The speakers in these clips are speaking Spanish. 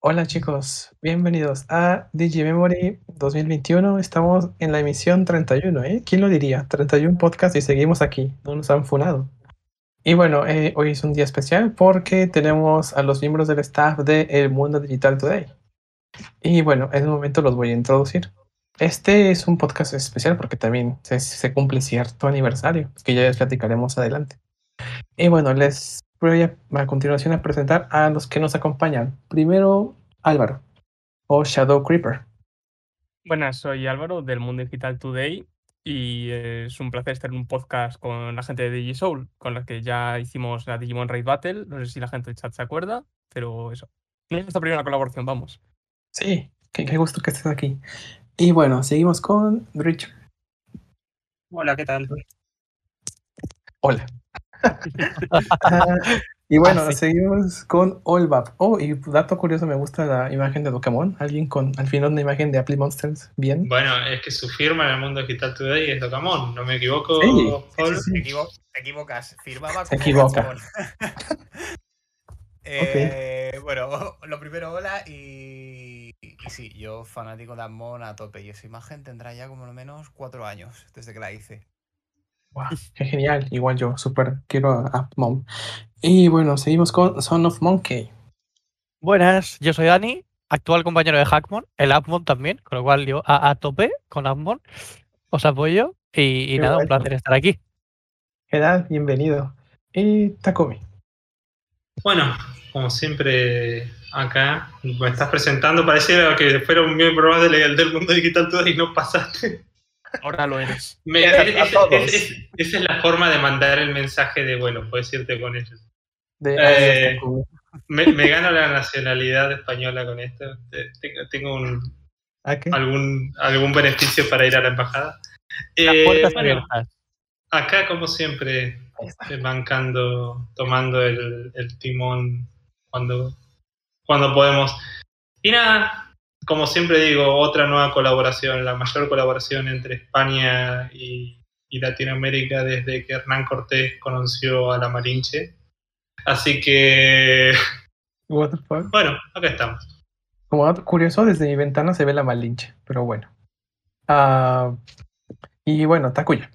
Hola chicos, bienvenidos a Digimemory 2021. Estamos en la emisión 31, ¿eh? ¿Quién lo diría? 31 podcast y seguimos aquí, no nos han funado. Y bueno, eh, hoy es un día especial porque tenemos a los miembros del staff de El Mundo Digital Today. Y bueno, en un momento los voy a introducir. Este es un podcast especial porque también se, se cumple cierto aniversario, que ya les platicaremos adelante. Y bueno, les voy a, a continuación a presentar a los que nos acompañan. Primero, Álvaro, o Shadow Creeper. Buenas, soy Álvaro del Mundo Digital Today y es un placer estar en un podcast con la gente de DigiSoul, con la que ya hicimos la Digimon Raid Battle. No sé si la gente del chat se acuerda, pero eso. Es nuestra primera colaboración, vamos. Sí, qué, qué gusto que estés aquí. Y bueno, seguimos con Richard. Hola, ¿qué tal? Hola. Y bueno, Ah, sí. seguimos con Olbap. Oh, y dato curioso, me gusta la imagen de Pokémon. Alguien con al final una imagen de Apple Monsters. Bien. Bueno, es que su firma en el mundo digital today es Docamon, ¿no me equivoco, Sí, Paul? sí, sí. Te, equivo- te equivocas, firmaba Se equivoca. Gachimón. Eh, Bueno, lo primero, hola y, y sí, yo fanático de Amon a tope y esa imagen tendrá ya como lo menos cuatro años desde que la hice. Wow, qué genial. Igual yo, súper quiero a Appmon. Y bueno, seguimos con Son of Monkey. Buenas, yo soy Dani, actual compañero de Hackmon, el Appmon también, con lo cual yo a, a tope con Appmon, os apoyo y, nada, un placer estar aquí. ¿Qué tal? Bienvenido. Y Takumi. Bueno, como siempre acá me estás presentando, pareciera que fuera un miembro más del, del mundo digital today y no pasaste. Ahora lo eres. Me- es- es- todos. es- es- esa es la forma de mandar el mensaje de, bueno, puedes irte con ellos. De Eh. Me, me gano la nacionalidad española con esto. Te- Tengo, un, algún, algún beneficio para ir a la embajada. Eh, bueno, acá, como siempre, eh, bancando, tomando el, el timón cuando, cuando podemos. Y nada, como siempre digo, otra nueva colaboración, la mayor colaboración entre España y, y Latinoamérica desde que Hernán Cortés conoció a la Malinche. Así que, What the fuck? bueno, acá estamos. Como dato curioso, desde mi ventana se ve la Malinche, pero bueno. Ah, y bueno, Takuya.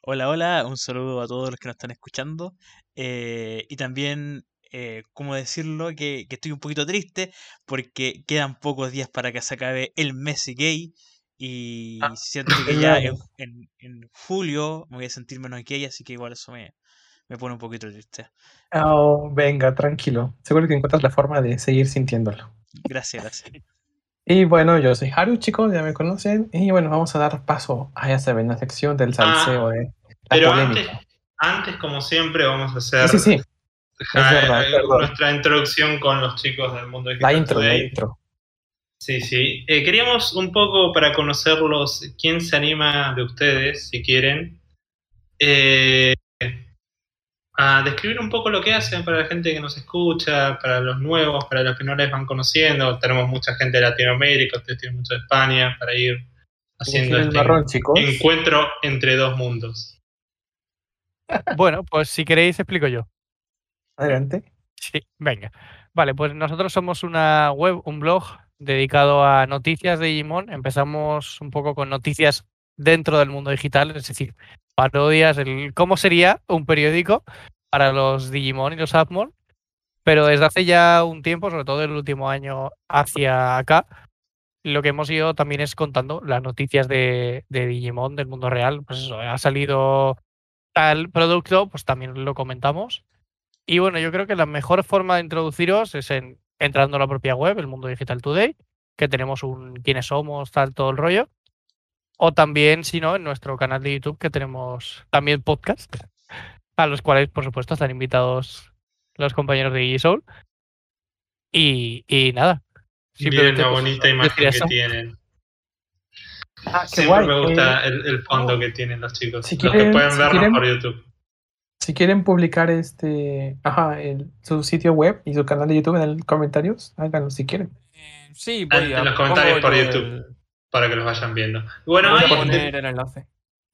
Hola, hola, un saludo a todos los que nos están escuchando. eh, y también, eh, ¿cómo decirlo? Que, que estoy un poquito triste porque quedan pocos días para que se acabe el mes gay. Y Ah, siento que ya en, en- en julio me voy a sentir menos gay, así que igual eso me, me pone un poquito triste. Oh, venga, tranquilo. Seguro que encuentras la forma de seguir sintiéndolo. Gracias, gracias. Y bueno, yo soy Haru, chicos, ya me conocen. Y bueno, vamos a dar paso a, ya saben, la sección del salseo de la Pero polémica. antes, antes, como siempre, vamos a hacer Sí, sí, sí. Ja- verdad, es eh, nuestra introducción con los chicos del mundo La digital intro, la intro. Sí, sí. Eh, queríamos un poco para conocerlos, quién se anima de ustedes, si quieren, eh, a describir un poco lo que hacen para la gente que nos escucha, para los nuevos, para los que no les van conociendo. Tenemos mucha gente de Latinoamérica, ustedes tienen mucho de España, para ir haciendo el este marrón, encuentro entre dos mundos. Bueno, pues si queréis explico yo. Adelante. Sí, venga. Vale, pues nosotros somos una web, un blog dedicado a noticias de Digimon. Empezamos un poco con noticias dentro del mundo digital, es decir, parodias, el cómo sería un periódico para los Digimon y los Appmon. Pero desde hace ya un tiempo, sobre todo el último año hacia acá, lo que hemos ido también es contando las noticias de, de Digimon del mundo real. Pues eso, ha salido tal producto, pues también lo comentamos. Y bueno, yo creo que la mejor forma de introduciros es en, entrando a la propia web, el Mundo Digital Today, que tenemos un quiénes somos, tal, todo el rollo. O también, si no, en nuestro canal de YouTube, que tenemos también podcast, a los cuales, por supuesto, están invitados los compañeros de Soul. Y, y nada. Miren la pues, bonita imagen que eso. tienen. Ah, qué Siempre guay. me gusta Eh, el, el fondo oh. que tienen los chicos. Si los quieren- que pueden si vernos quieren- por YouTube. Si quieren publicar este, ajá, el- su sitio web y su canal de YouTube en los comentarios, háganlo si quieren. Eh, sí, Ah, voy a en los comentarios por yo YouTube. el- Para que los vayan viendo. Bueno, voy a ahí, poner el enlace.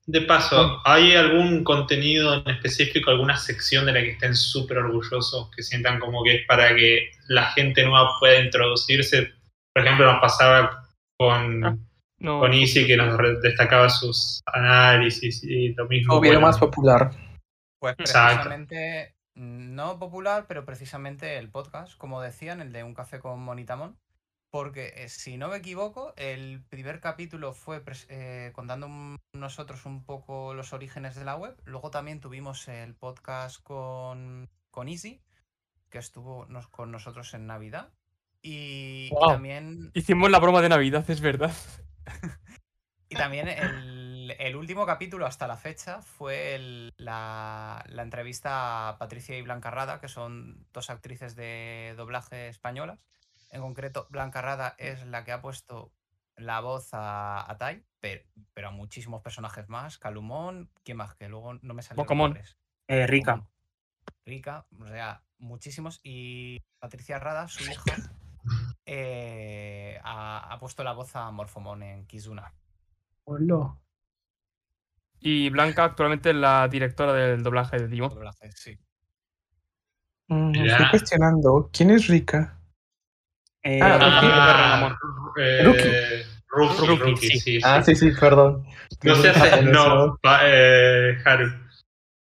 De paso, ¿hay algún contenido en específico, alguna sección de la que estén súper orgullosos, que sientan como que es para que la gente nueva pueda introducirse? Por ejemplo, nos pasaba con, Ah, No, con Easy que nos destacaba sus análisis y lo mismo. O video bueno, más popular. Pues Exacto. precisamente, no popular, pero precisamente el podcast, como decían, el de Un café con Monitamón. Porque eh, si no me equivoco, el primer capítulo fue eh, contando un- nosotros un poco los orígenes de la web. Luego también tuvimos el podcast con, con Easy, que estuvo nos- con nosotros en Navidad. Y, y también Hicimos la broma de Navidad, es verdad. Y también el, el último capítulo hasta la fecha fue el- la, la entrevista a Patricia y Blanca Rada, que son dos actrices de doblaje españolas. En concreto, Blanca Rada es la que ha puesto la voz a, a Tai, pero, pero a muchísimos personajes más. Calumón, ¿quién más? Que luego no me salen los Bocomón. Eh, Rica. Bocomón. Rica, o sea, muchísimos. Y Patricia Rada, su hija, eh, ha, ha puesto la voz a Morfomón en Kizuna. Hola. Y Blanca actualmente es la directora del doblaje de Digimon. doblaje, sí. Mm, me estoy cuestionando. ¿Quién es Rica? Eh, Ah, Ah, eh, Rookie. Rookie, Rookie, Rookie, sí. sí, Ah, sí. sí, sí, perdón. No se hace no, pa- eh, Haru.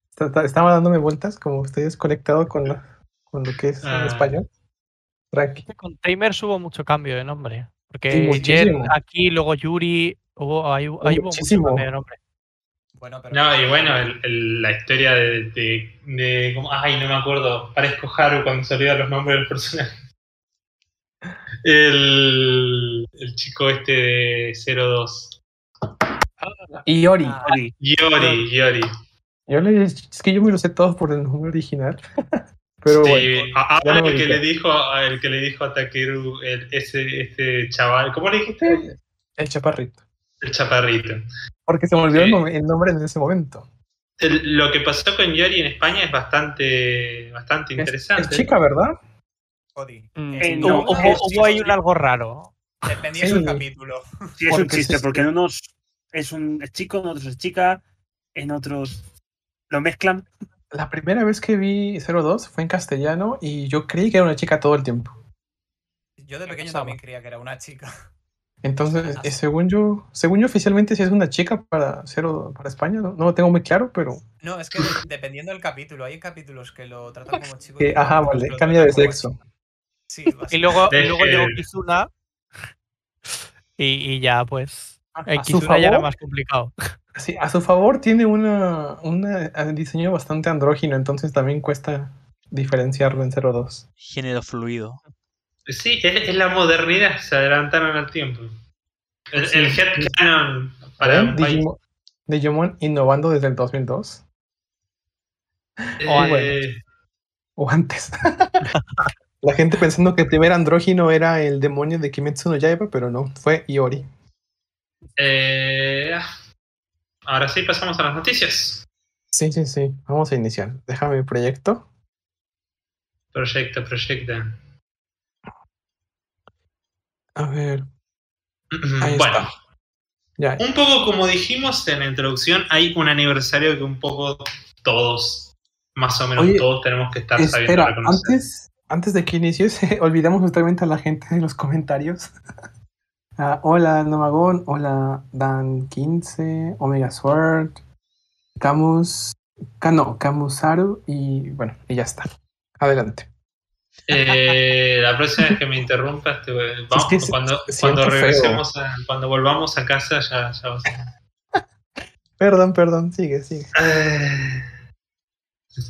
Está- está- Estaba dándome vueltas, como estoy desconectado con lo, con lo que es en Ah. español. Tranqui. Con Tamers hubo mucho cambio de nombre. Sí, Porque Jen muchísimo. aquí, luego Yuri, hubo, ahí, ahí hubo mucho muchísimo. cambio de nombre. Bueno, pero No, y bueno, el- el- la historia de, de, de ay, no me acuerdo, parezco Haru cuando se olvidan los nombres del personaje. El, el chico este de 02. Y Yori. Ah, Ori. Yori, Yori. Yo le, es que yo me lo sé todo por el nombre original. Pero Sí, bueno, ahora no el que le dijo, a- el que le dijo a Takeru, el- ese, este chaval, ¿cómo le dijiste? el chaparrito. El chaparrito. Porque se me olvidó el, nombre en ese momento. El- lo que pasó con Yori en España es bastante, bastante Es, interesante. es chica, ¿verdad? Odi. Mm, Eh, no, hubo, ahí un algo raro. Dependiendo del Sí. capítulo. Sí, es un chiste, porque en unos es un es chico, en otros es chica, en otros lo mezclan. La primera vez que vi 02 fue en castellano y yo creí que era una chica todo el tiempo. Yo de ¿Qué pequeño también creía que era una chica. Entonces, eh, según yo, según yo oficialmente sí es una chica para cero para España, no, no lo tengo muy claro, pero No, es que de- dependiendo del capítulo, hay capítulos que lo tratan como chico. y ajá, vale, cambia de sexo. chica. Sí, Y luego, y luego llegó Kizuna. Y, y ya, pues. En A su Kizuna ya era favor, más complicado. sí, a su favor tiene una, una un diseño bastante andrógino, entonces también cuesta diferenciarlo en 02. Género fluido. Sí, es, es la modernidad, se adelantaron al tiempo. El, el headcanon para país. Digimon, innovando desde el 2002 eh, bueno. o antes. La gente pensando que el primer andrógino era el demonio de Kimetsu no Yaiba, pero no, fue Iori. eh, ahora sí pasamos a las noticias. Sí, sí, sí. Vamos a iniciar. Déjame mi proyecto. Proyecto, proyecto. A ver. Ahí bueno, está. Ya. un poco como dijimos en la introducción, hay un aniversario que un poco todos, más o menos Oye, todos tenemos que estar sabiendo reconocer. antes, antes de que inicies, olvidamos totalmente a la gente de los comentarios. Ah, hola Nomagón, hola Dan15, Omega Sword, Camus, Ca- no, Camusaru y bueno, y ya está. Adelante. Eh, la próxima vez que me interrumpas, te vamos, que cuando, regresemos, a- cuando volvamos a casa, ya, ya vas a- Perdón, perdón, sigue, sigue. Eh,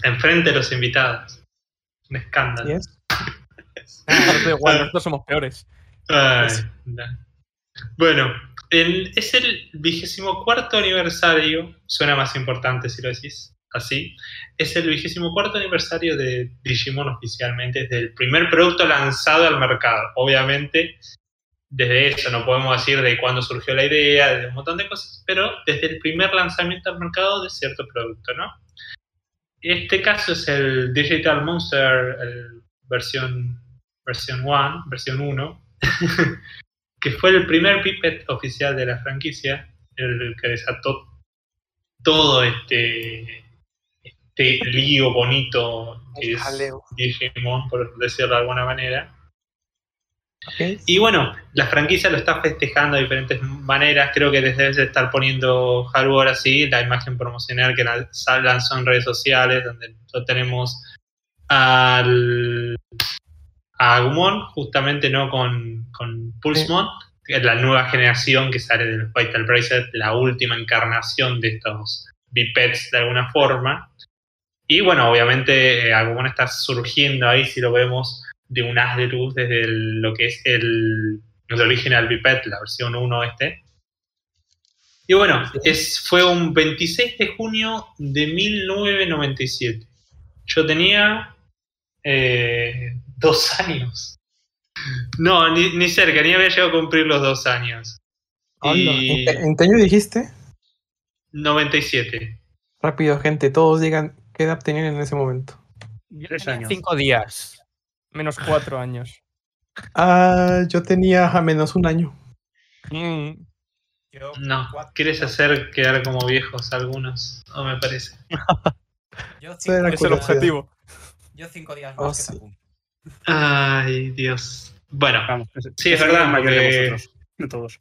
Enfrente de los invitados. Un escándalo. ¿Sí es? Ah, igual, nosotros somos peores. Ay, no. Bueno, el- es el vigésimo cuarto aniversario, suena más importante si lo decís así, es el vigésimo cuarto aniversario de Digimon oficialmente, desde el primer producto lanzado al mercado. Obviamente, desde eso no podemos decir de cuándo surgió la idea, de un montón de cosas, pero desde el primer lanzamiento al mercado de cierto producto, ¿no? Este caso es el Digital Monster versión versión 1, versión 1, que fue el primer pipet oficial de la franquicia, el que desató todo este, este lío bonito que es. Digimon, por decirlo de alguna manera. Y bueno, la franquicia lo está festejando de diferentes maneras. Creo que les debes de estar poniendo Haru ahora sí, la imagen promocional que la- lanzó en redes sociales, donde lo tenemos al, a Agumon, justamente no con, con Pulsemon, que es la nueva generación que sale del Vital Bracelet, la última encarnación de estos bipeds de alguna forma. Y bueno, obviamente eh, Agumon está surgiendo ahí, si lo vemos, de un haz de luz desde el- lo que es el, el original biped, la versión 1 este. Y bueno, es, fue un 26 de junio de 1997. Yo tenía eh, dos años. No, ni, ni cerca, ni había llegado a cumplir los dos años. Y ¿En, en qué año dijiste? 97. Rápido, gente, todos digan qué edad tenían en ese momento. Yo Tres tenía años. cinco días. Menos cuatro años. Ah, yo tenía a menos un año. Mm, Yo No, cuatro- ¿quieres hacer quedar como viejos algunos? No me parece. Yo Eso era cinco, es el objetivo. yo cinco días Oh, más que sí. Takumi. Ay, Dios. Bueno, Vamos, Sí, es verdad, el mayor de. De todos.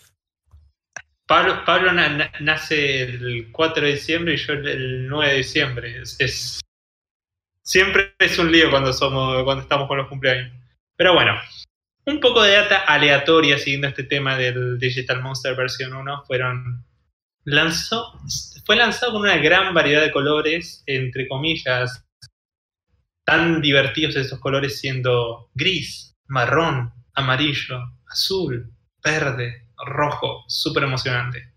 Pablo, Pablo na- na- nace el 4 de diciembre y yo el- el 9 de diciembre. Es, es- siempre es un lío cuando somos cuando estamos con los cumpleaños. Pero bueno, un poco de data aleatoria siguiendo este tema del Digital Monster versión 1 fueron lanzó fue lanzado con una gran variedad de colores, entre comillas, tan divertidos esos colores siendo gris, marrón, amarillo, azul, verde, rojo, súper emocionante.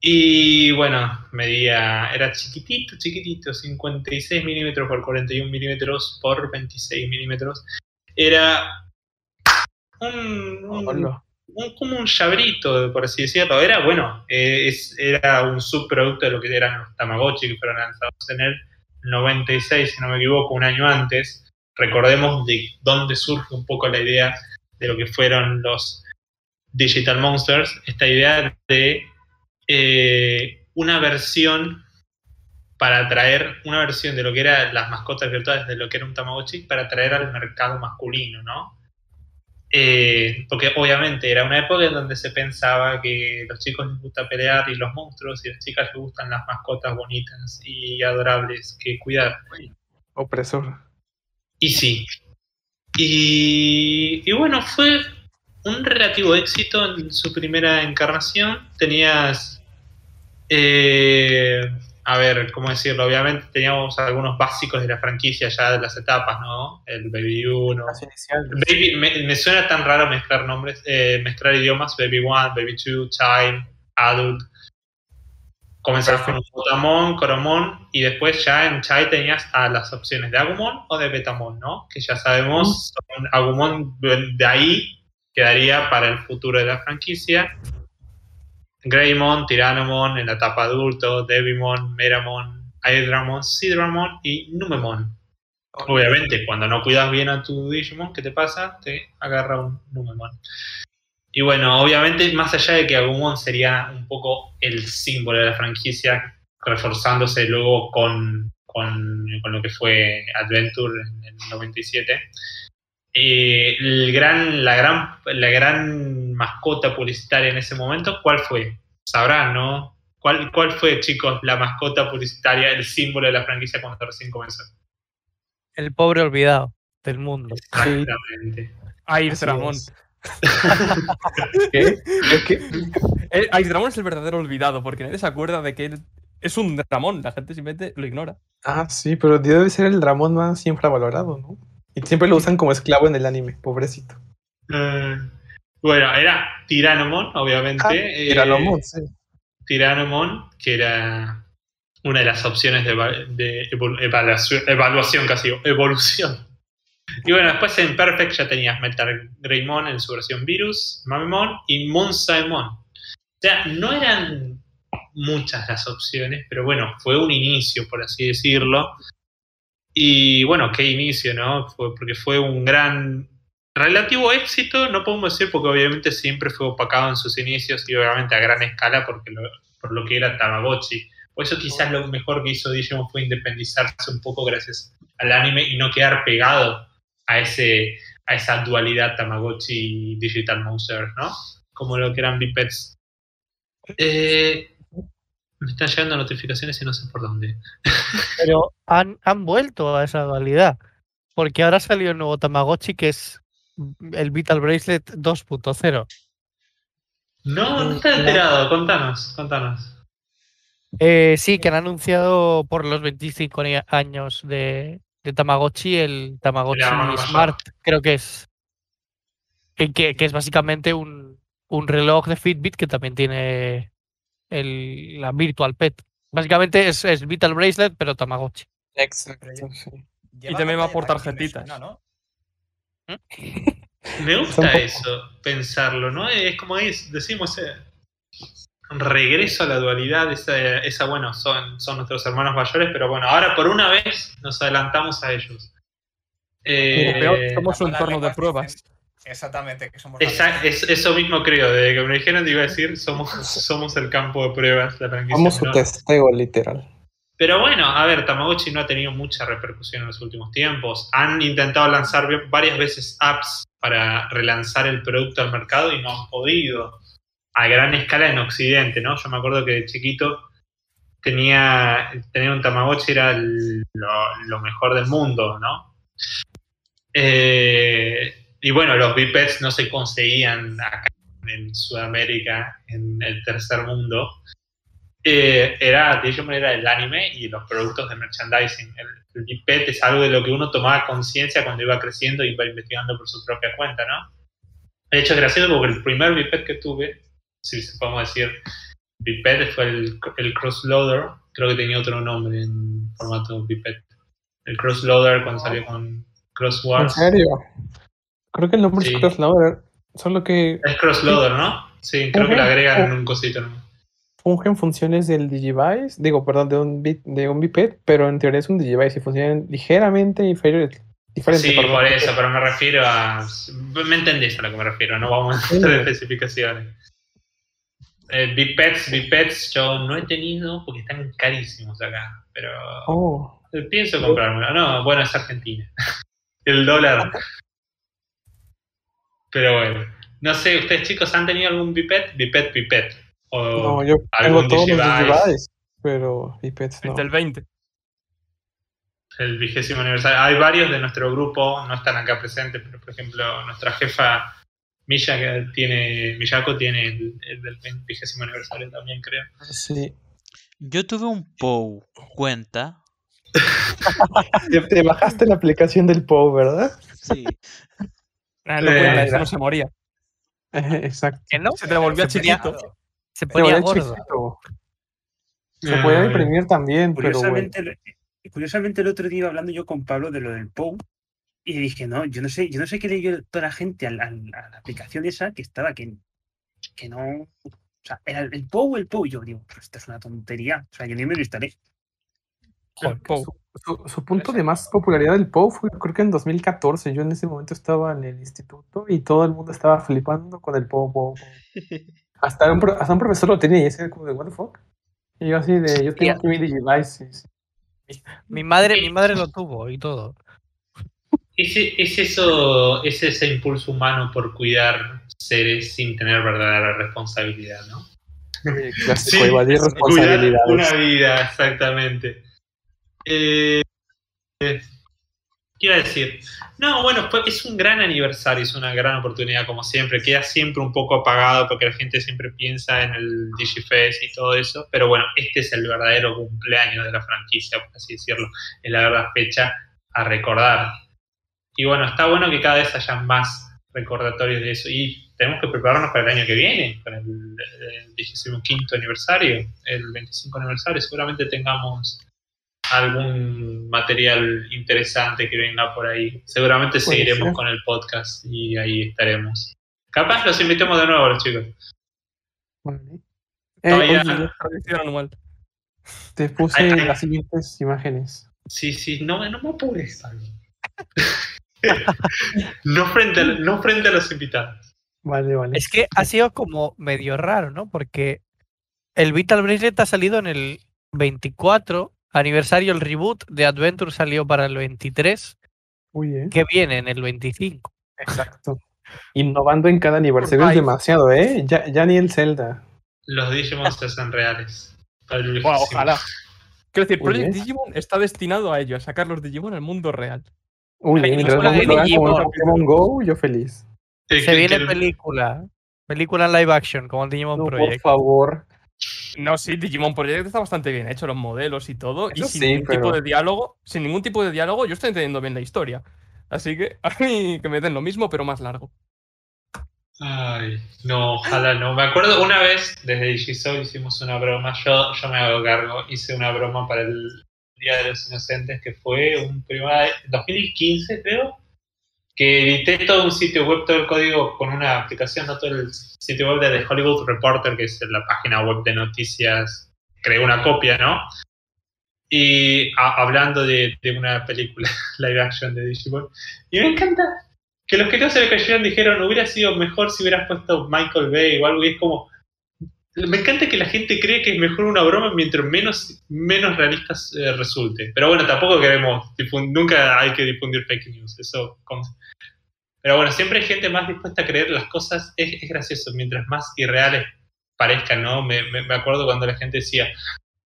Y bueno, medía, era chiquitito, chiquitito, 56 milímetros por 41 milímetros por 26 milímetros. Era un, un- como un llaverito, por así decirlo. Era, bueno, eh, es- era un subproducto de lo que eran los Tamagotchi que fueron lanzados en el 96, si no me equivoco, un año antes. Recordemos de dónde surge un poco la idea de lo que fueron los Digital Monsters, esta idea de eh, una versión para traer una versión de lo que eran las mascotas virtuales de lo que era un Tamagotchi para traer al mercado masculino, ¿no? Eh, porque obviamente era una época en donde se pensaba que los chicos les gusta pelear y los monstruos y las chicas les gustan las mascotas bonitas y adorables que cuidar. Opresor. Y sí. Y, y bueno, fue un relativo éxito en su primera encarnación. Tenías, eh, a ver, ¿cómo decirlo? Obviamente teníamos algunos básicos de la franquicia ya de las etapas, ¿no? El Baby 1. Las iniciales. Baby, me, me suena tan raro mezclar nombres, eh, mezclar idiomas, Baby 1, Baby 2, Child, Adult. Comenzabas con un Potamon, Coromon, y después ya en Chai tenías a las opciones de Agumon o de Betamon, ¿no? Que ya sabemos, son Agumon de ahí quedaría para el futuro de la franquicia. Greymon, Tyrannomon en la etapa adulto, Devimon, Meramon, Hydramon, Sidramon y Numemon. Obviamente, cuando no cuidas bien a tu Digimon, ¿qué te pasa? Te agarra un Numemon. Y bueno, obviamente, más allá de que Agumon sería un poco el símbolo de la franquicia, reforzándose luego con, con, con lo que fue Adventure en el 97, eh, el gran, la, gran, la gran mascota publicitaria en ese momento, ¿cuál fue? Sabrán, ¿no? ¿Cuál, ¿Cuál fue, chicos, la mascota publicitaria, el símbolo de la franquicia cuando recién comenzó? El pobre olvidado del mundo. Exactamente. Dramón. es. ¿Qué? Es que Ice Dramón es el verdadero olvidado, porque nadie se acuerda de que él es un Dramón. La gente simplemente lo ignora. Ah, sí, pero debe ser el Dramón más infravalorado, ¿no? Y siempre lo usan como esclavo en el anime, pobrecito. Eh, bueno, era Tyrannomon, obviamente. Ah, eh, Tyrannomon, sí. Tyrannomon, que era una de las opciones de, evaluación, evaluación, casi evolución. Y bueno, después en Perfect ya tenías Metal Greymon en su versión Virus, Mamemon y Monsaemon. O sea, no eran muchas las opciones, pero bueno, fue un inicio, por así decirlo. Y bueno, qué inicio, ¿no? Fue porque fue un gran relativo éxito, no podemos decir porque obviamente siempre fue opacado en sus inicios y obviamente a gran escala porque lo- por lo que era Tamagotchi. Por eso quizás lo mejor que hizo Digimon fue independizarse un poco gracias al anime y no quedar pegado a ese a esa dualidad Tamagotchi Digital Monster, ¿no? Como lo que eran bipeds. Eh, me están llegando notificaciones y no sé por dónde. Pero han, han vuelto a esa dualidad. Porque ahora salió el nuevo Tamagotchi que es el Vital Bracelet 2.0. No, no está enterado. Contanos, contanos. Eh, sí, que han anunciado por los 25 ni- años de, de Tamagotchi el Tamagotchi. Smart, creo que es. Que, que- que es básicamente un, un reloj de Fitbit que también tiene el, la Virtual Pet. Básicamente es, es Vital Bracelet, pero Tamagotchi. Exacto. Lleva también va por pantalla táctil, me tarjetitas. suena, ¿no? Me gusta eso, pensarlo, ¿no? Es como es, decimos, eh, regreso a la dualidad, esa, esa, bueno, son, son nuestros hermanos mayores, pero bueno, ahora por una vez nos adelantamos a ellos. Eh, peor, somos un entorno de pruebas. Exactamente, que somos es- eso mismo creo, desde que me dijeron te iba a decir, somos, somos el campo de pruebas, la franquicia Vamos su testeo, literal. Pero bueno, a ver, Tamagotchi no ha tenido mucha repercusión en los últimos tiempos. Han intentado lanzar varias veces apps para relanzar el producto al mercado y no han podido. A gran escala en Occidente, ¿no? Yo me acuerdo que de chiquito tenía, tener un Tamagotchi era el- lo, lo mejor del mundo, ¿no? Eh, y bueno, los bipeds no se conseguían acá en Sudamérica, en el tercer mundo eh, era, Digimon era el anime y los productos de merchandising. El, Biped es algo de lo que uno tomaba conciencia cuando iba creciendo y iba investigando por su propia cuenta, ¿no? De hecho, es gracioso porque el primer Biped que tuve, si se podemos decir, Biped fue el, el Crossloader, creo que tenía otro nombre en formato Biped. El Crossloader cuando salió con ¿En Crosswars. serio? Creo que el nombre Sí. es Crosslauder, solo que Es Crossloader, ¿no? Sí, creo que le Ujú. agregan un cosito nomás. fungen funciones del Digivice, digo, perdón, de un, bit, de un biped, pero en teoría es un Digivice y funcionan ligeramente. Diferente, Sí, perdón. por eso, pero me refiero a. Me entendés a lo que me refiero, no vamos a Sí. hacer especificaciones. Eh, Bipeds, Bipeds, yo no he tenido porque están carísimos acá, pero Oh, pienso comprármelo. No, bueno, es Argentina. El dólar. Pero bueno, no sé, ¿ustedes chicos han tenido algún Biped? Biped, Biped. O no, yo tengo algún todos los Digivice. Digivice, pero bipeds no. Desde el 20. el vigésimo aniversario. Hay varios de nuestro grupo, no están acá presentes, pero por ejemplo, nuestra jefa Milla, que tiene, Miyako tiene el, el del vigésimo aniversario también, creo. Sí. Yo tuve un POU cuenta. Te, te bajaste la aplicación del POW, ¿verdad? Sí. Ah, no Eh, eso no se moría. Exacto. Que no, Se te volvía Se ponía- chiquito. se Se ponía gordo. chiquito. Se podía Ah, imprimir también, pero bueno. Curiosamente, curiosamente el otro día iba hablando yo con Pablo de lo del POU y dije, no, yo no sé, yo no sé qué leyó toda la gente a la aplicación esa que estaba que, que no. O sea, era el, el POU, el POU. Yo digo, pero esto es una tontería. O sea, yo ni me lo instalé. Joder, Pou. Su, su punto de más popularidad del POW fue creo que en 2014. Yo en ese momento estaba en el instituto y todo el mundo estaba flipando con el POW. POW, POW. Hasta, un, hasta un profesor lo tenía y ese como de, ¿What the fuck? Y yo así de, yo tengo aquí mi Digivice. Mi madre, mi madre lo tuvo y todo. Es, es eso, es ese impulso humano por cuidar seres sin tener verdadera responsabilidad, ¿no? Clásico, Sí, evadir Cuidar responsabilidades. una vida, exactamente. Eh, eh, ¿Qué iba a decir? No, bueno, es un gran aniversario, es una gran oportunidad, como siempre. Queda siempre un poco apagado porque la gente siempre piensa en el DigiFest y todo eso. Pero bueno, este es el verdadero cumpleaños de la franquicia, por así decirlo. Es la verdad fecha a recordar. Y bueno, está bueno que cada vez haya más recordatorios de eso. Y tenemos que prepararnos para el año que viene, para el, el 15 aniversario, el 25 aniversario. Seguramente tengamos algún material interesante que venga por ahí. Seguramente Puede seguiremos ser. con el podcast y ahí estaremos. Capaz los invitemos de nuevo los chicos. Vale. Eh, Todavía- oye, te puse Ay, ay. las siguientes imágenes. Sí, sí, no, no me apures, no, frente a, no frente a los invitados. Vale, vale. Es que ha sido como medio raro, ¿no? Porque el Vital Bracelet ha salido en el, 24. Aniversario, el reboot de Adventure salió para el 23. Muy bien. que viene en el 25? Exacto. Innovando en cada aniversario es demasiado, ¿eh? Ya, ya ni el Zelda. Los Digimon se hacen reales. Ojalá. Quiero decir, Project. Digimon está destinado a ello, a sacar los Digimon al mundo real. Uy, película de Digimon. Pokémon Go, yo feliz. Eh, Se viene película. Película en live action, como el Digimon No, por Project. favor. No, sí, Digimon Project está bastante bien hecho, los modelos y todo. y sin sí, ningún tipo de diálogo, sin ningún tipo de diálogo, yo estoy entendiendo bien la historia. Así que a mí que me den lo mismo, pero más largo. Ay, no, ojalá no. Me acuerdo una vez, desde Digisoul hicimos una broma, yo, yo me hago cargo, hice una broma para el Día de los Inocentes, que fue un privado 2015 creo, que edité todo un sitio web, todo el código con una aplicación, no todo el sitio web de The Hollywood Reporter, que es la página web de noticias, creé una copia, ¿no? Y hablando de, de una película live action de Digimon, y me encanta que los que no se le cayeron dijeron hubiera sido mejor si hubieras puesto Michael Bay o algo y es como me encanta que la gente cree que es mejor una broma mientras menos menos realistas eh, resulte pero bueno tampoco queremos nunca hay que difundir fake news eso pero bueno siempre hay gente más dispuesta a creer las cosas es, es gracioso mientras más irreales parezcan no me, me- me acuerdo cuando la gente decía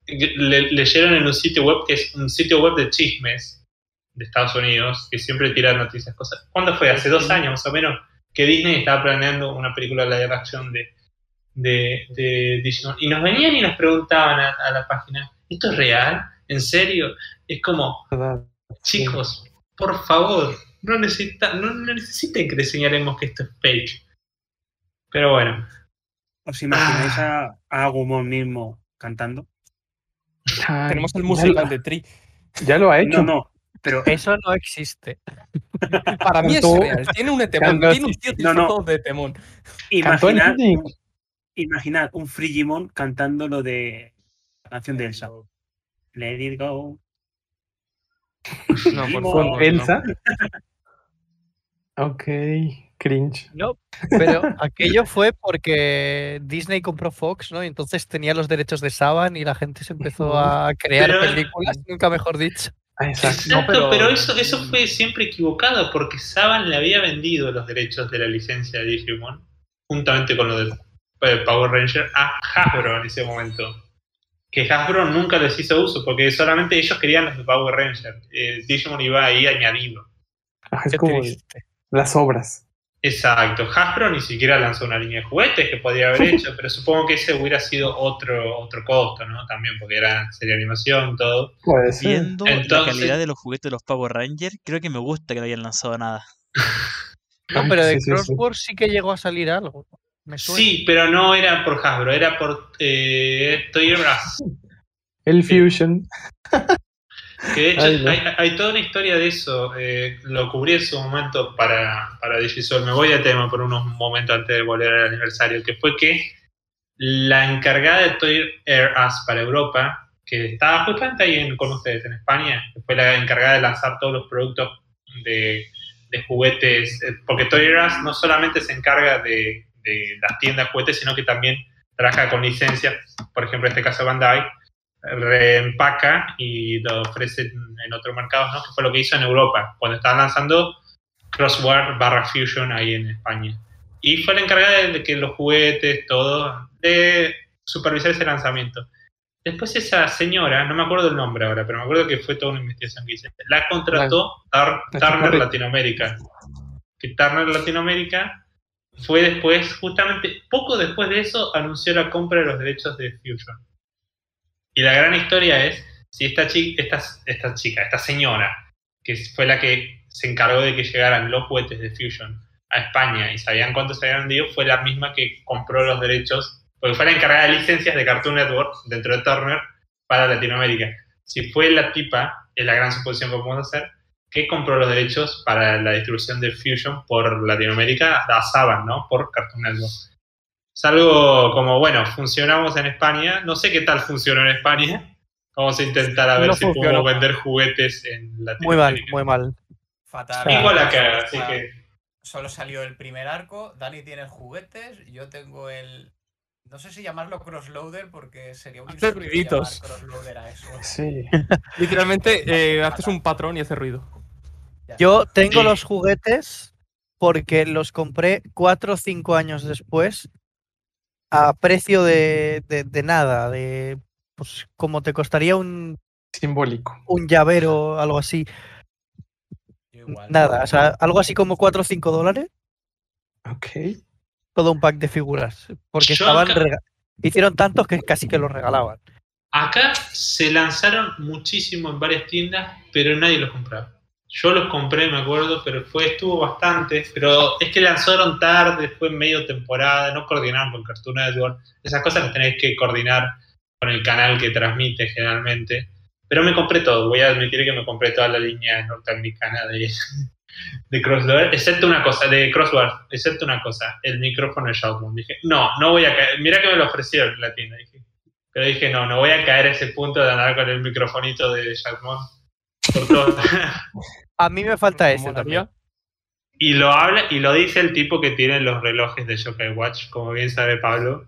le- leyeron en un sitio web que es un sitio web de chismes de Estados Unidos, que siempre tira noticias, cosas. ¿Cuándo fue? Hace dos años más o menos, que Disney estaba planeando una película live action de, de, de Digimon. Y nos venían y nos preguntaban a, a la página, ¿esto es real? ¿En serio? Es como, chicos, por favor, no, necesita, no, no necesiten que les señalemos que esto es fake. Pero bueno, ¿Os imagináis a, a Agumon mismo cantando? Ay, Tenemos el musical lo- de Tree. Ya lo ha hecho. No, no, pero Eso no existe. Para mí es real. Tiene un etemón. cantó- Tiene un tío No, no. de etemón. Cantó imaginad un Frigimon cantando lo de la canción de Elsa. Let it go. No, por favor. Con no. Elsa. Ok, cringe. No, pero aquello fue porque Disney compró Fox, ¿no? Y entonces tenía los derechos de Saban y la gente se empezó a crear Pero- películas, nunca mejor dicho. Exacto. Pero- pero, eso, eso fue siempre equivocado porque Saban le había vendido los derechos de la licencia de Digimon, juntamente con lo del Power Ranger, a Hasbro en ese momento. Que Hasbro nunca les hizo uso porque solamente ellos querían los de Power Ranger. Eh, Digimon iba ahí añadido. Ah, es como las obras. Exacto, Hasbro ni siquiera lanzó una línea de juguetes que podría haber hecho, pero supongo que ese hubiera sido otro, otro costo, ¿no? También porque era serie animación, todo. Puede ser. Viendo la Entonces- calidad de los juguetes de los Power Rangers, creo que me gusta que no hayan lanzado nada. No, pero de sí, sí, sí. Crossword sí que llegó a salir algo. ¿no? Me suena. Sí, pero no era por Hasbro, era por eh, Toys R Us. El Fusion. Que de hecho Ay, no. hay, hay toda una historia de eso. eh, lo cubrí en su momento para, para Digisol. Me voy a tema por unos momentos antes de volver al aniversario. Que fue que la encargada de Toy R Us para Europa, que estaba justamente ahí en- con ustedes en España, que fue la encargada de lanzar todos los productos de, de juguetes. eh, Porque Toy R Us no solamente se encarga de, de las tiendas juguetes, sino que también trabaja con licencias. Por ejemplo, en este caso Bandai reempaca y lo ofrece en, otros mercados, ¿no? Que fue lo que hizo en Europa, cuando estaban lanzando Crossword barra Fusion ahí en España. Y fue la encargada de, que los juguetes, todo, de supervisar ese lanzamiento. Después esa señora, no me acuerdo el nombre ahora, pero me acuerdo que fue toda una investigación que hice, la contrató Turner. Latinoamérica. Que Turner Latinoamérica fue después, justamente poco después de eso, anunció la compra de los derechos de Fusion. Y la gran historia es si esta chica, esta, esta chica, esta señora, que fue la que se encargó de que llegaran los juguetes de Fusion a España y sabían cuántos se habían vendido, fue la misma que compró los derechos, porque fue la encargada de licencias de Cartoon Network dentro de Turner para Latinoamérica. Si fue la tipa, es la gran suposición que podemos hacer, que compró los derechos para la distribución de Fusion por Latinoamérica a Saban, ¿no? Por Cartoon Network. Es algo como, bueno, funcionamos en España, no sé qué tal funcionó en España, vamos a intentar a ver No si funcionó. podemos vender juguetes en Muy mal, Latinoamérica. muy mal. Fatal. Igual acá, Solo- así que... Solo salió el primer arco, Dani tiene juguetes, yo tengo el No sé si llamarlo crossloader porque sería un Hace insulto ruiditos. crossloader a eso. Sí. Literalmente eh, haces un patrón y hace ruido. Yo tengo Sí. los juguetes porque los compré cuatro o cinco años después a precio de, de- de nada, de pues como te costaría un, Simbólico. un llavero, algo así. Igual. Nada, o sea, algo así como 4 o 5 dólares, Ok. Todo un pack de figuras. Porque Yo estaban acá- hicieron tantos que casi que los regalaban. Acá se lanzaron muchísimo en varias tiendas, pero nadie los compraba. Yo los compré, me acuerdo, pero fue estuvo bastante. Pero es que lanzaron tarde, fue medio temporada, no coordinaron con Cartoon Network. Esas cosas las tenés que coordinar con el canal que transmite generalmente. Pero me compré todo, voy a admitir que me compré toda la línea norteamericana de, de Crossword, excepto una cosa, de Crossword, excepto una cosa, el micrófono de Shoutman. Dije, no, no voy a caer. Mira que me lo ofrecieron en la tienda, dije. Pero dije, no, no voy a caer a ese punto de andar con el microfonito de todo. A mí me falta ese también. y lo habla, y lo dice el tipo que tiene los relojes de Jockey Watch, como bien sabe Pablo.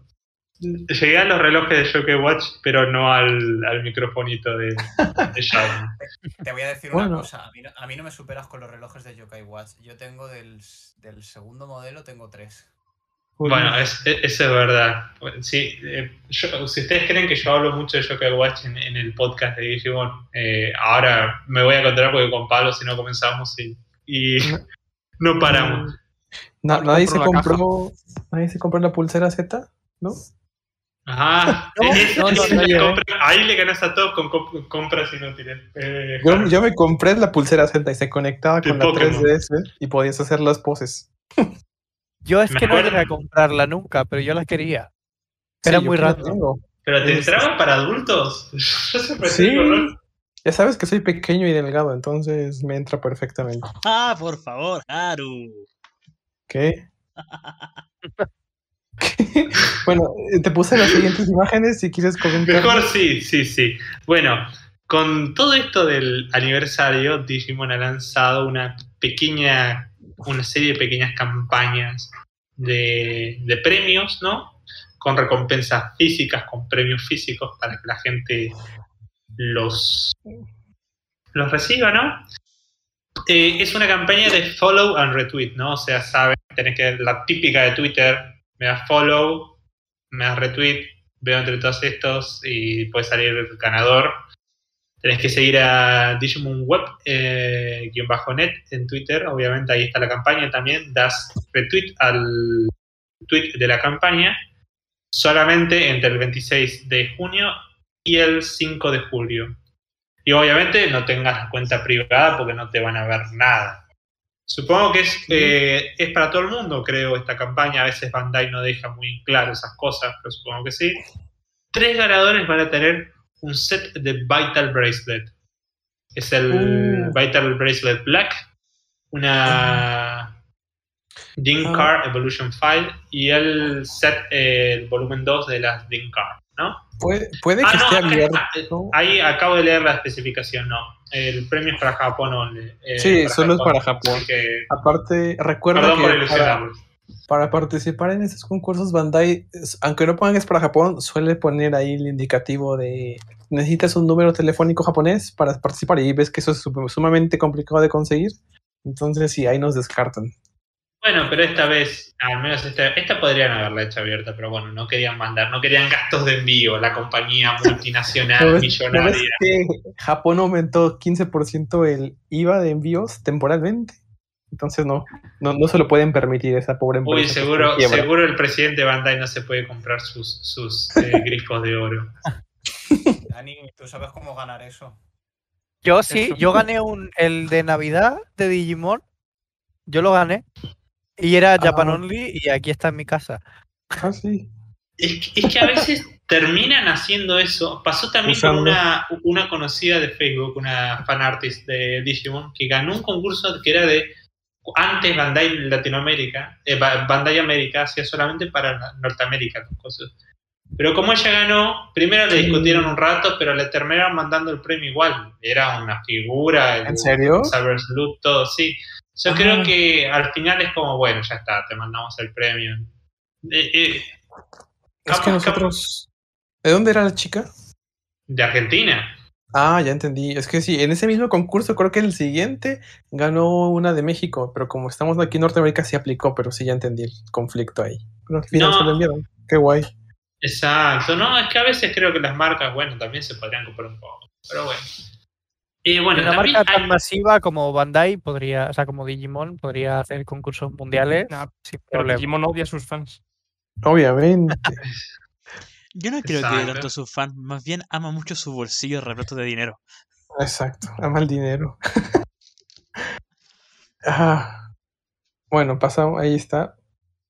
Llegué a los relojes de Jockey Watch, pero no al, al microfonito de, de. Te voy a decir Bueno. una cosa. A mí, no, a mí no me superas con los relojes de Yokai Watch. Yo tengo del, del segundo modelo, tengo tres. Bueno, es- es- eso es verdad. Sí, eh, yo- si ustedes creen que yo hablo mucho de Joker Watch en, en el podcast de Digimon, eh, ahora me voy a contar porque con Pablo si no comenzamos y, y no paramos. Nadie se compró. Nadie se compró la pulsera Z, ¿no? Ajá, No, es- no, es no, una no llegué. compra- ahí le ganas a todos con comp- compras inútiles. Eh, Yo, yo me compré la pulsera Z y se conectaba De con la Pokémon. 3DS y podías hacer las poses. Yo es Me que no llegué a comprarla nunca, pero yo la quería. Era muy raro. ¿Pero te es- entraba para adultos? Sí. Ya sabes que soy pequeño y delgado, entonces me entra perfectamente. Ah, por favor, Haru. ¿Qué? bueno, eh, te puse las siguientes imágenes si quieres comentar. Mejor sí, sí, sí. Bueno, con todo esto del aniversario, Digimon ha lanzado una pequeña, una serie de pequeñas campañas de, premios, ¿no? Con recompensas físicas, con premios físicos para que la gente los, los reciba, ¿no? Eh, es una campaña de follow and retweet, ¿no? O sea, saben, tenés que la típica de Twitter, me das follow, me das retweet, veo entre todos estos y puede salir ganador. Tenés que seguir a Digimon Web, eh, bajo net en Twitter, obviamente ahí está la campaña también, das retweet al tweet de la campaña solamente entre el 26 de junio y el 5 de julio. Y obviamente no tengas cuenta privada porque no te van a ver nada. Supongo que es, eh, es para todo el mundo, creo, esta campaña. A veces Bandai no deja muy claro esas cosas, pero supongo que sí. Tres ganadores van a tener un set de Vital Bracelet. Es el Uh. Vital Bracelet Black, una Ding Ah. Car Evolution File y el set, eh, el volumen 2 de las Ding Car, ¿no? Puede, puede que Ah, no, esté abierto. Ahí acabo de leer la especificación, no. El premio es para Japón only. eh, Sí, solo es para Japón. Que, Aparte, recuerda perdón que para, participar en esos concursos, Bandai, aunque no pongan es para Japón, suele poner ahí el indicativo de necesitas un número telefónico japonés para participar y ves que eso es sum- sumamente complicado de conseguir. Entonces, sí, ahí nos descartan. Bueno, pero esta vez, al menos esta, esta podrían haberla hecho abierta, pero bueno, no querían mandar, no querían gastos de envío, la compañía multinacional ¿No ves- no ves millonaria. que Japón aumentó 15% el IVA de envíos temporalmente? Entonces no, no, no se lo pueden permitir esa pobre empresa. Uy, seguro, seguro el presidente Bandai no se puede comprar sus, sus eh, grifos de oro. Dani, ¿tú sabes cómo ganar eso? Yo sí, Eso. yo gané un, el de Navidad de Digimon. Yo lo gané. Y era Japan Ah. Only y aquí está en mi casa. Ah, sí. Es que, es que a veces terminan haciendo eso. Pasó también Usando. con una, una conocida de Facebook, una fan artist de Digimon, que ganó un concurso que era de antes Bandai Latinoamérica, eh, Ba- Bandai América hacía solamente para Norteamérica cosas. Pero como ella ganó, primero le discutieron un rato, pero le terminaron mandando el premio igual. Era una figura, el ¿En serio? Cyber Salute, todo, sí. Yo Ah. creo que al final es como, bueno, ya está, te mandamos el premio. Eh, eh, Es que nosotros. ¿De dónde era la chica? De Argentina. Ah, ya entendí. Es que sí, en ese mismo concurso creo que el siguiente ganó una de México, pero como estamos aquí en Norteamérica sí aplicó, pero sí ya entendí el conflicto ahí. Pero al final No. se lo enviaron. Qué guay. Exacto. No, es que a veces creo que las marcas, bueno, también se podrían comprar un poco. Pero bueno. Y bueno, Una marca hay- tan masiva como Bandai podría, o sea, como Digimon, podría hacer concursos mundiales Nah, sin Pero problema. Digimon odia a sus fans. Obviamente. Yo no creo que odie Exacto. tanto a sus fans, más bien ama mucho su bolsillo repleto de dinero. Exacto. Ama el dinero. ah. Bueno, pasamos, ahí está.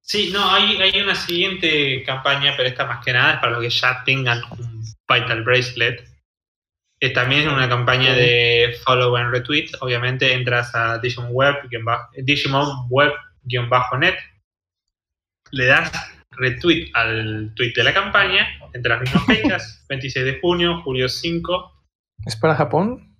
Sí, no, hay, hay una siguiente campaña, pero esta más que nada es para los que ya tengan un Vital Bracelet. Eh, también es una campaña de follow and retweet. Obviamente entras a Digimon Web, Web-net, le das retweet al tweet de la campaña entre las mismas fechas, 26 de junio, julio 5. ¿Es para Japón?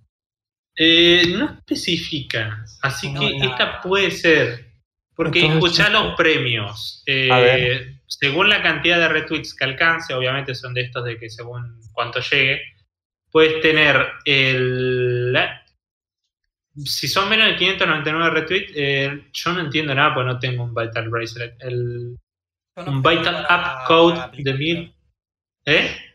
Eh, no especifica, así No, que esta puede ser. Porque escuchá los premios. eh, A ver. según la cantidad de retweets que alcance, obviamente son de estos de que según cuánto llegue, puedes tener el. Si son menos de 599 retweets, eh, yo no entiendo nada porque no tengo un Vital Bracelet. El, un Vital App Code de aplicación. mil. ¿Eh?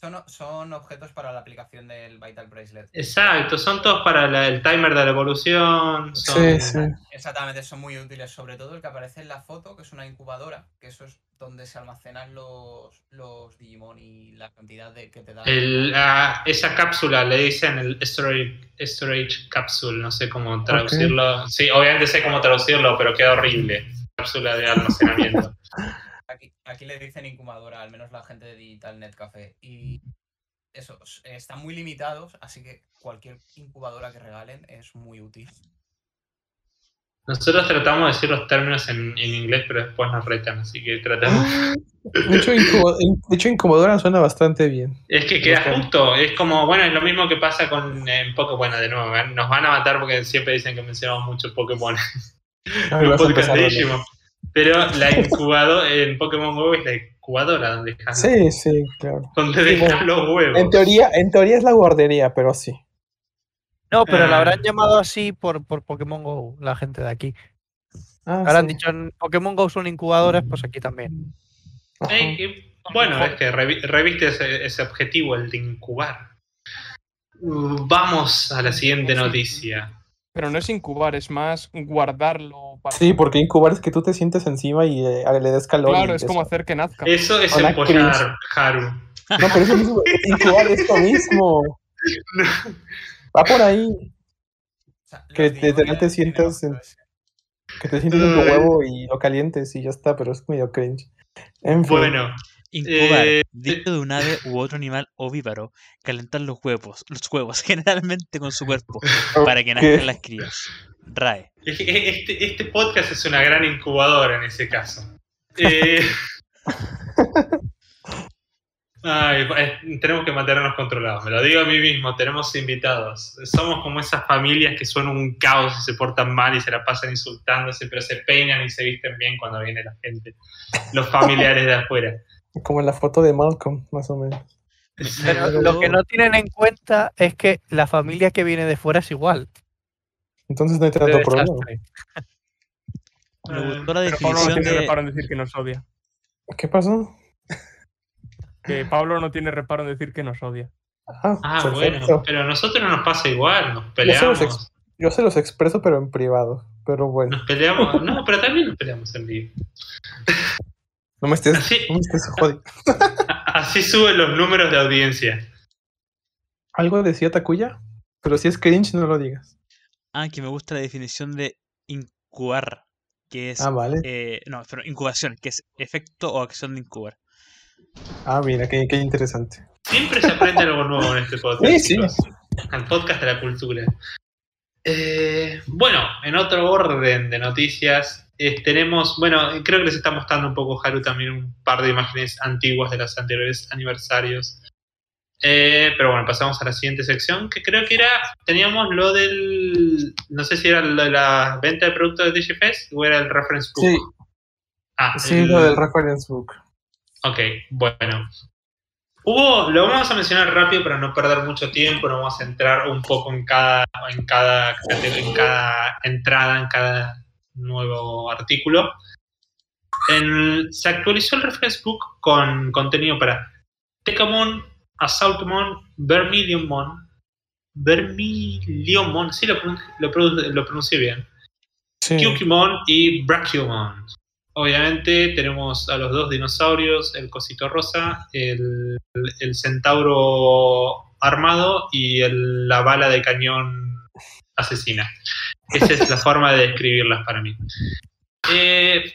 Son, son objetos para la aplicación del Vital Bracelet. Exacto, son todos para la- el timer de la evolución. Son, Sí, sí. Exactamente, son muy útiles. Sobre todo el que aparece en la foto, que es una incubadora, que eso es donde se almacenan los, los Digimon y la cantidad de que te da. El, ah, esa cápsula le dicen el storage, storage capsule, no sé cómo traducirlo. Sí, obviamente sé cómo traducirlo, pero queda horrible. Cápsula de almacenamiento. Aquí, aquí le dicen incubadora, al menos la gente de Digital Net Café. Y eso, están muy limitados, así que cualquier incubadora que regalen es muy útil. Nosotros tratamos de decir los términos en, en inglés, pero después nos retan, así que tratamos. De hecho, incubo- de hecho, incubadora suena bastante bien. Es que queda justo, es como, bueno, es lo mismo que pasa con eh, Pokémon, bueno, de nuevo, ¿eh? nos van a matar porque siempre dicen que mencionamos mucho Pokémon en. Digimon. Pero la incubadora en Pokémon Go es la incubadora donde dejan, Sí, sí, claro. donde Sí, dejan bueno, los huevos. En teoría, en teoría es la guardería, pero sí. No, pero la Ah. habrán llamado así por, por Pokémon Go, la gente de aquí. Ah, Ahora han sí. dicho en Pokémon Go son incubadoras, pues aquí también. Eh, bueno, es que revi- reviste ese, ese objetivo, el de incubar. Uh, Vamos a la siguiente noticia. Pero no es incubar, es más guardarlo para. Sí, porque incubar es que tú te sientes encima y eh, le des calor. Claro, es como eso. hacer que nazca. Eso es Hola, empollar, Chris. Haru. No, pero eso mismo, incubar es lo mismo. Va por ahí. O sea, los Que literal te tienen sientas en-. Que te sientes en tu huevo y lo calientes y ya está, pero es medio cringe. En fin. Bueno, Incubar, Eh, dicho de un ave u otro animal ovíparo, calentar los huevos, los huevos, generalmente con su cuerpo, para que nazcan las crías. RAE. que este, este podcast es una gran incubadora en ese caso. Eh, Ay, eh, tenemos que mantenernos controlados, me lo digo a mí mismo, tenemos invitados. Somos como esas familias que son un caos y se portan mal y se la pasan insultándose, pero se peinan y se visten bien cuando viene la gente, los familiares de afuera. Como en la foto de Malcolm, más o menos. Pero lo que no tienen en cuenta es que la familia que viene de fuera es igual. Entonces no hay de tanto problema. Me gustó la Pero Pablo no de. reparo en decir que nos odia. ¿Qué pasó? Que Pablo no tiene reparo en decir que nos odia. Ah, Ah, bueno, pero a nosotros no nos pasa igual, nos Yo se, peleamos. ex- yo se los expreso, pero en privado. Pero bueno, Nos peleamos, no, pero también nos peleamos en vivo. No me estés, Así, no me estés jodiendo. así suben los números de audiencia. Algo decía Takuya, pero si es cringe, no lo digas. Ah, que me gusta la definición de incubar, que es. Ah, vale. eh, no, pero incubación, que es efecto o acción de incubar. Ah, mira, qué, qué interesante. Siempre se aprende algo nuevo en este podcast. Sí, sí. chicos. Al podcast de la cultura. Eh, bueno, en otro orden de noticias, eh, tenemos, bueno, creo que les está mostrando un poco Haru también un par de imágenes antiguas de los anteriores aniversarios. Eh, pero bueno, pasamos a la siguiente sección, que creo que era, teníamos lo del, no sé si era lo de la venta de productos de DigiFest o era el reference book. Sí, Ah, sí, el- lo del reference book. Ok, bueno. Hubo, lo vamos a mencionar rápido para no perder mucho tiempo, nos vamos a centrar un poco en cada, en cada, en cada entrada, en cada nuevo artículo. En- se actualizó el reference book con contenido para Tecamon, Assaultmon, Vermiliomon, Vermiliomon, sí lo, lo, lo pronuncié bien, Sí. Kyukimon y Brachiomon. Obviamente tenemos a los dos dinosaurios, el cosito rosa, el, el centauro armado y el- la bala de cañón asesina. Esa es la forma de describirlas para mí. Eh,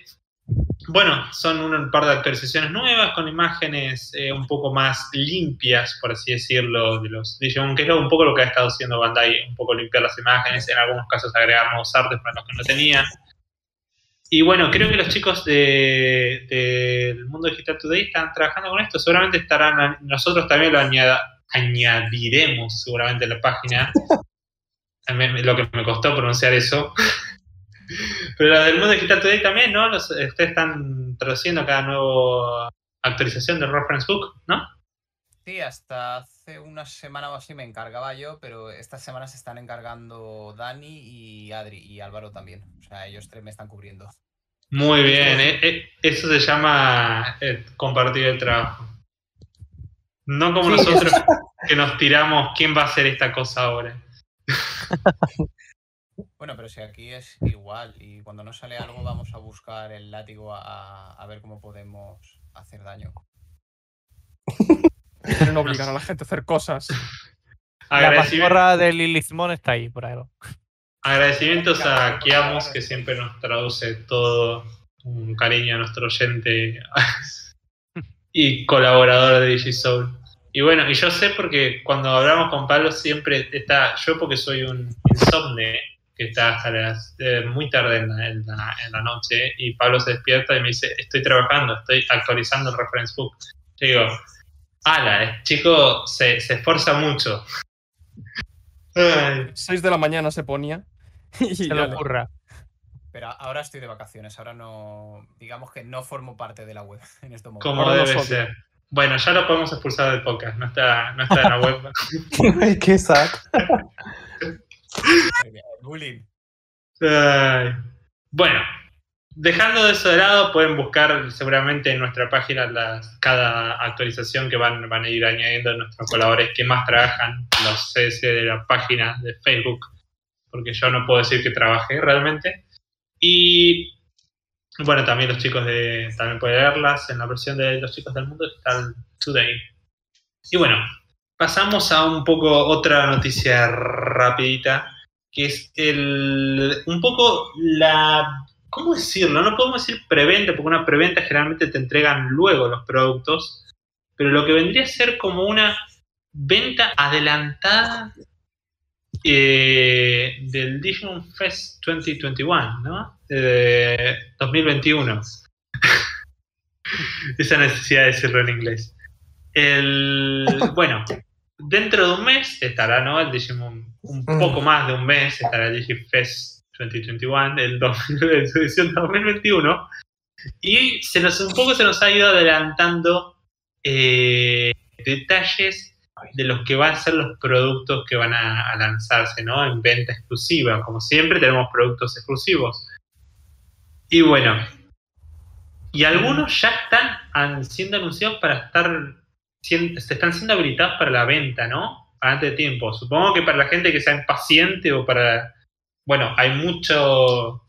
bueno, son un par de actualizaciones nuevas con imágenes eh, un poco más limpias, por así decirlo, de los Digimon, que es un poco lo que ha estado haciendo Bandai, un poco limpiar las imágenes, en algunos casos agregar nuevos artes para los que no tenían. Y bueno, creo que los chicos de- del Mundo Digital Today están trabajando con esto. Seguramente estarán, nosotros también lo añadiremos seguramente en la página. Lo que me costó pronunciar eso. Pero la del Mundo Digital Today también, ¿no? Los, ustedes están traduciendo cada nueva actualización del Reference Book, ¿no? Sí, hasta hace una semana o así me encargaba yo, pero esta semana se están encargando Dani y Adri y Álvaro también. O sea, ellos tres me están cubriendo. Muy bien, eh, eh, eso se llama eh, compartir el trabajo. No como Sí, nosotros que nos tiramos quién va a hacer esta cosa ahora. Bueno, pero si aquí es igual y cuando no sale algo vamos a buscar el látigo a, a ver cómo podemos hacer daño. Quieren obligar a la gente a hacer cosas. La mazmorra de Lilithmon está ahí, por ahí. agradecimientos a Kiamos que siempre nos traduce todo. Un cariño a nuestro oyente y colaborador de DigiSoul. Y bueno, y yo sé porque cuando hablamos con Pablo siempre está, yo porque soy un insomne que está hasta las, eh, muy tarde en la, en la- en la noche y Pablo se despierta y me dice, estoy trabajando, estoy actualizando el reference book. Yo digo, ala, el chico se, se esfuerza mucho. Ay, 6 de la mañana se ponía. Y Se le ocurra. Pero ahora estoy de vacaciones, ahora no, digamos que no formo parte de la web en este momento. como debe ser. Bueno, ya lo podemos expulsar del podcast, no está, no está en la web. Ay, qué sad. Bullying. Ay. Bueno, dejando eso de lado, pueden buscar seguramente en nuestra página las, cada actualización que van, van a ir añadiendo nuestros colaboradores que más trabajan, los CS de la página de Facebook, porque yo no puedo decir que trabajé realmente. Y bueno, también los chicos de. También pueden leerlas en la versión de los chicos del mundo Digital Today. Y bueno, pasamos a un poco otra noticia rapidita que es el un poco la ¿cómo decirlo? No podemos decir preventa, porque una preventa generalmente te entregan luego los productos, pero lo que vendría a ser como una venta adelantada eh, del Digimon Fest 2021, ¿no? De 2021. Esa necesidad de decirlo en inglés. El, bueno, dentro de un mes estará, ¿no? El Digimon, un Mm. poco más de un mes estará el DigiFest 2021, el 2000 en su edición 2021. Y se nos, un poco se nos ha ido adelantando eh, detalles de los que van a ser los productos que van a, lanzarse, ¿no? En venta exclusiva. Como siempre, tenemos productos exclusivos. Y bueno, y algunos ya están siendo anunciados para estar, se están siendo habilitados para la venta, ¿no? Antes de tiempo. Supongo que para la gente que sea impaciente o para, bueno, hay mucho,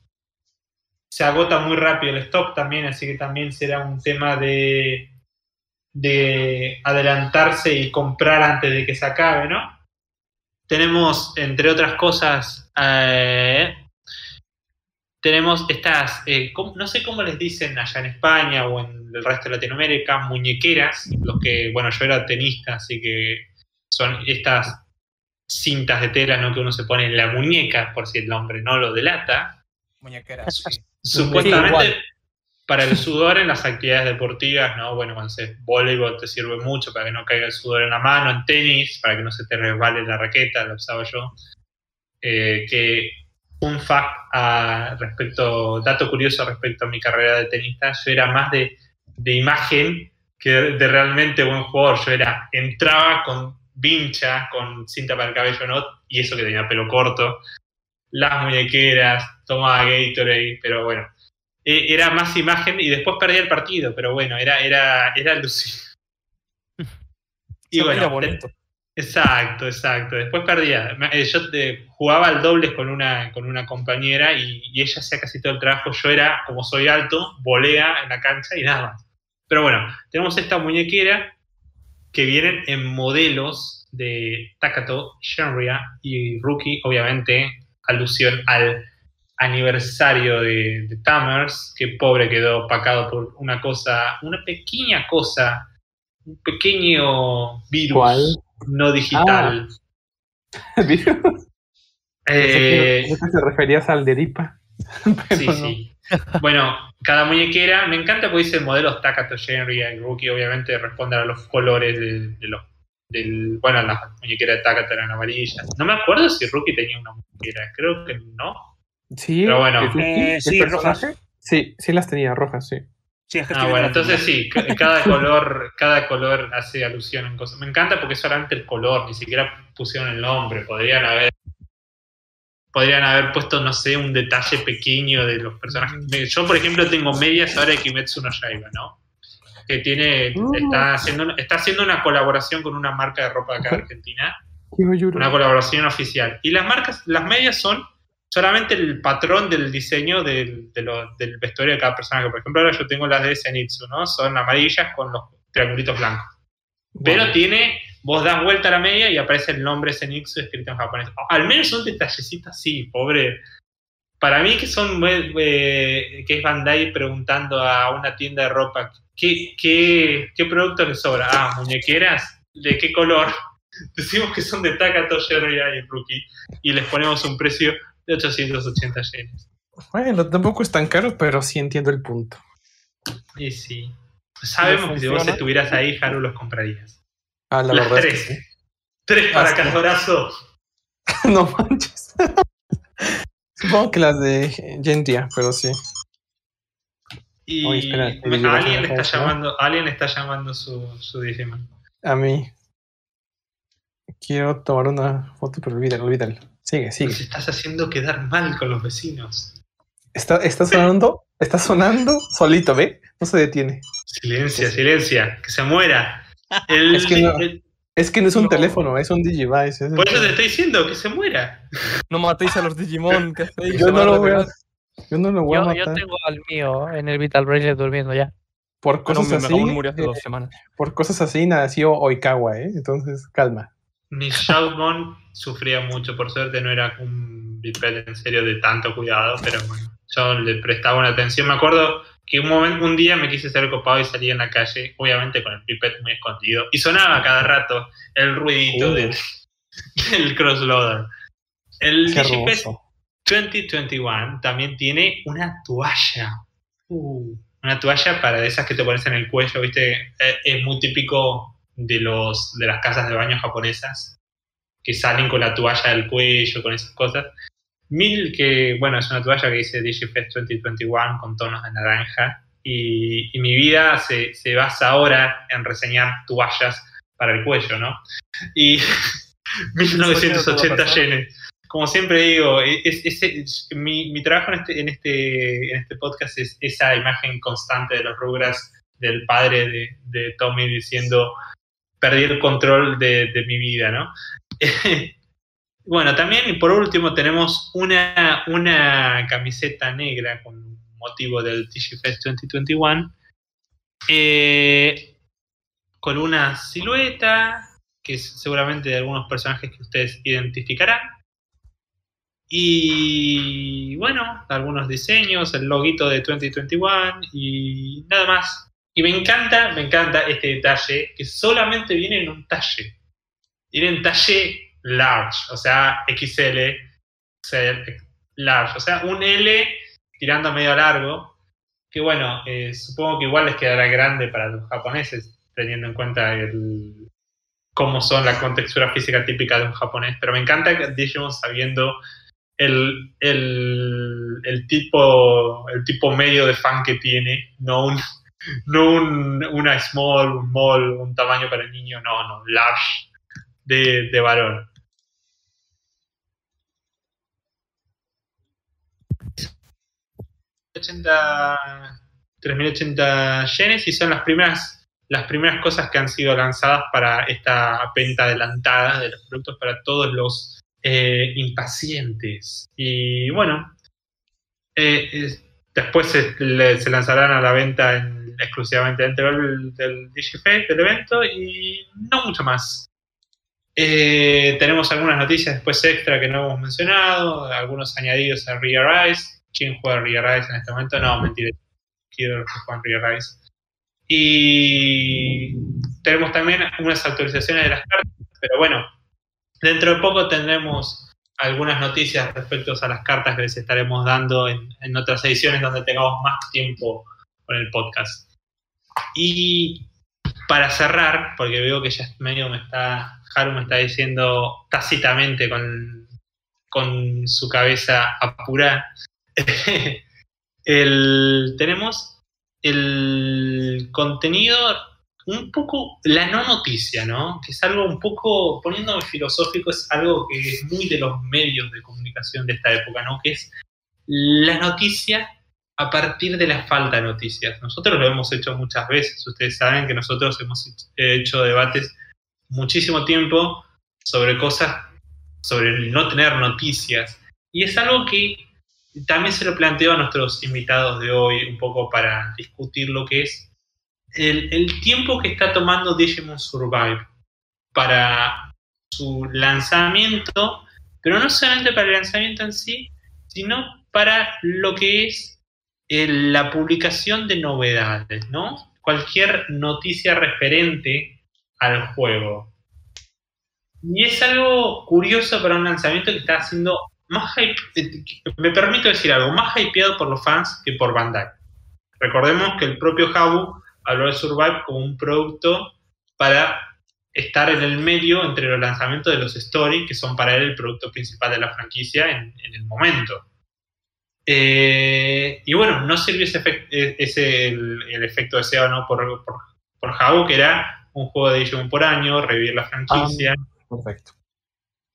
se agota muy rápido el stock también, así que también será un tema de, de adelantarse y comprar antes de que se acabe, ¿no? Tenemos, entre otras cosas, eh, tenemos estas, eh, ¿cómo- no sé cómo les dicen allá en España o en el resto de Latinoamérica, muñequeras, los que, bueno, yo era tenista, así que son estas cintas de tela, ¿no? Que uno se pone en la muñeca, por si el nombre no lo delata. Muñequeras, sí. Supuestamente. Para el sudor en las actividades deportivas, ¿no? Bueno, cuando haces voleibol te sirve mucho para que no caiga el sudor en la mano, en tenis, para que no se te resbale la raqueta, lo usaba yo. Eh, que un fact a respecto, dato curioso respecto a mi carrera de tenista, yo era más de, de imagen que de realmente buen jugador. Yo era, entraba con vincha, con cinta para el cabello, ¿no? Y eso que tenía pelo corto, las muñequeras, tomaba Gatorade, pero bueno. E- Era más imagen y después perdía el partido, pero bueno, era, era, era alucinante. Y bueno, bonito. Exacto, exacto. Después perdía. Eh, Yo eh, jugaba al dobles con una, con una compañera y, y ella hacía casi todo el trabajo. Yo era, como soy alto, volea en la cancha y nada más. Pero bueno, tenemos esta muñequera que vienen en modelos de Takato, Shenria y Rookie, obviamente, alusión al aniversario de, de Tamers, que pobre quedó opacado por una cosa, una pequeña cosa, un pequeño virus ¿Cuál? no digital. Pensé Eh, que- pensé que te referías al de Dipa. Sí, no. sí. Bueno, cada muñequera, me encanta porque dice modelos Takato, Shenria y Rookie, obviamente responden a los colores de, de los. Del, bueno, las muñequeras de Takato eran amarillas. No me acuerdo si Rookie tenía una muñequera, creo que no. Sí, Pero bueno. ¿el Rookie? Eh, ¿El sí, personaje? Sí, sí las tenía rojas, sí. Sí, es que Ah, bueno, entonces sí, ca- cada color, cada color hace alusión en cosas. Me encanta porque es solamente el color, ni siquiera pusieron el nombre. Podrían haber, podrían haber puesto, no sé, un detalle pequeño de los personajes. Me- Yo, por ejemplo, tengo medias ahora de Kimetsu no Yaiba, ¿no? Que tiene, Mm. está haciendo, una- está haciendo una colaboración con una marca de ropa de acá de Argentina una colaboración oficial. Y las marcas, las medias son solamente el patrón del diseño del, de lo- del vestuario de cada personaje. Por ejemplo, ahora yo tengo las de Zenitsu, ¿no? Son amarillas con los triangulitos blancos. Pero Bueno, tiene, vos das vuelta a la media y aparece el nombre Zenitsu escrito en japonés. Al menos un detallecito así, pobre. Para mí que son, eh, eh, que es Bandai preguntando a una tienda de ropa, ¿qué, qué, qué producto les sobra? Ah, muñequeras, ¿de qué color? Decimos que son de Takato, Sherry y Rookie y les ponemos un precio de 880 yenes. Bueno, tampoco es tan caro, pero sí entiendo el punto. Y sí. Sabemos que si vos estuvieras ahí, Haru los comprarías. Ah, la Las verdad tres. es que Tres para Ah, brazo. sí. no manches. Supongo que las de Gentia, pero sí. Y Oye, espera, alguien déjame está llamando, alguien está llamando su, su Digimon. A mí. Quiero tomar una foto, pero olvídalo, olvídalo. Sigue, sigue. Nos estás haciendo quedar mal con los vecinos. Está, está sonando, está sonando solito, ¿ve? No se detiene. Silencia, silencia, que se muera. El- Es que no- el- Es que no es un No. teléfono, es un Digivice. es por eso te estoy diciendo que se muera. No matéis a los Digimon, ¿qué hacéis? Yo no lo voy a, yo no lo voy a Yo, yo matar. tengo al mío en el Vital Bracelet durmiendo ya. Por cosas así, murió hace eh, dos semanas. por cosas así nació Oikawa, ¿eh? Entonces, calma. Mi Shoutmon sufría mucho, por suerte no era un biped en serio de tanto cuidado, pero bueno, yo le prestaba una atención. Me acuerdo que un momento, un día me quise ser copado y salí en la calle, obviamente con el pipet muy escondido, y sonaba cada rato el ruidito Uh. del, crossloader. El hermoso. 2021 también tiene una toalla. Uh, una toalla para de esas que te pones en el cuello, ¿viste? Eh, es muy típico de, los, de las casas de baño japonesas, que salen con la toalla del cuello, con esas cosas. Mil, que bueno, es una toalla que dice Digifest 2021 con tonos de naranja. Y, y mi vida se, se basa ahora en reseñar toallas para el cuello, ¿no? Y 1980 yenes como siempre digo, e, es, es- es- mi, mi trabajo en este, en, este, en este podcast es esa imagen constante de los Rugrats del padre de, de Tommy diciendo perdí el control de, mi vida, ¿no? bueno, también y por último tenemos una, una camiseta negra con motivo del Digifest 2021 eh, con una silueta que es seguramente de algunos personajes que ustedes identificarán. Y bueno, algunos diseños, el loguito de 2021 y nada más. Y me encanta, me encanta este detalle que solamente viene en un talle. Viene en talle large, o sea, XL, large, o sea, un L tirando medio largo. Que bueno, eh, supongo que igual les quedará grande para los japoneses, teniendo en cuenta el, cómo son la contextura física típica de un japonés. Pero me encanta que Digimon sabiendo el, el tipo, el tipo medio de fan que tiene, no un, no un, una small, un mall, un tamaño para el niño, no, no, large de, de varón. 3080 3080 yenes y son las primeras, las primeras cosas que han sido lanzadas para esta venta adelantada de los productos para todos los eh, impacientes. Y bueno, eh, es- después se, se lanzarán a la venta en- exclusivamente dentro del, del DigiFest, del evento, y no mucho más. Eh, tenemos algunas noticias después extra que no hemos mencionado, algunos añadidos a Rear Eyes. ¿Quién juega Rear Eyes en este momento? No, mentira. Quiero que juegan Rear Eyes. Y tenemos también unas actualizaciones de las cartas, pero bueno, dentro de poco tendremos algunas noticias respecto a las cartas que les estaremos dando en, en otras ediciones donde tengamos más tiempo con el podcast. Y para cerrar, porque veo que ya medio me está, Haru me está diciendo tácitamente con, con su cabeza apurada, el, tenemos el contenido un poco, la no noticia, ¿no? Que es algo un poco, poniéndome filosófico, es algo que es muy de los medios de comunicación de esta época, ¿no? Que es la noticia a partir de la falta de noticias. Nosotros lo hemos hecho muchas veces, ustedes saben que nosotros hemos hecho debates muchísimo tiempo sobre cosas, sobre no tener noticias. Y es algo que también se lo planteo a nuestros invitados de hoy, un poco para discutir lo que es el, el tiempo que está tomando Digimon Survive para su lanzamiento, pero no solamente para el lanzamiento en sí, sino para lo que es el- la publicación de novedades, ¿no? Cualquier noticia referente al juego. Y es algo curioso para un lanzamiento que está siendo más hype, eh, me permito decir algo, más hypeado por los fans que por Bandai. Recordemos que el propio Habu habló de Survive como un producto para estar en el medio entre los lanzamientos de los story, que son para él el producto principal de la franquicia en el momento. Eh, y bueno, no sirvió ese, efec- eh, ese el, el efecto deseado ¿no? por, por, por Habu, que era un juego de Digimon por año, revivir la franquicia. Perfecto.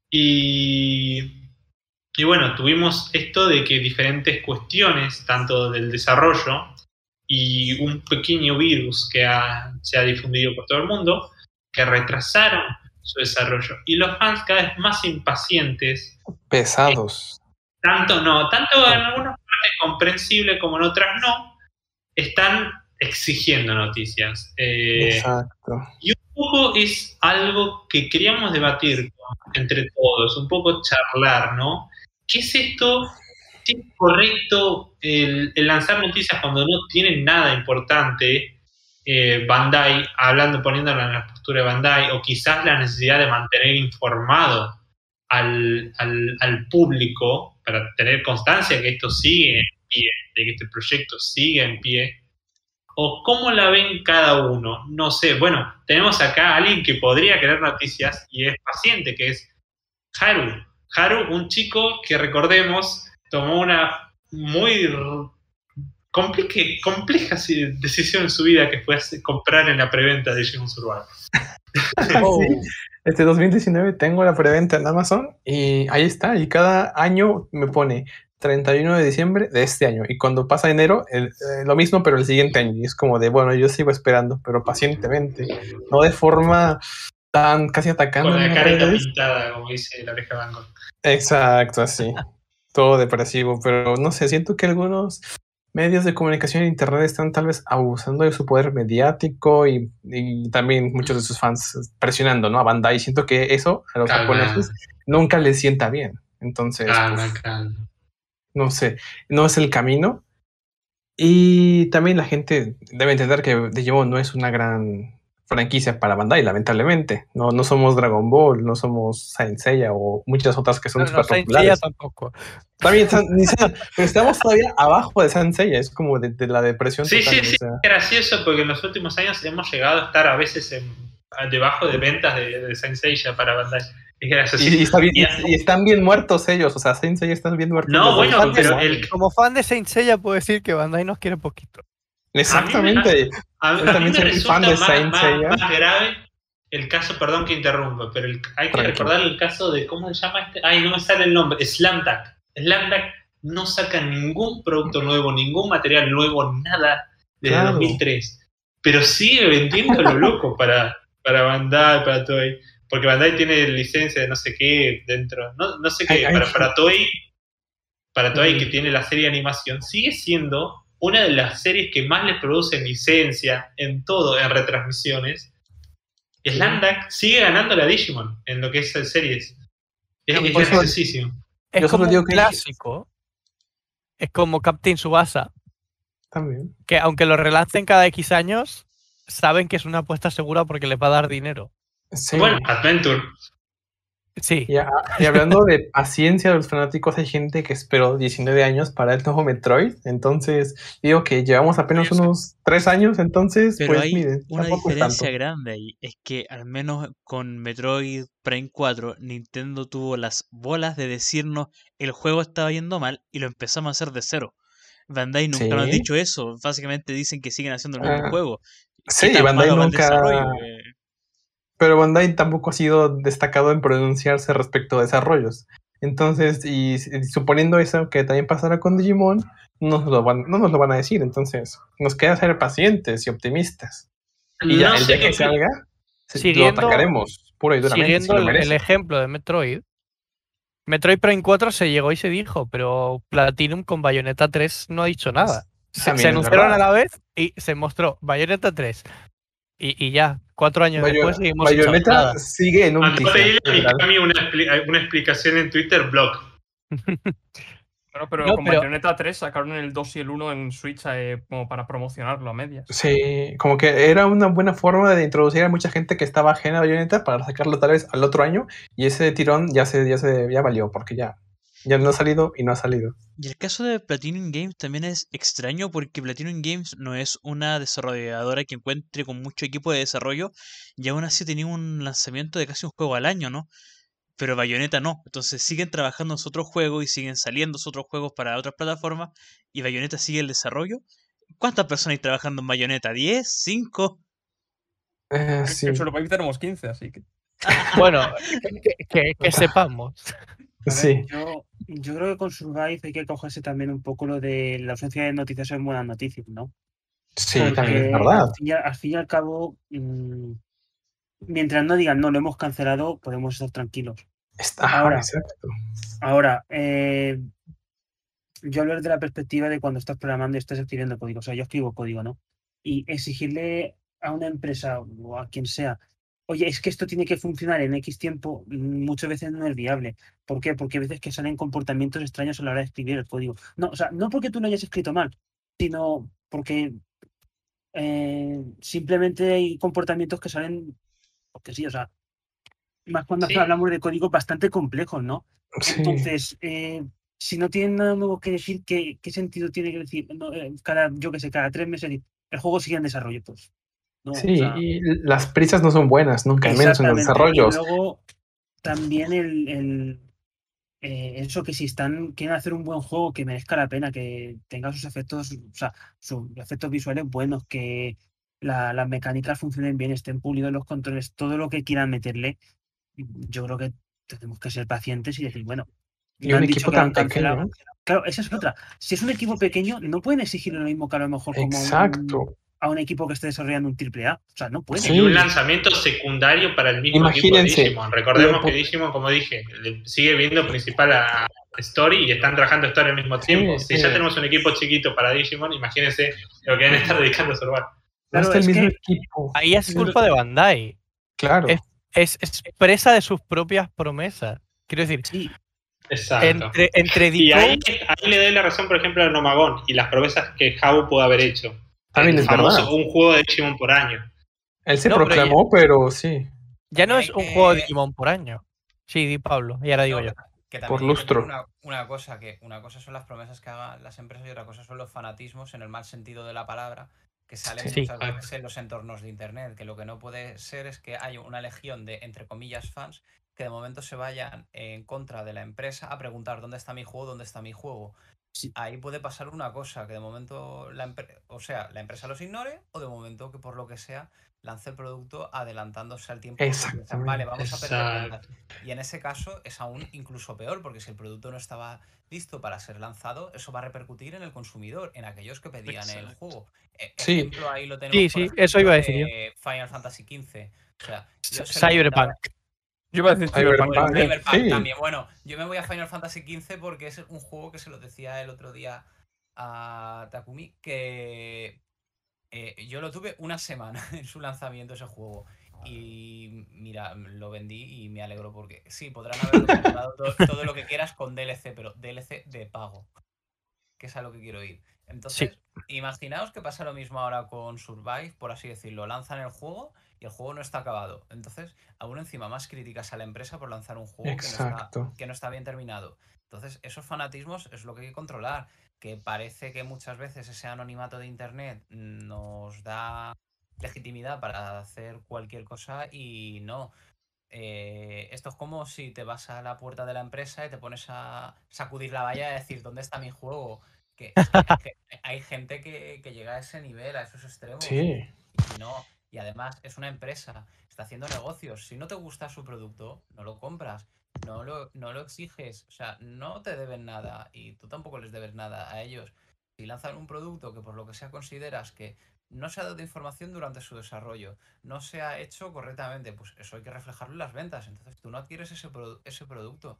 Y, y bueno, tuvimos esto de que diferentes cuestiones, tanto del desarrollo y un pequeño virus que ha- se ha difundido por todo el mundo, que retrasaron su desarrollo. Y los fans cada vez más impacientes, Pesados. Tanto no, tanto en algunas partes comprensible como en otras no, están exigiendo noticias. Eh, Exacto. y un poco es algo que queríamos debatir entre todos, un poco charlar, ¿no? ¿Qué es esto? ¿Es correcto el, el lanzar noticias cuando no tienen nada importante? eh, Bandai, hablando, poniéndolo en la postura de Bandai, o quizás la necesidad de mantener informado al, al- al público para tener constancia de que esto sigue en pie, de que este proyecto sigue en pie o cómo la ven cada uno. No sé, bueno, tenemos acá a alguien que podría querer noticias y es paciente, que es Haru. Haru, un chico que recordemos tomó una muy complique- compleja si- decisión en su vida que fue comprar en la preventa de Digimon Survive. Sí. Este 2019 tengo la preventa en Amazon y ahí está. Y cada año me pone 31 de diciembre de este año. Y cuando pasa enero, el- eh, lo mismo, pero el siguiente año. Y es como de, bueno, yo sigo esperando, pero pacientemente. No de forma tan casi atacando. Con la carita pintada, como dice la oreja Van Gogh. Exacto, así. Todo depresivo, pero no sé, siento que algunos medios de comunicación en internet están tal vez abusando de su poder mediático y, y también muchos de sus fans presionando, ¿no? A Bandai. Siento que eso a los Calma. japoneses nunca les sienta bien. Entonces, Calma, pues, calma. no sé, no es el camino. Y también la gente debe entender que Digimon no es una gran franquicia para Bandai, lamentablemente. No, no somos Dragon Ball, no somos Saint Seiya o muchas otras que son No, no, Saint Seiya tampoco. También, pero estamos todavía abajo de Saint Seiya, es como de, de la depresión Sí, total. sí, o sí. sea, Es gracioso porque en los últimos años hemos llegado a estar a veces en- debajo de ventas de, de Saint Seiya para Bandai. Es gracioso. y, y está bien- Y- y- están bien muertos ellos, o sea, Saint Seiya están bien muertos. No, bueno, pero ¿no? el, Como fan de Saint Seiya puedo decir que Bandai nos quiere poquito. Exactamente. A, mí me resulta fan de más, Saint más- grave el caso, perdón que interrumpa, pero el- hay que recordar el caso de, ¿cómo se llama este? Ay, no me sale el nombre, Slamdack. Slamdack no saca ningún producto nuevo, ningún material nuevo, nada desde Claro. 2003. Pero sigue vendiendo lo loco para, para Bandai, para Toei. Porque Bandai tiene licencia de no sé qué dentro. No, no sé qué, Ay, para, para Toei, para Toei que tiene la serie de animación, sigue siendo una de las series que más les producen licencia en todo, en retransmisiones. Slamdack sigue ganando la Digimon en lo que es series. Es, No, es por eso- graciosísimo. Es solo como un clásico. Es como Captain Subasa, También. que aunque lo relancen cada X años, saben que es una apuesta segura porque les va a dar dinero. Sí. Bueno, Adventure. Sí. Y, a- y hablando de paciencia de los fanáticos, hay gente que esperó 19 años para el nuevo Metroid. Entonces, digo que llevamos apenas Pero sí. unos 3 años. Entonces, Pero pues hay miren, una diferencia tanto. grande ahí. Es que al menos con Metroid Prime 4, Nintendo tuvo las bolas de decirnos el juego estaba yendo mal y lo empezamos a hacer de cero. Bandai nunca nos ha Sí. dicho eso. Básicamente dicen que siguen haciendo el mismo Ah, juego. ¿Qué Sí, Bandai nunca. Pero Bandai tampoco ha sido destacado en pronunciarse respecto a desarrollos. Entonces, y, y suponiendo eso que también pasará con Digimon, no nos lo van, no nos lo van a decir. Entonces, nos queda ser pacientes y optimistas. Y ya no el día que salga, lo atacaremos puro y duramente. si Siguiendo lo el, ejemplo de Metroid, Metroid Prime 4 se llegó y se dijo, pero Platinum con Bayonetta 3 no ha dicho nada. Se, se anunciaron verdad. a la vez y se mostró Bayonetta 3. Y, y ya, cuatro años después seguimos Bayonetta sigue en un Andate teaser, ahí a una, expli- una explicación en Twitter, blog. Bueno, pero No, con pero- Bayonetta 3 sacaron el 2 y el 1 en Switch eh, como para promocionarlo a medias. Sí, como que era una buena forma de introducir a mucha gente que estaba ajena a Bayonetta para sacarlo tal vez al otro año y ese tirón ya se, ya se ya valió porque ya, ya no ha salido y no ha salido. Y el caso de Platinum Games también es extraño porque Platinum Games no es una desarrolladora que encuentre con mucho equipo de desarrollo y aún así tenía un lanzamiento de casi un juego al año, ¿no? Pero Bayonetta no. Entonces siguen trabajando en sus otros juegos y siguen saliendo sus otros juegos para otras plataformas y Bayonetta sigue el desarrollo. ¿Cuántas personas hay trabajando en Bayonetta? ¿10? ¿5? Eh, sí, En Solo Pipe tenemos 15, así que. Bueno, que, que- que sepamos. A ver, sí. Yo, yo creo que con Survive hay que cogerse también un poco lo de la ausencia de noticias en buenas noticias, ¿no? Sí, Porque también es verdad. Al fin, y, al fin y al cabo, mm, mientras no digan no, lo hemos cancelado, podemos estar tranquilos. Está, Ahora. exacto. Ahora, eh, yo hablo desde la perspectiva de cuando estás programando y estás escribiendo código. O sea, yo escribo código, ¿no? Y exigirle a una empresa o a quien sea, oye, es que esto tiene que funcionar en X tiempo, mm, muchas veces no es viable. ¿Por qué? Porque hay veces que salen comportamientos extraños a la hora de escribir el código. No, o sea, no porque tú lo hayas escrito mal, sino porque eh, simplemente hay comportamientos que salen porque sí, o sea, más cuando Sí. hablamos de códigos bastante complejos, ¿no? Sí. Entonces, eh, si no tienen nada nuevo que decir, ¿qué, qué sentido tiene que decir? No, eh, cada, yo que sé, cada tres meses el juego sigue en desarrollo, pues. No, o Sí, sea, y las prisas no son buenas, nunca, menos en los exactamente. Y desarrollos. luego, también el, el, eh, eso que si están, quieren hacer un buen juego que merezca la pena, que tenga sus efectos, o sea, sus efectos visuales buenos, que la- las mecánicas funcionen bien, estén pulidos los controles, todo lo que quieran meterle, yo creo que tenemos que ser pacientes y decir, bueno, Y un han dicho equipo tan han cancelado. pequeño. Claro, esa es otra. Si es un equipo pequeño, no pueden exigirle lo mismo que a lo mejor como un- Exacto. A un equipo que esté desarrollando un triple A. O sea, no pueden. Sí. Y un lanzamiento secundario para el mismo Imagínense, equipo de Digimon. Recordemos que Digimon, como dije, le sigue viendo principal a Story y están trabajando Story al mismo tiempo. si sí. ya tenemos un equipo chiquito para Digimon, imagínense lo que van a estar dedicando a Survival. No Claro, está el es mismo equipo. Ahí es culpa de Bandai. Claro. es- Es, es presa de sus propias promesas. Quiero decir, Sí, Exacto. entre, entre y ahí, ahí le doy la razón, por ejemplo, a Nomagón y las promesas que Jabu pudo haber hecho. También El es famoso verdad. un juego de Digimon por año. Él se No, pero proclamó, pero sí. ya no es un juego de Digimon por año. Sí, di Pablo, y ahora digo No, yo. Que Por lustro. Una, una cosa, que una cosa son las promesas que hagan las empresas y otra cosa son los fanatismos en el mal sentido de la palabra que salen Sí. muchas veces en los entornos de internet. Que lo que no puede ser es que haya una legión de, entre comillas, fans que de momento se vayan en contra de la empresa a preguntar dónde está mi juego, dónde está mi juego. Sí. ahí puede pasar una cosa, que de momento la o sea, la empresa los ignore o de momento que por lo que sea lance el producto adelantándose al tiempo. Exactamente. Vale, vamos a perder Exacto. ventas". Y en ese caso es aún incluso peor, porque si el producto no estaba listo para ser lanzado, eso va a repercutir en el consumidor, en aquellos que pedían el Exacto. juego. E- Sí. Ejemplo, ahí lo tenemos. Sí, sí, eso iba a decir ejemplo, yo. de Final Fantasy XV. O sea, Cyberpunk. Yo iba a decir Cyberpunk. Bueno, Cyberpunk sí. también. Bueno, yo me voy a Final Fantasy XV porque es un juego que se lo decía el otro día a Takumi, que eh, yo lo tuve una semana en su lanzamiento ese juego. Y mira, lo vendí y me alegro porque sí, podrán haberlo comprado todo, todo lo que quieras con DLC, pero DLC de pago. Que es a lo que quiero ir. Entonces, imaginaos que pasa lo mismo ahora con Survive, por así decirlo. Lanzan el juego y el juego no está acabado. Entonces, aún encima más críticas a la empresa por lanzar un juego que no, está, Exacto. que no está bien terminado. Entonces, esos fanatismos es lo que hay que controlar. Que parece que muchas veces ese anonimato de internet nos da legitimidad para hacer cualquier cosa y no. Eh, esto es como si te vas a la puerta de la empresa y te pones a sacudir la valla y decir, ¿dónde está mi juego? Que es hay gente que, que llega a ese nivel, a esos extremos. Sí, Y no, y además es una empresa, está haciendo negocios. Si no te gusta su producto, no lo compras, no lo, no lo exiges, o sea, no te deben nada y tú tampoco les debes nada a ellos. Si lanzan un producto que por lo que sea consideras que no se ha dado información durante su desarrollo, no se ha hecho correctamente, pues eso hay que reflejarlo en las ventas. Entonces tú no adquieres ese, produ- ese producto.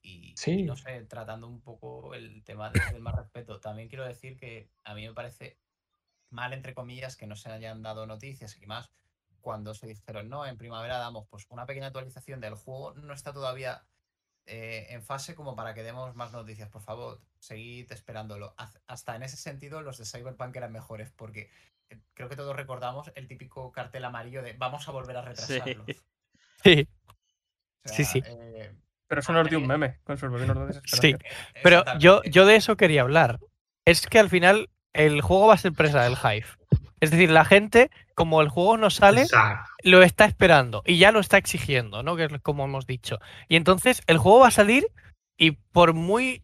Y, y no sé, tratando un poco el tema desde el más respeto. También quiero decir que a mí me parece mal, entre comillas, que no se hayan dado noticias y más cuando se dijeron, no, en primavera damos pues una pequeña actualización del juego, no está todavía eh, en fase como para que demos más noticias. Por favor, seguid esperándolo. Hasta en ese sentido, los de Cyberpunk eran mejores, porque eh, creo que todos recordamos el típico cartel amarillo de vamos a volver a retrasarlo. Sí, O Sí, sea, sí. eh, Pero eso nos dio un meme con sus sí. Pero yo, yo de eso quería hablar. Es que al final el juego va a ser presa del hype. Es decir, la gente, como el juego no sale, Exacto. lo está esperando y ya lo está exigiendo, ¿no? Que es como hemos dicho. Y entonces el juego va a salir y por muy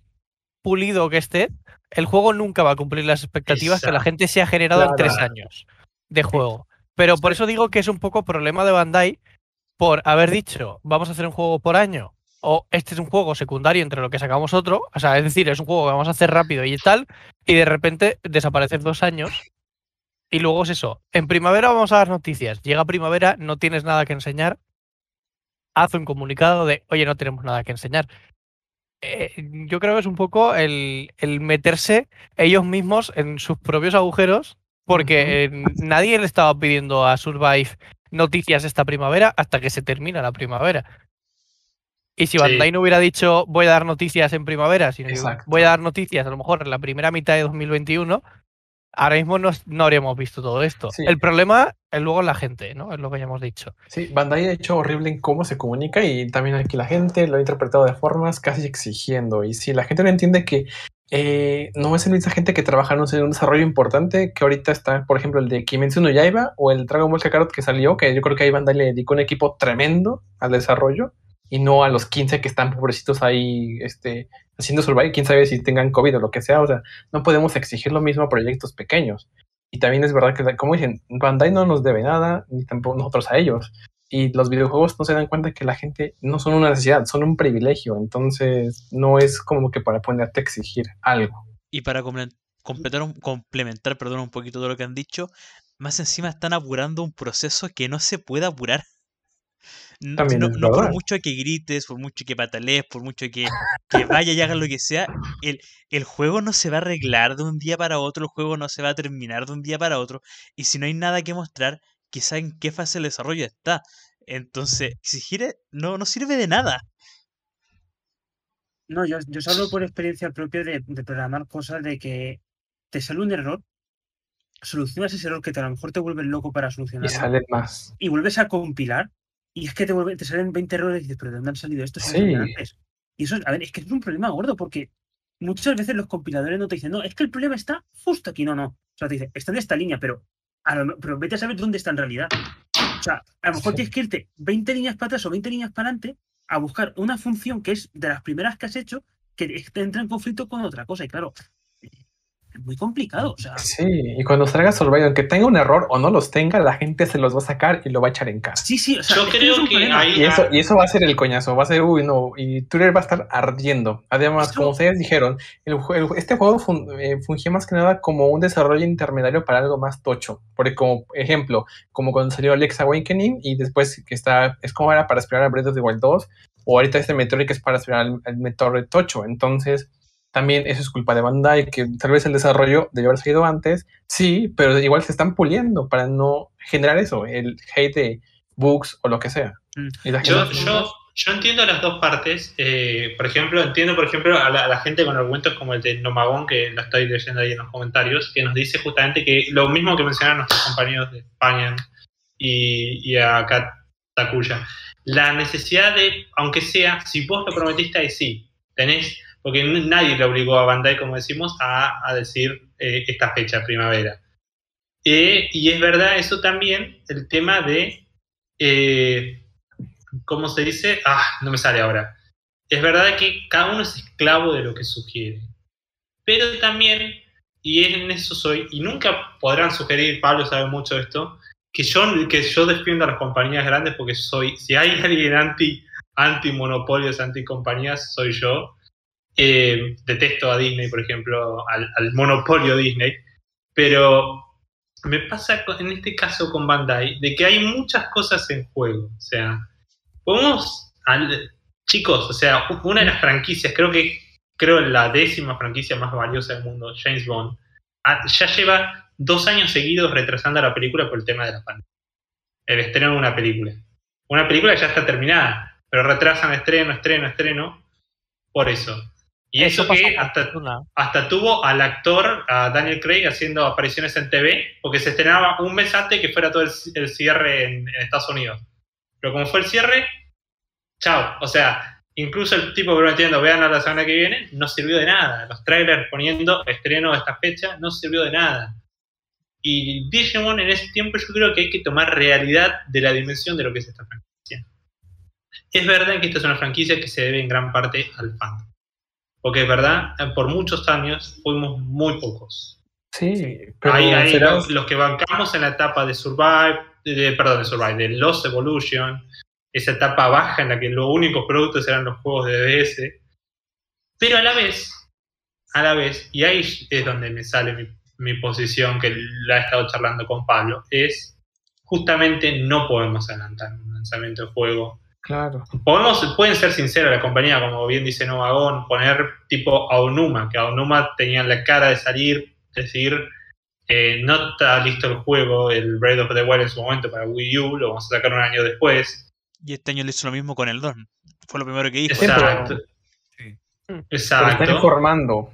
pulido que esté, el juego nunca va a cumplir las expectativas que la gente se ha generado en tres años de juego. Pero por eso digo que es un poco problema de Bandai por haber dicho, vamos a hacer un juego por año, o este es un juego secundario entre lo que sacamos otro, o sea, es decir, es un juego que vamos a hacer rápido y tal, y de repente desaparecer dos años. Y luego es eso, en primavera vamos a dar noticias, llega primavera, no tienes nada que enseñar, haz un comunicado de, oye, no tenemos nada que enseñar. Eh, yo creo que es un poco el, el meterse ellos mismos en sus propios agujeros, porque eh, nadie le estaba pidiendo a Survive noticias esta primavera hasta que se termina la primavera. Y si Sí. Bandai no hubiera dicho voy a dar noticias en primavera, sino Exacto. voy a dar noticias a lo mejor en la primera mitad de 2021, ahora mismo no, no habríamos visto todo esto. Sí. El problema es luego la gente, ¿no? Es lo que ya hemos dicho. Sí, Bandai ha hecho horrible en cómo se comunica y también aquí la gente lo ha interpretado de formas casi exigiendo. Y si la gente no entiende que eh, no es el misma gente que trabaja en un desarrollo importante, que ahorita está, por ejemplo, el de Kimetsu no Yaiba o el Dragon Ball Kakarot que salió, que yo creo que ahí Bandai le dedicó un equipo tremendo al desarrollo y no a los 15 que están pobrecitos ahí este, haciendo survival, quién sabe si tengan COVID o lo que sea. O sea, no podemos exigir lo mismo a proyectos pequeños. Y también es verdad que, como dicen, Bandai no nos debe nada, ni tampoco nosotros a ellos. Y los videojuegos no se dan cuenta que la gente no son una necesidad, son un privilegio. Entonces, no es como que para ponerte a exigir algo. Y para comple- completar un- complementar perdón, un poquito todo lo que han dicho, más encima están apurando un proceso que no se puede apurar. También no, por mucho que grites, por mucho que patalees, por mucho que, que vaya y hagas lo que sea, el, el juego no se va a arreglar de un día para otro, el juego no se va a terminar de un día para otro, y si no hay nada que mostrar, quizá en qué fase de desarrollo está. Entonces, exigir e- no, no sirve de nada. No, yo, yo os hablo por experiencia propia de, de programar cosas de que te sale un error, solucionas ese error que te, a lo mejor te vuelve loco para Y solucionarlo salen más. y vuelves a compilar y es que te, salen 20 errores y dices, pero ¿de dónde han salido estos? Sí. Y eso, es- a ver, es que es un problema gordo porque muchas veces los compiladores no te dicen, no, es que el problema está justo aquí, no, no. O sea, te dicen, está en esta línea, pero, a lo me- pero vete a saber dónde está en realidad. O sea, a lo mejor Sí. tienes que irte 20 líneas para atrás o 20 líneas para adelante a buscar una función que es de las primeras que has hecho que entra en conflicto con otra cosa. Y claro, muy complicado. O sea, Sí, y cuando salga Survivor, aunque tenga un error o no los tenga, la gente se los va a sacar y lo va a echar en cara. sí, sí, o sea, Yo creo es que ahí- Y eso, y eso va a ser el coñazo, va a ser, uy, no, y Twitter va a estar ardiendo. Además, como ustedes dijeron, el este juego fun- eh, fungía más que nada como un desarrollo intermediario para algo más tocho. Porque como ejemplo, como cuando salió Alex Awakening y después que está, es como era para esperar a Breath of the Wild 2, o ahorita este Metroid que es para esperar al, al Metroid tocho. Entonces, también eso es culpa de Bandai, que tal vez el desarrollo debió haber salido antes, sí, pero igual se están puliendo para no generar eso, el hate de bugs o lo que sea. Mm. Yo, yo, yo entiendo las dos partes. eh, por ejemplo, entiendo, por ejemplo, a la, a la gente con argumentos como el de Nomagón, que lo estoy leyendo ahí en los comentarios, que nos dice justamente que lo mismo que mencionaron nuestros compañeros de España y, y acá Takuya. La necesidad de, aunque sea, si vos lo prometiste ahí sí, tenés, porque nadie le obligó a Bandai, como decimos, a, a decir eh, esta fecha, primavera. Eh, y es verdad eso también, el tema de... eh, ¿cómo se dice? Ah, no me sale ahora. Es verdad que cada uno es esclavo de lo que sugiere. Pero también, y en eso soy, y nunca podrán sugerir, Pablo sabe mucho de esto, que yo, que yo defiendo a las compañías grandes porque soy, si hay alguien anti, anti monopolios, anti compañías, soy yo. Eh, detesto a Disney, por ejemplo, al, monopolio Disney, pero me pasa en este caso con Bandai de que hay muchas cosas en juego. O sea, podemos, al- chicos, o sea, una de las franquicias, creo que creo la décima franquicia más valiosa del mundo, James Bond, ah, ya lleva dos años seguidos retrasando la película por el tema de la pandemia. El estreno de una película. Una película que ya está terminada, pero retrasan estreno, estreno, estreno, por eso. Y eso, que hasta, tuvo al actor, a Daniel Craig, haciendo apariciones en TV, porque se estrenaba un mes antes que fuera todo el, el cierre en, en Estados Unidos. Pero como fue el cierre, chao. O sea, incluso el tipo prometiendo, vean a la semana que viene, no sirvió de nada. Los trailers poniendo estreno de esta fecha, no sirvió de nada. Y Digimon en ese tiempo yo creo que hay que tomar realidad de la dimensión de lo que es esta franquicia. Es verdad que esta es una franquicia que se debe en gran parte al fandom. Porque es verdad, por muchos años fuimos muy pocos. Sí, pero Ahí, los, los que bancamos en la etapa de Survive, de, de- perdón, de Survive, de Lost Evolution, esa etapa baja en la que los únicos productos eran los juegos de DS, pero a la vez, a la vez, y ahí es donde me sale mi, mi posición, que la he estado charlando con Pablo, es justamente no podemos adelantar un lanzamiento de juego Claro. Podemos, pueden ser sinceros la compañía, como bien dice Novagón, poner tipo Aonuma, que Aonuma tenía la cara de salir, decir, eh, no está listo el juego, el Breath of the Wild en su momento para Wii U, lo vamos a sacar un año después. Y este año le hizo lo mismo con el Don. Fue lo primero que pero- Exacto. Sí. Pero Exacto. están informando.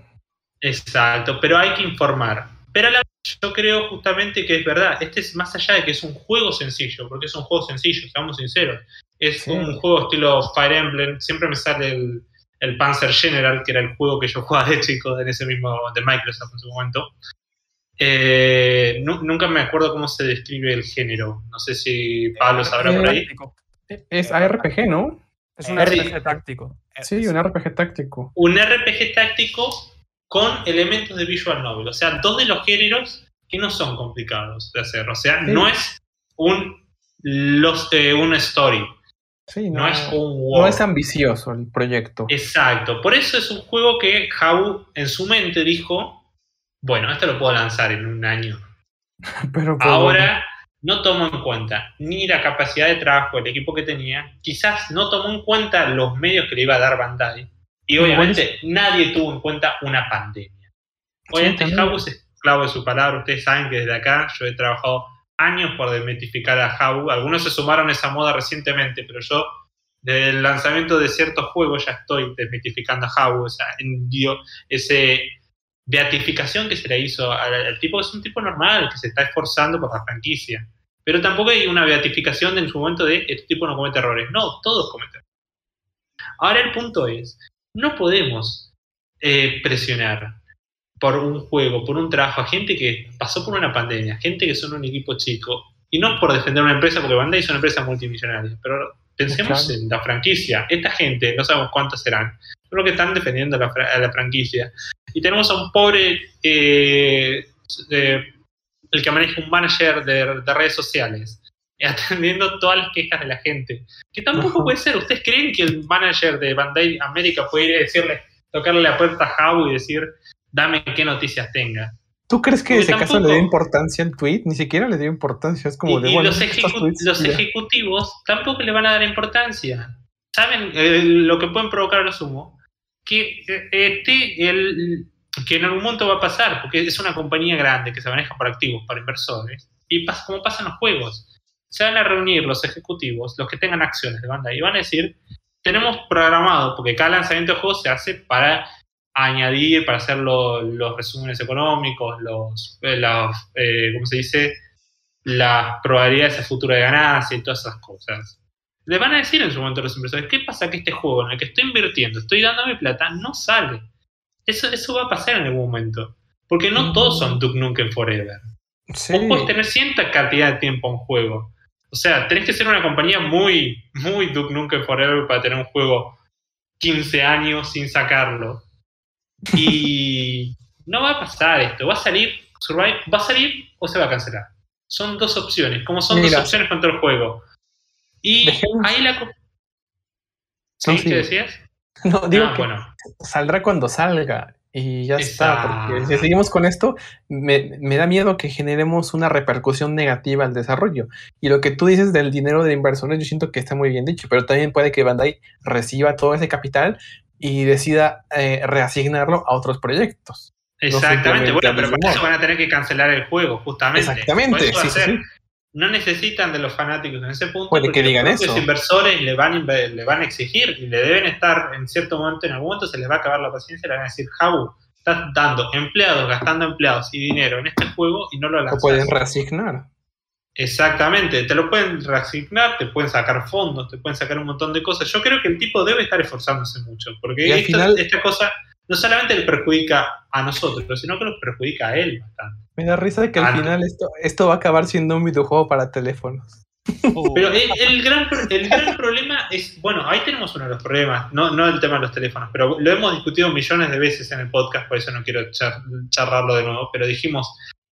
Exacto, pero hay que informar. Pero a la vez yo creo justamente que es verdad, este es más allá de que es un juego sencillo, porque es un juego sencillo, seamos sinceros. Es Sí. un juego estilo Fire Emblem, siempre me sale el, el Panzer General, que era el juego que yo jugaba de chico en ese mismo de Microsoft en su momento. Eh, nu- nunca me acuerdo cómo se describe el género. No sé si Pablo sabrá por ahí. Es ARPG, ¿no? Es un Eh, RPG táctico. Sí, un RPG táctico. un RPG táctico con elementos de visual novel. O sea, dos de los géneros que no son complicados de hacer. O sea, Sí. no es un, los, eh, un story, Sí, no, no, es un no world. es ambicioso el proyecto. Exacto. Por eso es un juego que Jau en su mente dijo, bueno, esto lo puedo lanzar en un año. Pero pues, Ahora no tomó en cuenta ni la capacidad de trabajo del equipo que tenía, quizás no tomó en cuenta los medios que le iba a dar Bandai, y obviamente nadie tuvo en cuenta una pandemia. Obviamente también. Jabu es esclavo de su palabra, ustedes saben que desde acá yo he trabajado años por desmitificar a Jabu, algunos se sumaron a esa moda recientemente, pero yo desde el lanzamiento de ciertos juegos ya estoy desmitificando a Jabu, esa, ese beatificación que se le hizo al, tipo, que es un tipo normal, que se está esforzando por la franquicia. Pero tampoco hay una beatificación en su momento de este tipo no comete errores. No, todos cometen errores. Ahora el punto es, no podemos eh, presionar por un juego, por un trabajo, a gente que pasó por una pandemia, gente que son un equipo chico, Y no por defender una empresa, porque Bandai es una empresa multimillonaria, pero pensemos en la franquicia. Esta gente, no sabemos cuántos serán, pero que están defendiendo la, a la franquicia. Y tenemos a un pobre, eh, eh, el que maneja un manager de, de redes sociales, atendiendo todas las quejas de la gente. Que tampoco puede ser. ¿Ustedes creen que el manager de Bandai América puede ir a decirle, tocarle la puerta a Jabu y decir, dame qué noticias tenga? ¿Tú crees que Porque ese caso le dio importancia al tweet? Ni siquiera le dio importancia. Es como y, de y bueno, los, ejecu- tweets, los ejecutivos tampoco le van a dar importancia. ¿Saben eh, lo que pueden provocar a lo sumo? Que eh, esté el que en algún momento va a pasar, porque es una compañía grande que se maneja por activos, para inversores, y pasa como pasa en los juegos. Se van a reunir los ejecutivos, los que tengan acciones de banda, y van a decir, tenemos programado, porque cada lanzamiento de juego se hace para añadir, para hacer lo- los resúmenes económicos, los, eh, los, eh, ¿cómo se dice? Las probabilidades a futuro de ganancia y todas esas cosas. Le van a decir en su momento a los inversores, ¿qué pasa que este juego en el que estoy invirtiendo, estoy dando mi plata, no sale? Eso, eso va a pasar en algún momento. Porque no todos son Duke Nukem Forever. Sí. Vos podés tener cierta cantidad de tiempo en juego. O sea, tenés que ser una compañía muy, muy Duke Nukem Forever para tener un juego 15 años sin sacarlo. Y no va a pasar esto. Va a salir, Survive, va a salir o se va a cancelar. Son dos opciones, como son Mira. dos opciones contra el juego. Y Dejemos- ahí la... co- ¿Sí? No, ¿Qué decías? No, digo Ah, que bueno. saldrá cuando salga. Y ya está, porque si seguimos con esto, me, me da miedo que generemos una repercusión negativa al desarrollo. Y lo que tú dices del dinero de inversores, yo siento que está muy bien dicho, pero también puede que Bandai reciba todo ese capital y decida eh, reasignarlo a otros proyectos. Exactamente, bueno, pero rumor. eso van a tener que cancelar el juego, justamente. Exactamente, sí, sí, sí. No necesitan de los fanáticos en ese punto. Puede que digan los eso. inversores le van, le van a exigir y le deben estar en cierto momento, en algún momento se les va a acabar la paciencia y le van a decir, Jabu, estás dando empleados, gastando empleados y dinero en este juego y no lo Lo lanzas. pueden reasignar. Exactamente, te lo pueden reasignar, te pueden sacar fondos, te pueden sacar un montón de cosas. Yo creo que el tipo debe estar esforzándose mucho, porque esto- final- esta cosa no solamente le perjudica a nosotros, sino que nos perjudica a él bastante. Me da risa de que al Ah, no. final esto, esto va a acabar siendo un videojuego para teléfonos. Oh, Pero el, el gran, el gran problema es, bueno, ahí tenemos uno de los problemas, no, no el tema de los teléfonos, pero lo hemos discutido millones de veces en el podcast, por eso no quiero char- charlarlo de nuevo, pero dijimos,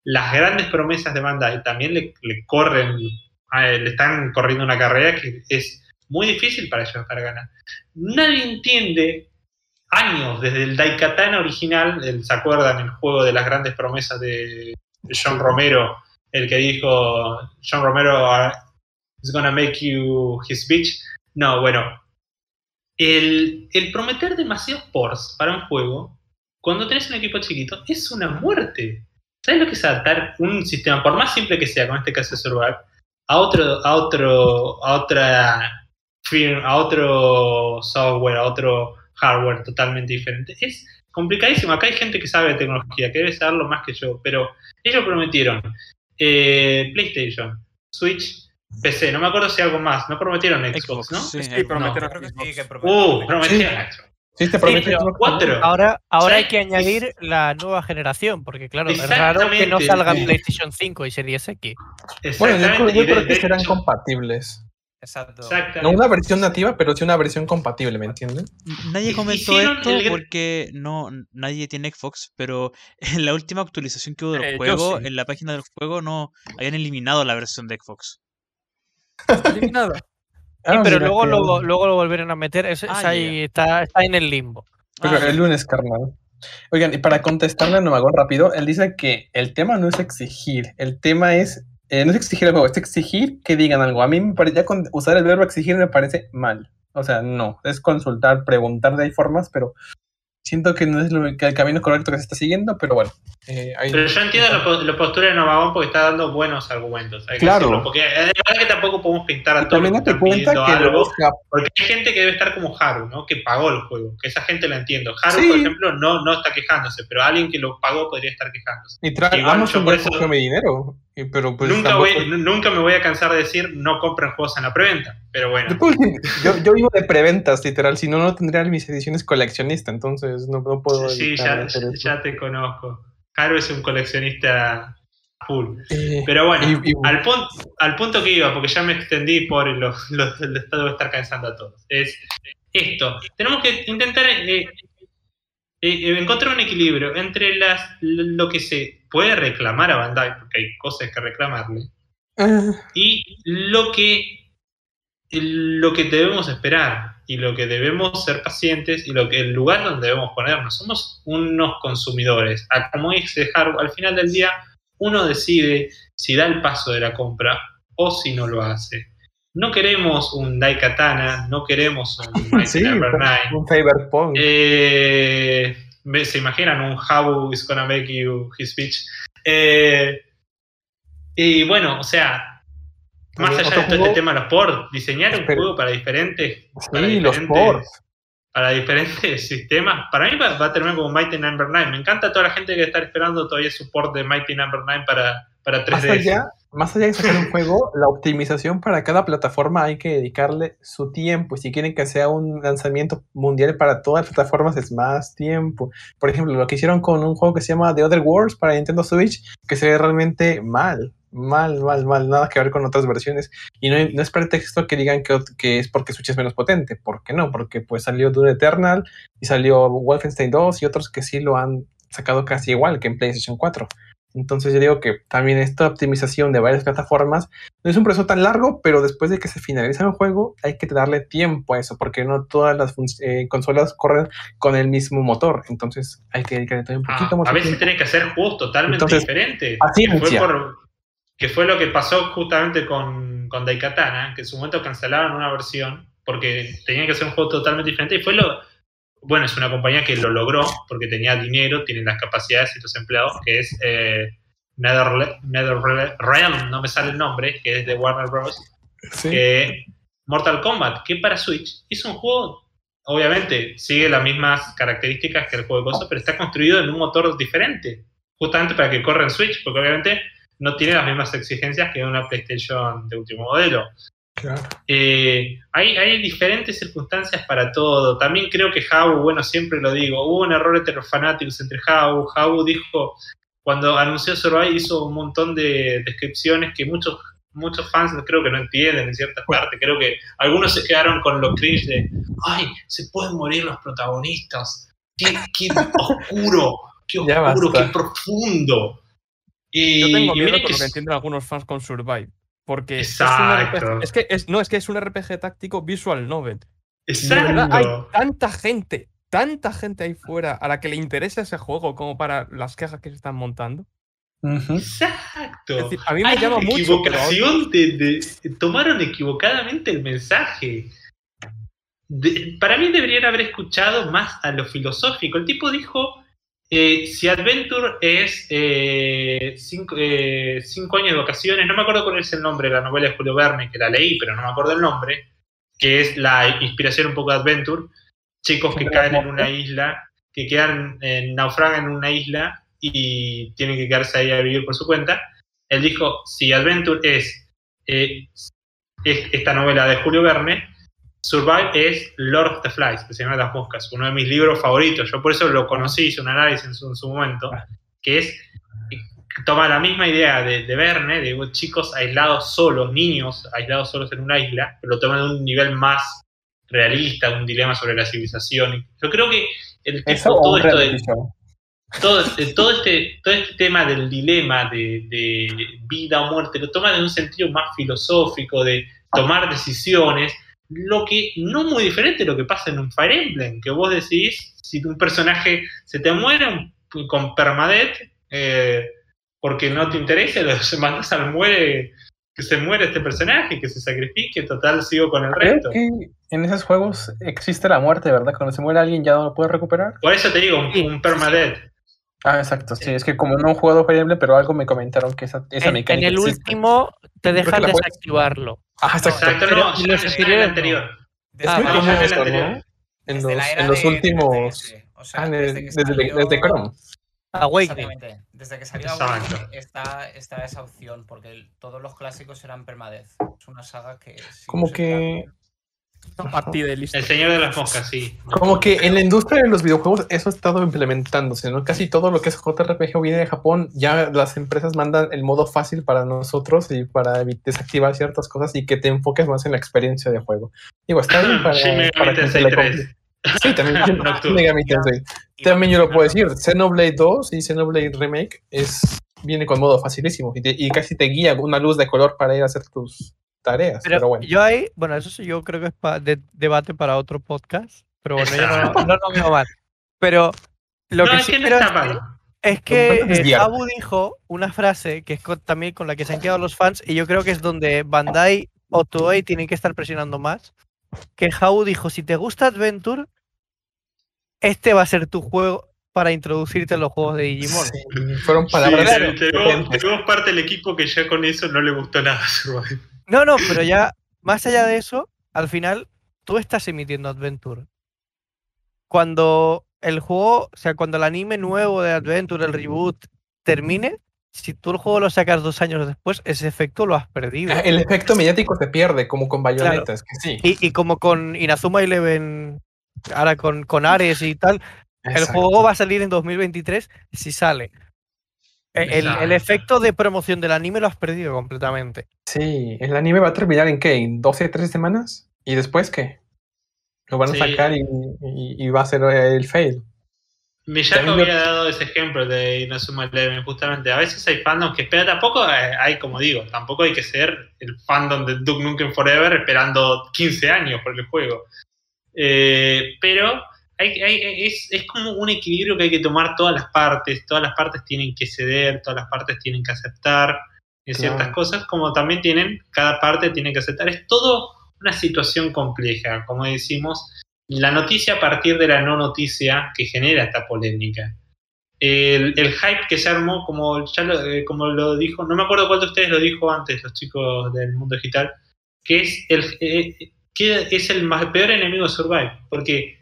las grandes promesas de Bandai también le, le corren, le están corriendo una carrera que es muy difícil para ellos para ganar. Nadie entiende años desde el Daikatana original, el- ¿se acuerdan el juego de las grandes promesas de John Romero? El que dijo, John Romero ah, is gonna make you his bitch. No, bueno. El, el prometer demasiados ports para un juego, cuando tenés un equipo chiquito, es una muerte. ¿Sabes lo que es adaptar un sistema, por más simple que sea, con este caso de Survive, a otro, a otro, a otra firm, a otro software, a otro hardware totalmente diferente? Es complicadísimo. Acá hay gente que sabe de tecnología, que debe saberlo más que yo, pero ellos prometieron eh, PlayStation, Switch, PC, no me acuerdo si algo más, no prometieron Xbox, Xbox, ¿no? sí, Sí, Xbox. prometieron creo que Xbox. sí, que prometieron Uh, prometieron Xbox. Sí, te Sí, prometo pero Xbox cuatro. Ahora, ahora hay que añadir la nueva generación, porque claro, es raro que no salga Sí. PlayStation 5 y Series X. Bueno, yo, yo creo que serán compatibles. Exacto. No una versión nativa, pero sí una versión compatible, ¿me entienden? Nadie comentó esto el porque no nadie tiene Xbox, pero en la última actualización que hubo del Eh, juego, sí. en la página del juego no habían eliminado la versión de Xbox. Sí, Ah, pero luego que- lo, luego lo volvieron a meter. Es, es Ah, está, está en el limbo. Pero Ah, el lunes, carnal. Oigan, y para contestarle a Novagón rápido, él dice que el tema no es exigir, el tema es, eh, no es exigir el juego, es exigir que digan algo. A mí me parece, ya con usar el verbo exigir me parece mal. O sea, no, es consultar, preguntar de hay formas, pero siento que no es lo- que el camino correcto que se está siguiendo, pero bueno. eh, Pero yo entiendo la, la postura de Novagón porque está dando buenos argumentos. Hay que Claro. decirlo, porque verdad que tampoco podemos pintar a Y todos los también que cuenta que algo. Jap- Porque hay gente que debe estar como Haru, ¿no? Que pagó el juego. Que esa gente la entiendo. Haru, Sí. por ejemplo, no, no está quejándose, pero alguien que lo pagó podría estar quejándose. literal, igual Amazon yo por eso- mi dinero, y- pero pues nunca, tampoco- voy, nu- nunca me voy a cansar de decir no compren juegos en la preventa. Pero bueno. Yo, vivo de preventas, literal, si no, no tendría mis ediciones coleccionista, entonces no, no puedo Sí, ya, ya- te conozco. Haru es un coleccionista full. Eh, Pero bueno, y- y- al, punto, al punto que iba, porque ya me extendí por lo, lo, lo debo estar cansando a todos, es esto. Tenemos que intentar eh, eh, eh, encontrar un equilibrio entre las, lo que se puede reclamar a Bandai, porque hay cosas que reclamarle, y lo que, lo que debemos esperar y lo que debemos ser pacientes y lo que el lugar donde debemos ponernos. Somos unos consumidores. A- Como dice Haru, al final del día uno decide si da el paso de la compra o si no lo hace. No queremos un Daikatana, no queremos un Mighty sí, Number Nine. un Cyberpunk. Eh, me- ¿Se imaginan un How is gonna make you his speech? Eh, y bueno, o sea, más allá de todo juego- este tema de los ports, diseñar un juego para diferentes, para sí, los diferentes- ports. para diferentes sistemas, para mí va, va a terminar como Mighty Number 9. Me encanta toda la gente que está esperando todavía support de Mighty Number 9 para, para Más 3DS. Más allá de sacar un juego, la optimización para cada plataforma hay que dedicarle su tiempo. Si quieren que sea un lanzamiento mundial para todas las plataformas, es más tiempo. Por ejemplo, lo que hicieron con un juego que se llama The Other Worlds para Nintendo Switch, que se ve realmente mal. Mal, mal, mal, nada que ver con otras versiones. Y no, no es pretexto que digan que es porque Switch es menos potente. ¿Por qué no? Porque pues salió Doom Eternal y salió Wolfenstein 2 y otros que sí lo han sacado casi igual que en PlayStation 4. Entonces yo digo que también esta optimización de varias plataformas no es un proceso tan largo, pero después de que se finaliza el juego hay que darle tiempo a eso, porque no todas las eh, consolas corren con el mismo motor. Entonces hay que dedicarle todavía un Ah, poquito más a veces tiempo. tenés que hacer juegos totalmente Entonces, diferentes. paciencia. Que fue, por- que fue lo que pasó justamente con, con Daikatana, que en su momento cancelaron una versión porque tenían que hacer un juego totalmente diferente. Y fue lo. Bueno, es una compañía que lo logró porque tenía dinero, tiene las capacidades y los empleados, que es eh, NetherRealm, no me sale el nombre, que es de Warner Bros. Sí. que Mortal Kombat, que para Switch hizo un juego, obviamente sigue las mismas características que el juego de cosas, pero está construido en un motor diferente, justamente para que corra en Switch, porque obviamente no tiene las mismas exigencias que una PlayStation de último modelo. Claro. Eh, hay, hay diferentes circunstancias para todo. También creo que Jabu, bueno, siempre lo digo, hubo un error entre los fanáticos, entre Jabu. Jabu dijo, cuando anunció Survive, hizo un montón de descripciones que muchos muchos fans creo que no entienden en ciertas partes. Creo que algunos se quedaron con lo cringe de, ay, se pueden morir los protagonistas. Qué, qué oscuro, qué oscuro, qué profundo. Y, Yo tengo miedo que lo que entienden algunos fans con Survive. Porque es. RPG, que es, no, es que es un RPG táctico visual novel. Exacto. verdad, hay tanta gente, tanta gente ahí fuera a la que le interesa ese juego como para las quejas que se están montando. Exacto. Es decir, a mí me Hay llama una mucho. pero equivocación de, de- tomaron equivocadamente el mensaje. De- para mí deberían haber escuchado más a lo filosófico. El tipo dijo, eh, si Adventure es eh, cinco, eh, cinco años de vacaciones, no me acuerdo cuál es el nombre de la novela de Julio Verne, que la leí, pero no me acuerdo el nombre, que es la inspiración un poco de Adventure, chicos que caen en una isla, que quedan, eh, naufragan en una isla y tienen que quedarse ahí a vivir por su cuenta. Él dijo, si Adventure es, es esta novela de Julio Verne, Survive es Lord of the Flies, que se llama Las Moscas, uno de mis libros favoritos. Yo por eso lo conocí, hice un análisis en su, en su momento, que es, toma la misma idea de, de Verne, de chicos aislados solos, niños aislados solos en una isla, pero lo toma de un nivel más realista, un dilema sobre la civilización. Yo creo que el tipo, todo esto de, todo, eh, todo, este, todo este tema del dilema de, de vida o muerte lo toma en un sentido más filosófico, de tomar decisiones, lo que no muy diferente de lo que pasa en un Fire Emblem, que vos decís, si un personaje se te muere un- con permadeath, eh, porque no te interesa, lo mandas al muere, que se muere este personaje, que se sacrifique, total, sigo con el Creo resto. que en esos juegos existe la muerte, ¿verdad? Cuando se muere alguien ya no lo puede recuperar. Por eso te digo, un, Sí, un permadeath. Ah, exacto, sí, es que como no he jugado Fire Emblem, pero algo me comentaron que esa, esa En, en mecánica el existe. último te dejan puedes- desactivarlo. Ah, exacto. No, ya los ya en el anteriores no. anterior. Es Desde Ah, en ¿no? los, la era en los de últimos... 3DS, O sea, Ah, desde, el- que desde, salió- desde Chrome. Awakening. Exactamente. Desde que salió. Awakening está, está esa opción, porque el- todos los clásicos eran permadeath. Es una saga que. Como que-. Una partida de listo. El señor de las moscas, sí. Como que en la industria de los videojuegos eso ha estado implementándose, ¿no? Casi todo lo que es JRPG o viene de Japón, ya las empresas mandan el modo fácil para nosotros y para desactivar ciertas cosas y que te enfoques más en la experiencia de juego. Digo, está bien para, Megami para que se Tensei le 3. compre. Sí, también También yo lo puedo decir, Xenoblade 2 y Xenoblade Remake es, viene con modo facilísimo y, te- y casi te guía una luz de color para ir a hacer tus tareas. Pero, Pero, bueno, yo ahí, bueno, eso sí, yo creo que es pa- de- debate para otro podcast. Pero bueno, yo no, no lo veo mal. Pero lo no, que es sí que no está es que- mal. Es que eh. Abu dijo una frase que es con- también con la que se han quedado los fans y yo creo que es donde Bandai o Toei tienen que estar presionando más. Que Jau dijo, si te gusta Adventure, este va a ser tu juego para introducirte en los juegos de Digimon. sí, fueron Sí, palabras tenemos- potentes. tenemos parte del equipo que ya con eso no le gustó nada. No, no, pero ya, más allá de eso, al final tú estás emitiendo Adventure. Cuando el juego, o sea, cuando el anime nuevo de Adventure, el reboot, termine, si tú el juego lo sacas dos años después, ese efecto lo has perdido. Ah, El efecto mediático se pierde, como con bayonetas, que sí. Y, y como con Inazuma Eleven, ahora con, con Ares y tal, el juego va a salir en 2023 si sale. E- El, el efecto de promoción del anime lo has perdido completamente. Sí, el anime va a terminar en qué? ¿En 12, 13 semanas? ¿Y después qué? Lo van a Sí. sacar y, y- y va a ser el fail. Miyako También lo- había dado ese ejemplo de Inazuma Eleven, justamente. A veces hay fandoms que esperan, tampoco eh, hay, como digo, tampoco hay que ser el fandom de Duke Nukem Forever esperando 15 años por el juego. Eh, pero hay, hay- es, es como un equilibrio que hay que tomar todas las partes, todas las partes tienen que ceder, todas las partes tienen que aceptar en ciertas Claro. cosas, como también tienen, cada parte tiene que aceptar. Es todo una situación compleja, como decimos, la noticia a partir de la no noticia que genera esta polémica. El, el hype que se armó, como ya lo, eh, como lo dijo, no me acuerdo cuál de ustedes lo dijo antes, los chicos del mundo digital, que es el, eh, que es el más, peor enemigo de Survive, porque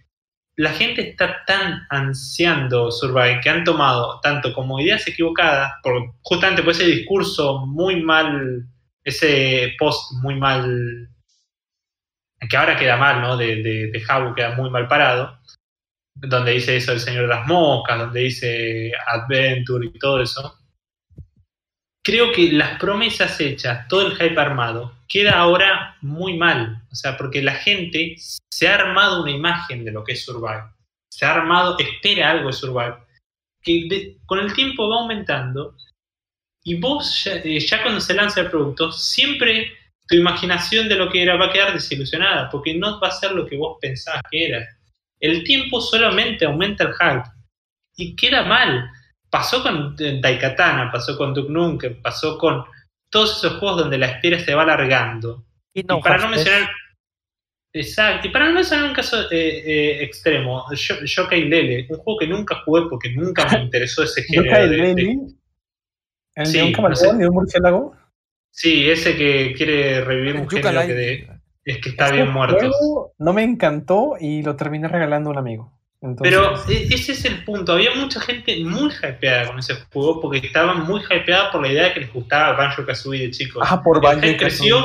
la gente está tan ansiando Survive que han tomado tanto como ideas equivocadas, por, justamente por ese discurso muy mal, ese post muy mal que ahora queda mal, ¿no? De, de, de queda muy mal parado, donde dice eso el Señor de las Moscas, donde dice Adventure y todo eso. Creo que las promesas hechas, todo el hype armado, queda ahora muy mal. O sea, porque la gente se ha armado una imagen de lo que es Survive. Se ha armado, espera algo de Survive. Que de- con el tiempo va aumentando. Y vos, ya, eh, ya cuando se lanza el producto, siempre tu imaginación de lo que era va a quedar desilusionada, porque no va a ser lo que vos pensabas que era. El tiempo solamente aumenta el hype y queda mal. Pasó con Daikatana, pasó con Duke Nukem, pasó con todos esos juegos donde la espera se va alargando. Y no, y para no mencionar. Exacto, y para no mencionar un caso eh, eh, extremo, Yo- Yokai Lele, un juego que nunca jugué porque nunca me interesó ese género. Yokai de- de- Lele, ¿El Sí, de un no camaleón sé. y un murciélago? Sí, ese que quiere revivir un género que de- es que está Este bien muerto. juego no me encantó y lo terminé regalando a un amigo. Entonces, Pero e- ese es el punto. Había mucha gente muy hypeada con ese juego porque estaban muy hypeada por la idea de que les gustaba Banjo Kazooie de chicos. ah, por Banjo creció,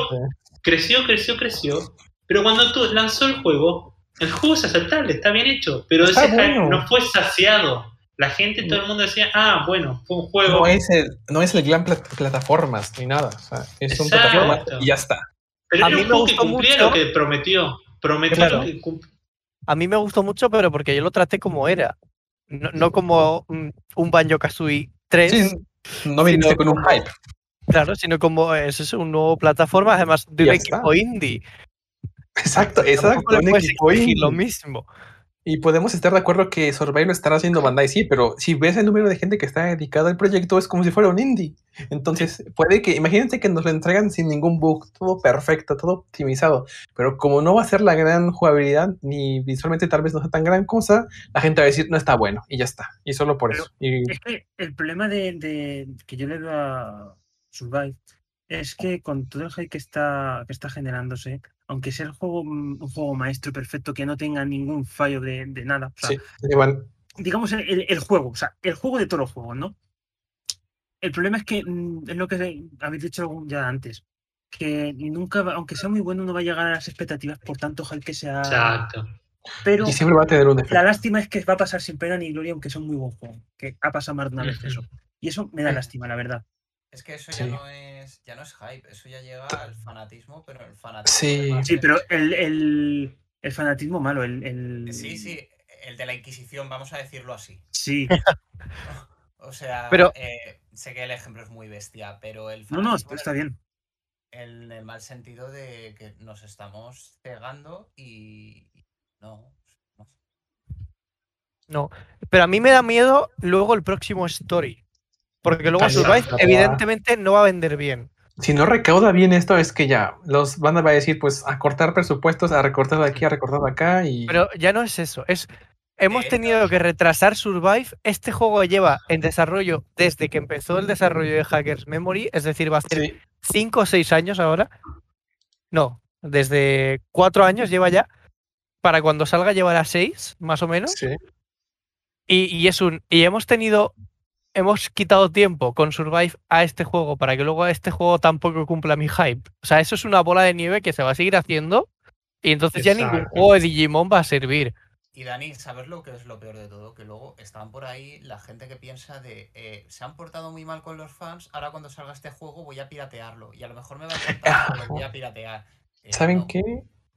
creció, creció, creció. Pero cuando tú lanzó el juego, el juego es aceptable, está bien hecho. Pero Está ese hype bueno. no fue saciado. La gente, todo el mundo decía, ah, bueno, fue un juego. No es el, no es el gran plat- plataformas ni nada. O sea, es un plataforma y ya está. pero a era mí un juego que cumplía mucho. lo que prometió. Prometió Claro. lo que cum- A mí me gustó mucho, pero porque yo lo traté como era. No, no como un, Banjo Kazooie 3, Sí, no viniste con un hype. claro, sino como es eso, un nuevo plataforma, además de un equipo indie. Exacto, exacto. Un puedes exigir lo mismo. Y podemos estar de acuerdo que Survive lo estará haciendo Bandai, sí, pero si ves el número de gente que está dedicada al proyecto, es como si fuera un indie. Entonces, puede que, imagínense que nos lo entregan sin ningún bug, todo perfecto, todo optimizado. Pero como no va a ser la gran jugabilidad, ni visualmente tal vez no sea tan gran cosa, la gente va a decir, no está bueno, y ya está. Y solo por Pero eso. Y Es que el problema de, de- que yo le veo a Survive es que con todo el hype que está, que está generándose, aunque sea el juego, mm, un juego maestro perfecto que no tenga ningún fallo de, de nada, o sea, sí, Iván, digamos el, juego, o sea, el juego de todos los juegos, ¿no? El problema es que mm, es lo que habéis dicho ya antes. que nunca, aunque sea muy bueno, no va a llegar a las expectativas por tanto hype que sea. Exacto. Pero Y siempre va a tener un la efecto. lástima es que va a pasar sin pena ni gloria, aunque sea un muy buen juego. Que ha pasado más de una vez eso. Y eso me da lástima, la verdad. Es que eso Sí. ya no es ya no es hype, eso ya llega al fanatismo, pero el fanatismo. Sí. Sí, pero el, el, el fanatismo malo, el, el- Sí, sí, el de la Inquisición, vamos a decirlo así. Sí. O sea, Pero- eh, sé que el ejemplo es muy bestia, pero el No, no, fanatismo está bien. En el mal sentido de que nos estamos cegando y no. no. No. Pero a mí me da miedo luego el próximo Story. Porque luego. Survive, evidentemente, no va a vender bien. Si no recauda bien esto, es que ya los van a decir, pues, a cortar presupuestos, a recortar de aquí, a recortar de acá y... Pero ya no es eso. Es. Hemos De tenido que retrasar Survive. Este juego lleva en desarrollo desde que empezó el desarrollo de Hackers Memory, es decir, va a ser Sí, 5 o 6 años ahora. No, desde 4 años lleva ya. Para cuando salga llevará 6, más o menos. sí. Y, y es un. Y hemos tenido. Hemos quitado tiempo con Survive a este juego para que luego este juego tampoco cumpla mi hype. O sea, eso es una bola de nieve que se va a seguir haciendo. Y entonces ya ningún juego de Digimon va a servir. Y Dani, ¿sabes lo que es lo peor de todo? Que luego están por ahí la gente que piensa de eh, se han portado muy mal con los fans, ahora cuando salga este juego voy a piratearlo. Y a lo mejor me va a lo voy a piratear. Eh, ¿Saben no. qué?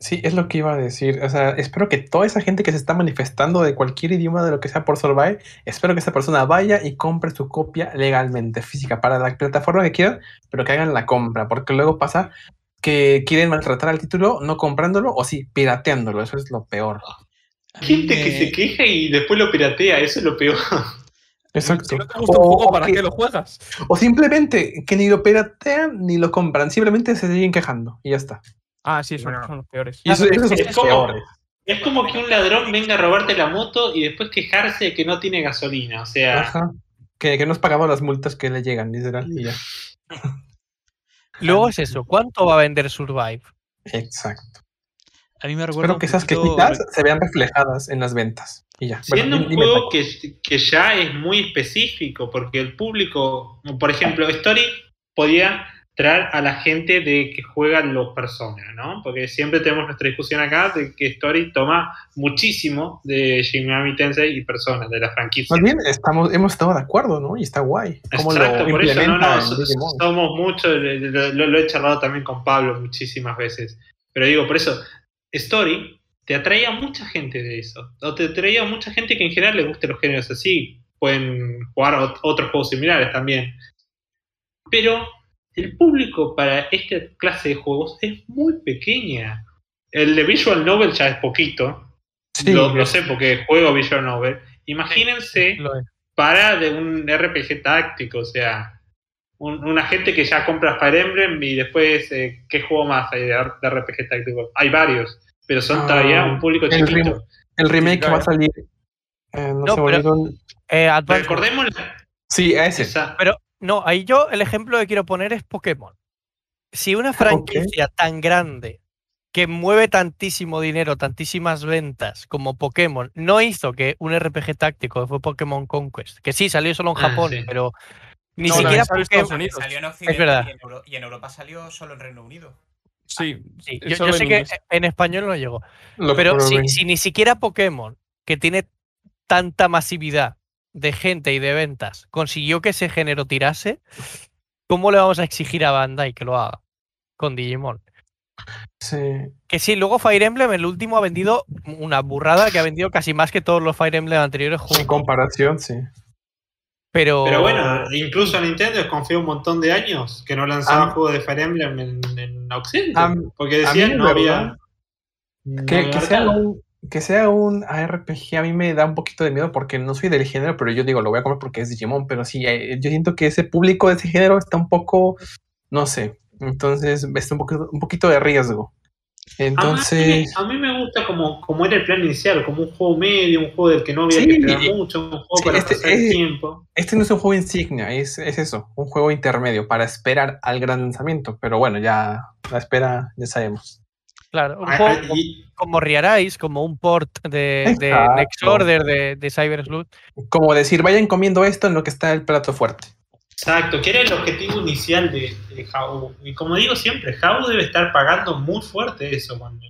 Sí, es lo que iba a decir. O sea, espero que toda esa gente que se está manifestando de cualquier idioma, de lo que sea por Survive, espero que esa persona vaya y compre su copia legalmente, física, para la plataforma que quieran, pero que hagan la compra, porque luego pasa que quieren maltratar al título no comprándolo o sí, pirateándolo. Eso es lo peor. Gente que se queja y después lo piratea, eso es lo peor. Exacto. Si no te gusta un O- juego, ¿para que- qué lo juegas? O simplemente que ni lo piratean ni lo compran, simplemente se siguen quejando y ya está. Ah, sí, son, Bueno. son los peores. Y eso, esos son Es como- peores. Es como que un ladrón venga a robarte la moto y después quejarse de que no tiene gasolina. O sea, Ajá. Que, que no has pagado las multas que le llegan, literal, y ya. Luego es eso. ¿Cuánto va a vender Survive? Exacto. A mí me recuerda Espero que esas poquito- quejitas se vean reflejadas en las ventas. Y ya. siendo Bueno, un dime, juego que, que ya es muy específico, porque el público, por ejemplo, Story podía a la gente de que juegan los personas, ¿no? Porque siempre tenemos nuestra discusión acá de que Story toma muchísimo de Shin Megami Tensei y personas de la franquicia. Más bien, estamos, hemos estado de acuerdo, ¿no? Y está guay. ¿Cómo Exacto, lo por eso no, no, somos muchos, lo, lo- lo he charlado también con Pablo muchísimas veces, pero digo, por eso, Story te atrae a mucha gente de eso, o te atrae a mucha gente que en general le guste los géneros así, pueden jugar ot- otros juegos similares también, pero el público para esta clase de juegos es muy pequeña. El de Visual Novel ya es poquito, Sí, lo, sé porque juego Visual Novel. Imagínense para de un RPG táctico, o sea, un- una gente que ya compra Fire Emblem y después, eh, ¿qué juego más hay de, RPG táctico? Hay varios, pero son Ah, todavía un público el chiquito. rem- El remake que va a claro. salir. eh, no, No, se pero- Eh. Recordemos Sí, a ese. esa, Pero no, ahí yo el ejemplo que quiero poner es Pokémon. Si una franquicia tan grande que mueve tantísimo dinero, tantísimas ventas como Pokémon, no hizo que un RPG táctico fue Pokémon Conquest, que sí salió solo en Ah, Japón, sí. pero ni No, siquiera no, salió en Pokémon- Estados Unidos. Salió en Occidente verdad. Y, en Euro- y en Europa salió solo en Reino Unido. Sí, Sí, es yo, sé que en español no llegó. Lo- Pero si, si ni siquiera Pokémon, que tiene tanta masividad de gente y de ventas, consiguió que ese género tirase, ¿cómo le vamos a exigir a Bandai que lo haga con Digimon? sí. Que sí, luego Fire Emblem, el último, ha vendido una burrada que ha vendido casi más que todos los Fire Emblem anteriores En juntos. comparación, sí. Pero, pero bueno, incluso Nintendo desconfió un montón de años que no lanzaba Ah. juegos de Fire Emblem en, en Occidente, porque decían no había... no Que, sea un, que sea un ARPG a mí me da un poquito de miedo porque no soy del género, pero yo digo, lo voy a comer porque es Digimon, pero sí, eh, yo siento que ese público de ese género está un poco, no sé, entonces está un poquito, un poquito de riesgo. A mí- Entonces, A mí, me gusta como, como era el plan inicial, como un juego medio, un juego del que no había Sí, que esperar y- mucho, un juego sí, para este- pasar el tiempo. este no es un juego insignia, es, es eso, un juego intermedio para esperar al gran lanzamiento, pero bueno, ya la espera, ya sabemos. Claro, un Ah, juego ah, como, y- como Rearise, como un port de, de. Next Order, de, de Cyber Sleuth. Como decir, vayan comiendo esto en lo que está el plato fuerte. Exacto, que era el objetivo inicial de, de How. Y como digo siempre, How debe estar pagando muy fuerte eso cuando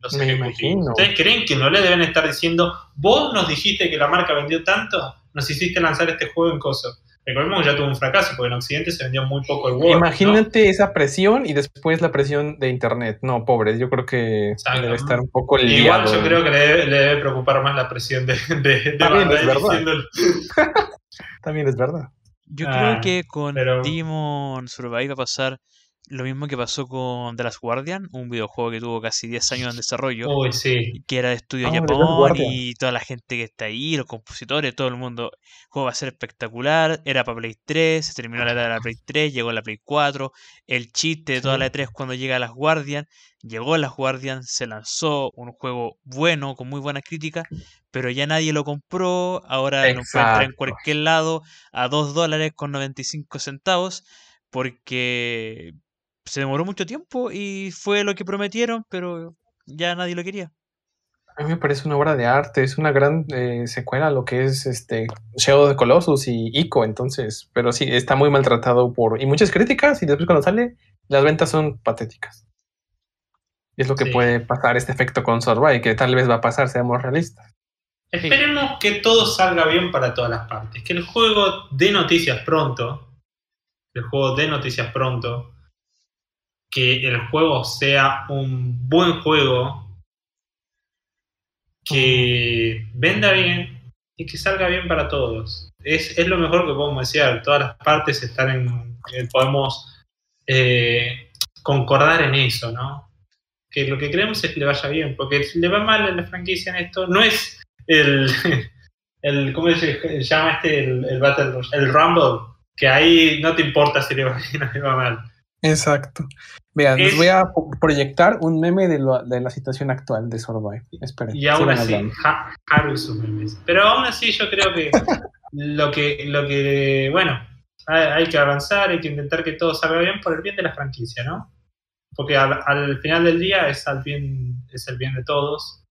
los Me ejecutivos. imagino. ¿Ustedes creen que no le deben estar diciendo, vos nos dijiste que la marca vendió tanto, nos hiciste lanzar este juego en coso? Recordemos que ya tuvo un fracaso, porque en Occidente se vendió muy poco el Word. ¿no? Imagínate esa presión y después la presión de internet. No, pobre, yo creo que Exacto. debe estar un poco Igual liado. yo creo que le debe, le debe preocupar más la presión de, de, de También es verdad. diciéndole- También es verdad. Yo Ah, creo que con pero- Digimon Survive va a pasar lo mismo que pasó con The Last Guardian, un videojuego que tuvo casi 10 años en desarrollo, Uy, sí. que era de Estudio Ah, The Last Japón y toda la gente que está ahí, los compositores, todo el mundo. El juego va a ser espectacular, era para Play 3, se terminó la era de la Play 3, llegó la Play 4, el chiste de toda la E3 cuando llega a Las Guardian, llegó a Las Guardian, se lanzó un juego bueno, con muy buena crítica, pero ya nadie lo compró, ahora lo encuentra en Exacto. cualquier lado a 2 dólares con 95 centavos, porque se demoró mucho tiempo y fue lo que prometieron, pero ya nadie lo quería. A mí me parece una obra de arte, es una gran eh, secuela a lo que es este Shadow of the Colossus y Ico, entonces, pero sí, está muy maltratado por y muchas críticas y después cuando sale las ventas son patéticas. Y es lo que Sí. puede pasar este efecto con Survive, que tal vez va a pasar, seamos realistas. Esperemos que todo salga bien para todas las partes. Que el juego dé noticias pronto. El juego dé noticias pronto. Que el juego sea un buen juego. Que venda bien y que salga bien para todos. Es, es lo mejor que podemos desear. Todas las partes están en. eh, podemos eh, concordar en eso, ¿no? Que lo que queremos es que le vaya bien. Porque le va mal a la franquicia en esto, no es el, el ¿cómo se llama este? El, el Battle el Rumble, que ahí no te importa si le va bien o le va mal. Exacto. Vean, les Es- voy a proyectar un meme de, lo- de la situación actual de Survive. Esperen. Y aún así. Ja- Haru y sus memes. Pero aún así yo creo que lo que, lo que bueno, hay, hay que avanzar, hay que intentar que todo salga bien por el bien de la franquicia, ¿no? Porque al, al final del día es, al bien, es el bien de todos.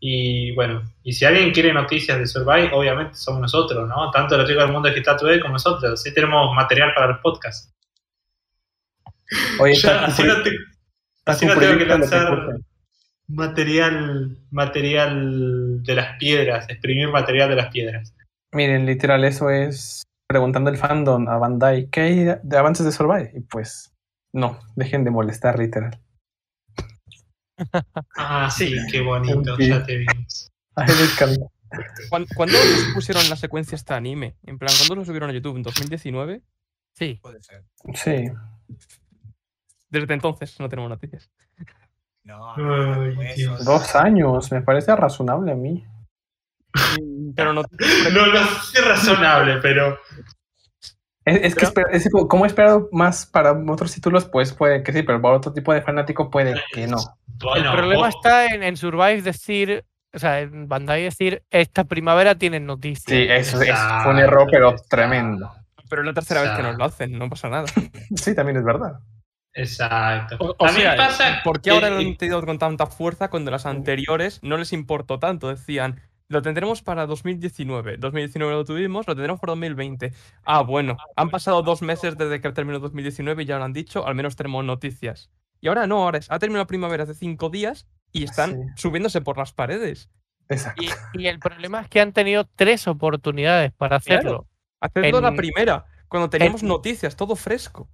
Y bueno, y si alguien quiere noticias de Survive, obviamente somos nosotros, ¿no? Tanto los chicos del mundo digital today como nosotros. Así tenemos material para los podcasts. Oye, Ya, así no, te- Taku, así no tengo que lanzar material, material de las piedras, exprimir material de las piedras. Miren, literal, eso es preguntando el fandom a Bandai, ¿qué hay de avances de Survive? Y pues, no, dejen de molestar, literal. Ah, sí, qué bonito, ya te vimos. A él le encanta. ¿Cuán- ¿Cuándo les pusieron la secuencia este anime? En plan, ¿cuándo lo subieron a YouTube? ¿En 2019? Sí. Puede ser. Sí. Desde entonces no tenemos noticias. No, Ay, no, Dos años, me parece razonable a mí. Pero no. No, no sé razonable, pero Es, es que es como he esperado más para otros títulos, pues puede que sí, pero para otro tipo de fanático puede que no. bueno. el problema vos- está en, en Survive decir, o sea, en Bandai decir, esta primavera tienen noticias. Sí, eso, es- fue un error, pero tremendo. Pero es la tercera vez que nos lo hacen, no pasa nada. Sí, también es verdad. Exacto. O, o sea, pasa ¿por qué que- ahora lo han tenido con tanta fuerza cuando las anteriores no les importó tanto? Decían, lo tendremos para 2019. 2019 lo tuvimos, lo tendremos para 2020. Ah, bueno, han pasado dos meses desde que terminó 2019 y ya lo han dicho, al menos tenemos noticias. Y ahora no, ahora es, ha terminado la primavera hace cinco días y están Sí. subiéndose por las paredes. Exacto. Y, y el problema es que han tenido tres oportunidades para Claro. hacerlo. Hacedlo la En- primera, cuando teníamos en- noticias, todo fresco.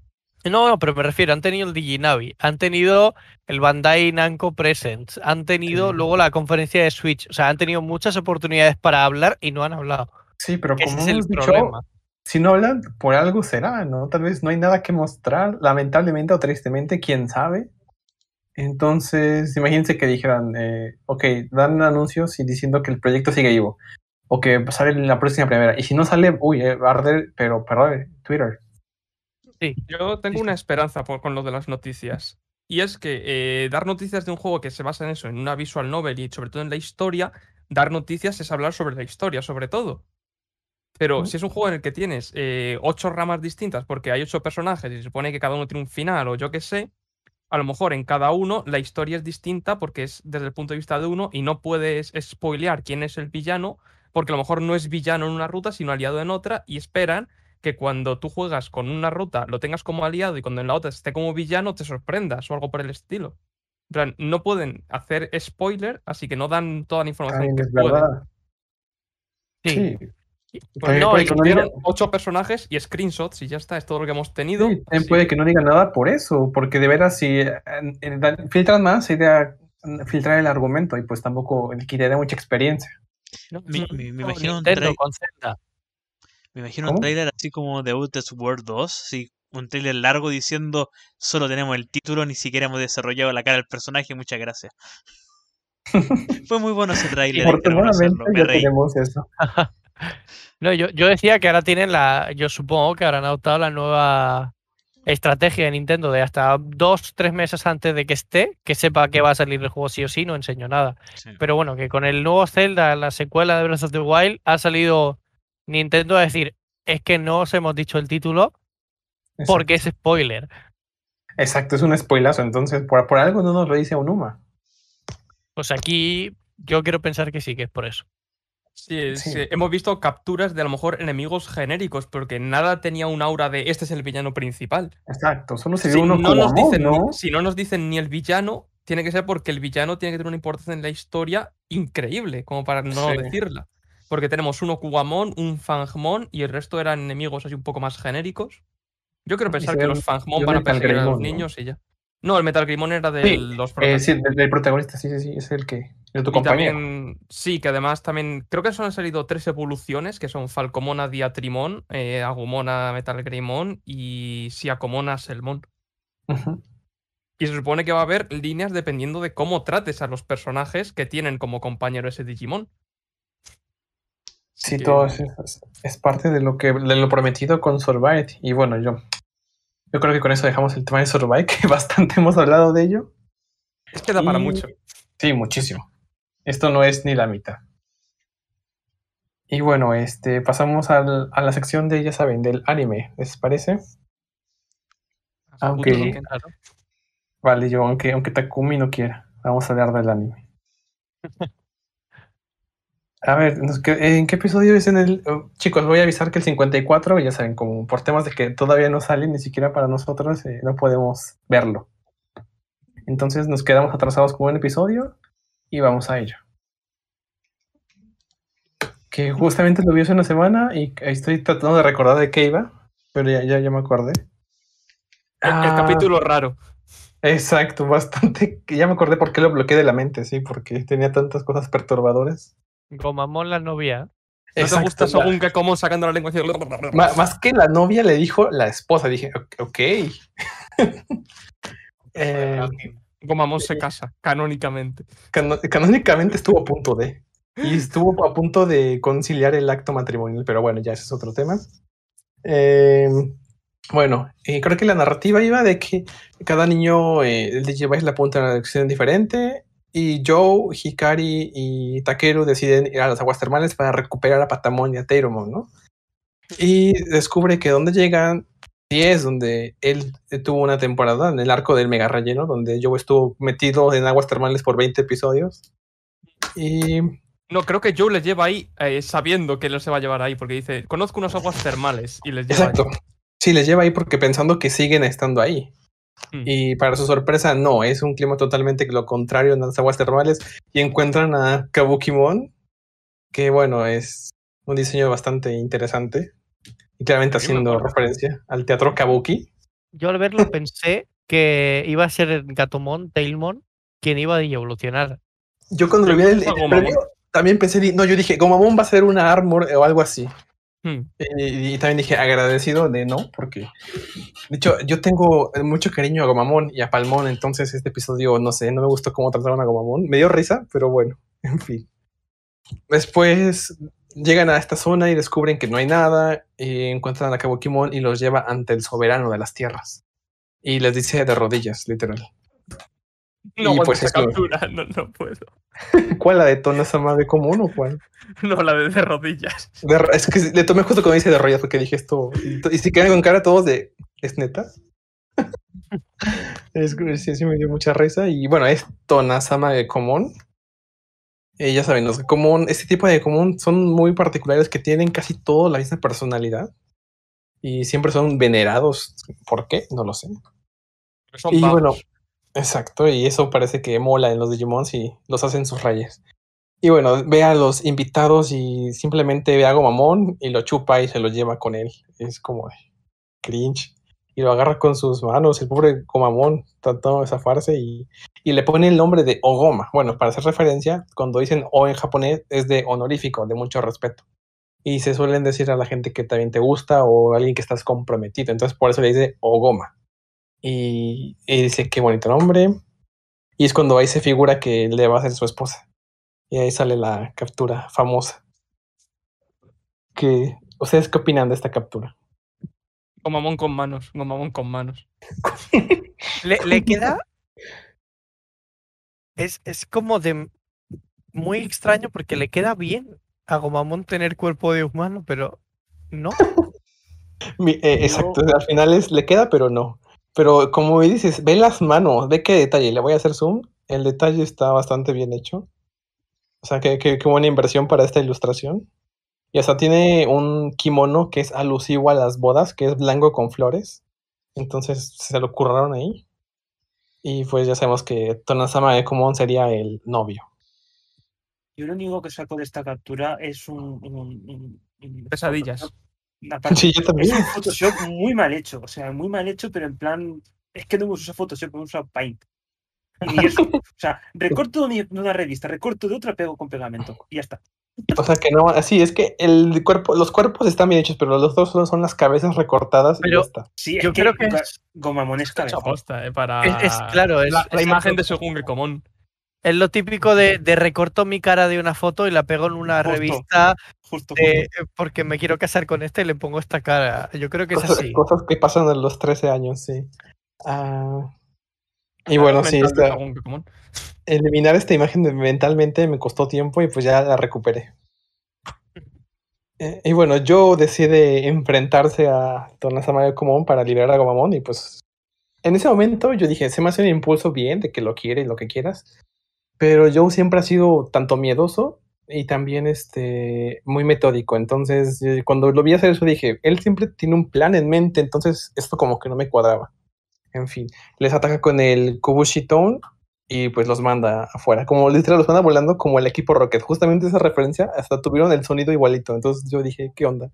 No, no, pero me refiero, han tenido el Diginavi, han tenido el Bandai Namco Presents, han tenido Sí. luego la conferencia de Switch, o sea, han tenido muchas oportunidades para hablar y no han hablado. Sí, pero Ese como es el hemos dicho, problema. si no hablan, por algo será, ¿no? Tal vez no hay nada que mostrar, lamentablemente o tristemente, quién sabe. Entonces, imagínense que dijeran, eh, ok, dan anuncios y diciendo que el proyecto sigue vivo, o que sale en la próxima primera, y si no sale, uy, eh, arder, pero perdón, Twitter. Sí, Yo tengo una esperanza por- con lo de las noticias. Y es que eh, dar noticias de un juego que se basa en eso, en una visual novel y sobre todo en la historia, dar noticias es hablar sobre la historia, sobre todo. Pero si es un juego en el que tienes eh, ocho ramas distintas, porque hay ocho personajes y se supone que cada uno tiene un final o yo qué sé, a lo mejor en cada uno la historia es distinta porque es desde el punto de vista de uno y no puedes spoilear quién es el villano, porque a lo mejor no es villano en una ruta, sino aliado en otra, y esperan que cuando tú juegas con una ruta lo tengas como aliado y cuando en la otra esté como villano te sorprendas o algo por el estilo. En plan, no pueden hacer spoiler, así que no dan toda la información También que es pueden. verdad. Sí. Sí. Pues no, puede y que no dieron diga- ocho personajes y screenshots y ya está, es todo lo que hemos tenido. Sí, también así puede que- no diga nada por eso, porque de veras si eh, filtran más sería filtrar el argumento y pues tampoco quitaría mucha experiencia. No, Me- no, me- me no, imagino un Nintendo con Zelda. Me imagino un ¿Cómo? tráiler así como de Outer World 2, sí, un tráiler largo diciendo solo tenemos el título, ni siquiera hemos desarrollado la cara del personaje, muchas gracias. Fue muy bueno ese tráiler, Afortunadamente reconocerlo, me ya reí. tenemos eso. No, yo, yo decía que ahora tienen la. Yo supongo que habrán adoptado la nueva estrategia de Nintendo de hasta dos, tres meses antes de que esté, que sepa que va a salir el juego sí o sí, no enseño nada. Sí. Pero bueno, que con el nuevo Zelda, la secuela de Breath of the Wild, ha salido Nintendo a decir, es que no os hemos dicho el título porque es spoiler. Exacto, es un spoilazo, entonces por, por algo no nos lo dice Onuma. Pues aquí yo quiero pensar que sí, que es por eso. Sí, Sí. sí, hemos visto capturas de a lo mejor enemigos genéricos, porque nada tenía un aura de este es el villano principal. Exacto, solo se Si uno no, como nos amor, dicen, ni- ¿no? si no nos dicen ni el villano, tiene que ser porque el villano tiene que tener una importancia en la historia increíble, como para no Sí. decirla. Porque tenemos uno Kugamon, un Fangmon y el resto eran enemigos así un poco más genéricos. Yo quiero pensar que los Fangmon van a perseguir a los niños y ya. No, el Metal Greymon era de Sí, los Eh, protagonistas. sí, del, del protagonista, sí, sí, sí, es el que. Es tu Y compañero. también, sí, que además también, creo que solo han salido tres evoluciones, que son Falcomona Diatrimon, eh, Agumona Metal Greymon y Siacomona Selmon. Y se supone que va a haber líneas dependiendo de cómo trates a los personajes que tienen como compañero ese Digimon. Sí, que- todo es, es- es parte de lo que de lo prometido con Survive. Y bueno, yo, yo creo que con eso dejamos el tema de Survive, que bastante hemos hablado de ello. Es que da para mucho. Sí, muchísimo. Esto no es ni la mitad. Y bueno, este, pasamos al- a la sección de, ya saben, del anime, ¿les parece? Aunque-. Vale, yo, aunque, aunque Takumi no quiera, vamos a hablar del anime. A ver, ¿en qué episodio es en el...? oh, chicos, voy a avisar que el 54, ya saben, como por temas de que todavía no sale, ni siquiera para nosotros, eh, no podemos verlo. Entonces nos quedamos atrasados con un episodio y vamos a ello. Que justamente lo vi hace una semana y estoy tratando de recordar de qué iba, pero ya, ya, ya me acordé. El, el Ah, capítulo raro. Exacto, bastante. Ya me acordé por qué lo bloqueé de la mente, sí, porque tenía tantas cosas perturbadoras. Gomamon la novia. ¿No te gusta según que como sacando la lengua ma- más que la novia le dijo la esposa, dije, ok. Eh, Gomamon se casa, canónicamente. cano- canónicamente estuvo a punto de. Y estuvo a punto de conciliar el acto matrimonial, pero bueno, ya ese es otro tema. Eh, bueno, eh, creo que la narrativa iba de que cada niño, eh, el Digivice le apunta a una dirección diferente y Joe, Hikari y Takeru deciden ir a las aguas termales para recuperar a Patamon y a Teirumon, ¿no? Y descubre que donde llegan, y es donde él tuvo una temporada en el arco del mega relleno, donde Joe estuvo metido en aguas termales por 20 episodios. Y No, creo que Joe les lleva ahí eh, sabiendo que él se va a llevar ahí, porque dice, conozco unas aguas termales y les lleva Exacto. Sí, les lleva ahí porque pensando que siguen estando ahí. Mm. Y para su sorpresa, no, es un clima totalmente lo contrario en las aguas termales. Y encuentran a Kabukimon, que bueno, es un diseño bastante interesante. Y claramente Sí, haciendo referencia al teatro Kabuki. Yo al verlo pensé que iba a ser Gatomon, Tailmon, quien iba a evolucionar. Yo cuando lo vi el, el Gomamon. previo, también pensé, no, yo dije, Gomamon va a ser una armor o algo así. Mm. Y, también dije agradecido de no, porque de hecho yo tengo mucho cariño a Gomamon y a Palmón, entonces este episodio, no sé, no me gustó cómo trataron a Gomamon. Me dio risa, pero bueno, en fin. Después llegan a esta zona y descubren que no hay nada, y encuentran a Kabukimon y los lleva ante el soberano de las tierras. Y les dice de rodillas, literal. No Y pues esa captura, no, no puedo. ¿Cuál la de Tona de común o cuál? No, la de, de rodillas. De es que le tomé justo cuando dice de rodillas porque dije esto. Y, si quedan con cara todos de. ¿Es neta? es, que sí, sí me dio mucha risa. Y bueno, es Tonasama de común. Eh, ya saben, los común, este tipo de común son muy particulares que tienen casi todo la misma personalidad. Y siempre son venerados. ¿Por qué? No lo sé. Son Y bueno, exacto, y eso parece que mola en los Digimons y los hacen sus reyes. Y bueno, ve a los invitados y simplemente ve a Gomamon y lo chupa y se lo lleva con él. Es como cringe. Y lo agarra con sus manos, el pobre Gomamon tratando de zafarse y, y le pone el nombre de Ogoma. Bueno, para hacer referencia, cuando dicen O en japonés es de honorífico, de mucho respeto. Y se suelen decir a la gente que también te gusta o a alguien que estás comprometido. Entonces por eso le dice Ogoma. Y, y dice, qué bonito nombre. Y es cuando ahí se figura que le va a ser su esposa. Y ahí sale la captura famosa. Que, ¿Ustedes qué opinan de esta captura? Gomamon con manos, Gomamon con manos. Le, le queda. Es, es como de. Muy extraño porque le queda bien a Gomamon tener cuerpo de humano, pero no. Mi- eh, exacto, al final es, le queda, pero no. Pero como dices, ve las manos, ve qué detalle. Le voy a hacer zoom. El detalle está bastante bien hecho. O sea, qué, qué- qué buena inversión para esta ilustración. Y hasta tiene un kimono que es alusivo a las bodas, que es blanco con flores. Entonces se lo curraron ahí. Y pues ya sabemos que Tonasama de Kumon sería el novio. Yo lo único que saco de esta captura es un. un- un- un Pesadillas. Aparte, Sí, yo también. Es un Photoshop muy mal hecho, o sea, muy mal hecho, pero en plan. Es que no hemos usado Photoshop, hemos usado Paint. Y eso. O sea, recorto de una revista, recorto de otra, pego con pegamento. Y ya está. O sea que no, así es que el cuerpo, los cuerpos están bien hechos, pero los dos solo son las cabezas recortadas y Pero- ya está. Sí, es Yo creo que es- Gomamon es aposta, eh, para Es- es- claro, es- la, imagen de Shogun Común. Es lo típico de, de recorto mi cara de una foto y la pego en una Justo. revista Justo, de- justo. porque me quiero casar con este y le pongo esta cara. Yo creo que es así. cosas que pasan a los 13 años, sí. Ah, y bueno, sí, esta- eliminar esta imagen de- mentalmente me costó tiempo y pues ya la recuperé. Eh, y bueno, Joe decide enfrentarse a Tonasama de Kumon para liberar a Gomamon y pues en ese momento yo dije, se me hace un impulso bien de que lo quiere y lo que quieras, pero Joe siempre ha sido tanto miedoso y también este muy metódico, entonces eh, cuando lo vi hacer eso dije, él siempre tiene un plan en mente, entonces esto como que no me cuadraba. En fin, les ataca con el Kubushi Tone y pues los manda afuera. Como literal los manda volando como el equipo Rocket. Justamente esa referencia, hasta tuvieron el sonido igualito. Entonces yo dije, ¿qué onda?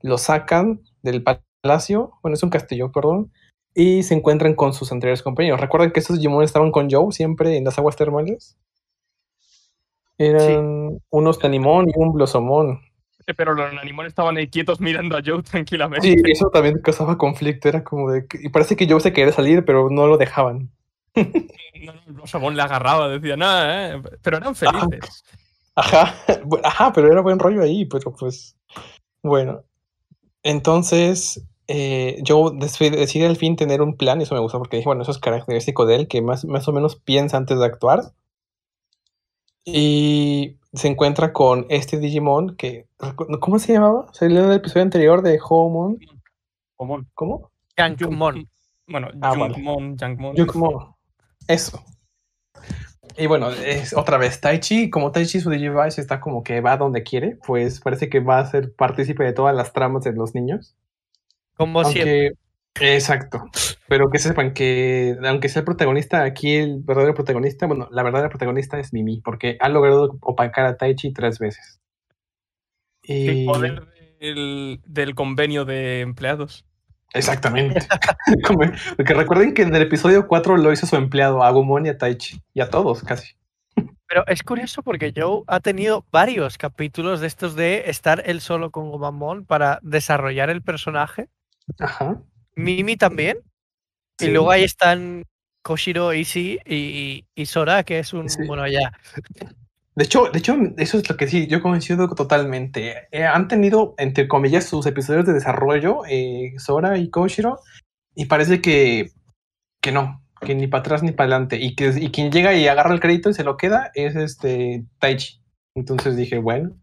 Lo sacan del palacio, bueno, es un castillo, perdón, y se encuentran con sus anteriores compañeros. ¿Recuerdan que estos Digimon estaban con Joe siempre en las aguas termales? Eran unos Tanimon y un Blossomon. Eh, Pero los Nanimon estaban ahí quietos mirando a Joe tranquilamente. Sí, eso también causaba conflicto. Era como de. Y parece que Joe se quería salir, pero no lo dejaban. No, no, el Blossomon le agarraba, decía nada, ¿eh? Pero eran felices. Ajá, ajá, pero era buen rollo ahí, pero pues. Bueno. Entonces, eh, Joe decide, decide al fin tener un plan, y eso me gustó porque dije, bueno, eso es característico de él, que más, más o menos piensa antes de actuar. Y se encuentra con este Digimon que. ¿Cómo se llamaba? Se leía en el episodio anterior de Homon. Común. ¿Cómo? Yankmon. Bueno, Ah, vale. Yukmon. Eso. Y bueno, es otra vez Taichi. Como Taichi su Digivice está como que va donde quiere, pues parece que va a ser partícipe de todas las tramas de los niños. Como siempre. Exacto. Pero que sepan que, aunque sea el protagonista, aquí el verdadero protagonista, bueno, la verdadera protagonista es Mimi, porque ha logrado opacar a Taichi tres veces. El Y... poder del, del convenio de empleados. Exactamente. Porque recuerden que en el episodio 4 lo hizo su empleado, a Agumon y a Taichi, y a todos casi. Pero es curioso porque Joe ha tenido varios capítulos de estos de estar él solo con Gomamon para desarrollar el personaje. Ajá. Mimi también. Y Sí. luego ahí están Koshiro, Ishii y, y Sora, que es un. Sí. Bueno, ya. De hecho, de hecho, eso es lo que sí, yo coincido totalmente. Eh, han tenido, entre comillas, sus episodios de desarrollo, eh, Sora y Koshiro, y parece que, que no, que ni para atrás ni para adelante. Y que y quien llega y agarra el crédito y se lo queda es este Taichi. Entonces dije, bueno.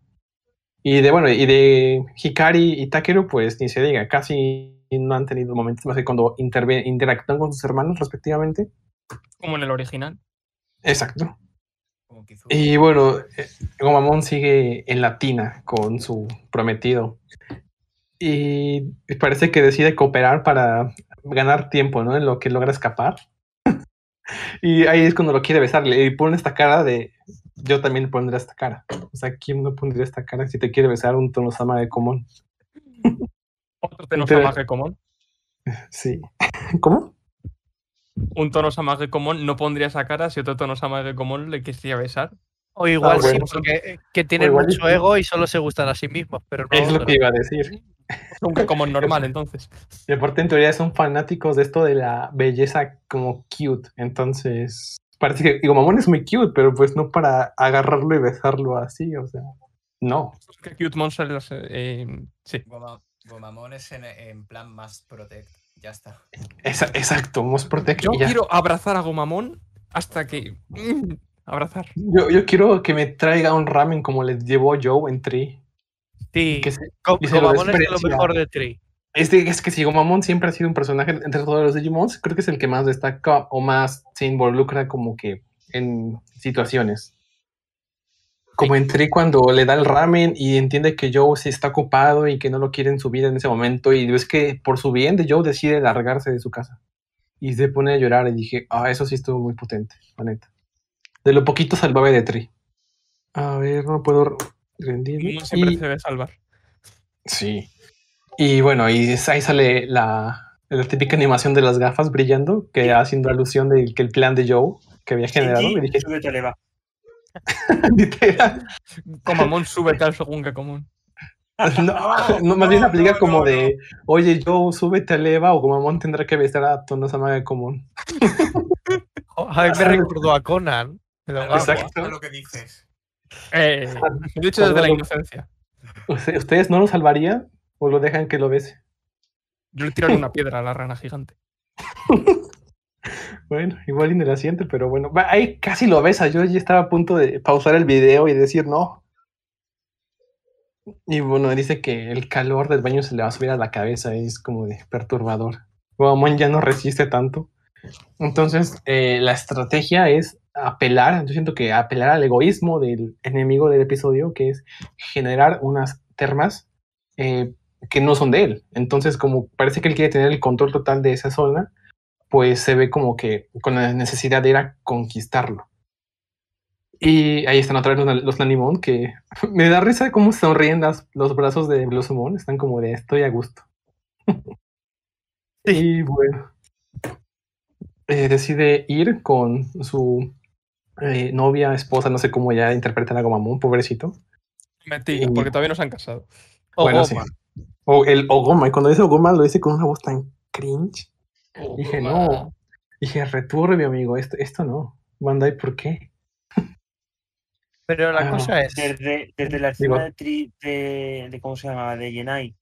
Y de bueno, y de Hikari y Takeru, pues ni se diga, casi no han tenido momentos más que cuando interactúan con sus hermanos respectivamente. Como en el original. Exacto. Y bueno, eh, Gomamon sigue en la tina con su prometido. y parece que decide cooperar para ganar tiempo, ¿no? En lo que logra escapar. y ahí es cuando lo quiere besar, le pone esta cara de yo también le pondría esta cara. O sea, ¿quién no pondría esta cara si te quiere besar un Tonosama de común? Otro Tonosama común. Sí. ¿Cómo? Un Tonosama común no pondría esa cara si otro Tonosama común le quisiera besar. O igual sí, bueno. porque que tienen igual mucho sí. ego y solo se gustan a sí mismos, pero no. Es lo que iba a decir. Es un común normal, entonces. Y aparte, en teoría, son fanáticos de esto de la belleza como cute. Entonces, parece que digo, Mamón es muy cute, pero pues no para agarrarlo y besarlo así, o sea, no. Que Cute Monster eh, sí. Goma- Gomamon es en, en plan más protect. Ya está. Esa- exacto, Most Protect. Yo y ya. quiero abrazar a Gomamon hasta que. mm, abrazar. Yo, yo quiero que me traiga un ramen como les llevó Joe en Tree. Sí, Que se- se lo Gomamon es de lo mejor de Tree. Es, de- es que si Gomamon siempre ha sido un personaje entre todos los Digimons, creo que es el que más destaca o más se involucra como que en situaciones. Como en cuando le da el ramen y entiende que Joe sí está ocupado y que no lo quiere en su vida en ese momento y ves que por su bien de Joe decide largarse de su casa. Y se pone a llorar y dije, ah, eso sí estuvo muy potente, la neta. De lo poquito salvable de Tree. A ver, no puedo rendirme. Gomamon siempre Y- se debe salvar. Sí. Y bueno, y ahí sale la, la típica animación de las gafas brillando, que haciendo alusión de que el plan de Joe que había generado. Shinji, Y dije. literal, Gomamon, súbete al según que común. no, no, más bien aplica no, como no, de, oye, Joe, súbete a Eva o Gomamon tendrá que besar a Tonosama de común. A mí me recordó a Conan. Exacto. lo que dices. Eh, de hecho, desde la inocencia. ¿Usted- ¿Ustedes no lo salvarían o lo dejan que lo bese? Yo le tiro una piedra a la rana gigante. Bueno, igual siente, pero bueno, ahí casi lo besa. Yo ya estaba a punto de pausar el video y decir no. Y bueno, dice que el calor del baño se le va a subir a la cabeza es como de perturbador. Guamón ya no resiste tanto. Entonces, eh, la estrategia es apelar, yo siento que apelar al egoísmo del enemigo del episodio, que es generar unas termas eh, que no son de él. Entonces, como parece que él quiere tener el control total de esa zona, pues se ve como que con la necesidad de ir a conquistarlo. Y ahí están otra vez los, los Nanimon, que me da risa cómo sonríen las- los brazos de Blossomon, están como de estoy a gusto. y bueno, eh, decide ir con su eh, novia, esposa, no sé cómo ya interpretan a Gomamon, pobrecito. Mentira, Y- porque todavía no se han casado. O bueno, Goma. sí. O el Ogoma, y cuando dice Ogoma lo dice con una voz tan cringe. Dije, no. Dije, returbio, amigo, esto, esto no. Bandai, ¿por qué? Pero la Ah, cosa es. Desde, desde la escena de, tri- de, de- ¿Cómo se llama? De Yenai.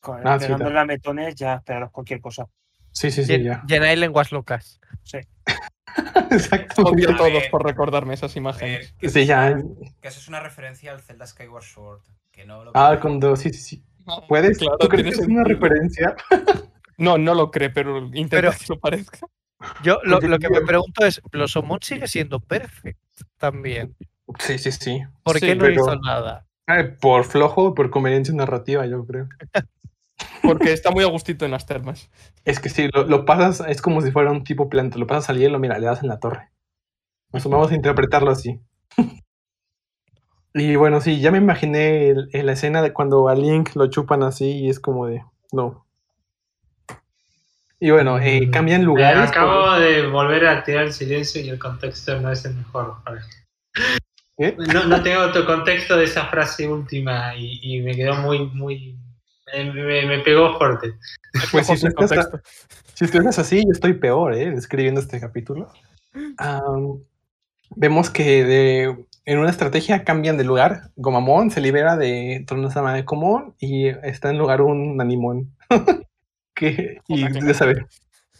Con, Ah, sí, pegando claro. lametones, ya esperaros cualquier cosa. Sí, sí, sí, ya. Llenáis lenguas locas. Exacto. Odio a todos ver. por recordarme esas imágenes. Eh, que, Sí, ya. que eso es una referencia al Zelda Skyward Sword. Que no lo Ah, cuando sí, sí, sí. ¿Puedes? Claro, ¿Tú crees que es una referencia? No, no lo cree, pero intenta Pero- que lo parezca. Yo lo, que me pregunto es: ¿Blossomon sigue siendo perfecto también? Sí, sí, sí. ¿Por Sí, qué no pero- hizo nada? Por flojo, por conveniencia narrativa, yo creo. Porque está muy a gustito en las termas. Es que sí, lo, lo pasas, es como si fuera un tipo planta, lo pasas al hielo, mira, le das en la torre. Nos vamos a interpretarlo así. y bueno, sí, ya me imaginé el- el- la escena de cuando a Link lo chupan así y es como de, no. Y bueno, eh, cambian Eh, lugares. acabo de volver a activar el silencio y el contexto no es el mejor. ¿Qué? No, no tengo otro contexto de esa frase última y, y me quedó muy, muy. Me, me- me pegó fuerte. Pues si estás, si tú estás así, yo estoy peor, ¿eh? Escribiendo este capítulo. Am, vemos que de, en una estrategia cambian de lugar. Gomamon se libera de Tronosama de Comón y está en lugar un Nanimon. que, y ya sabes,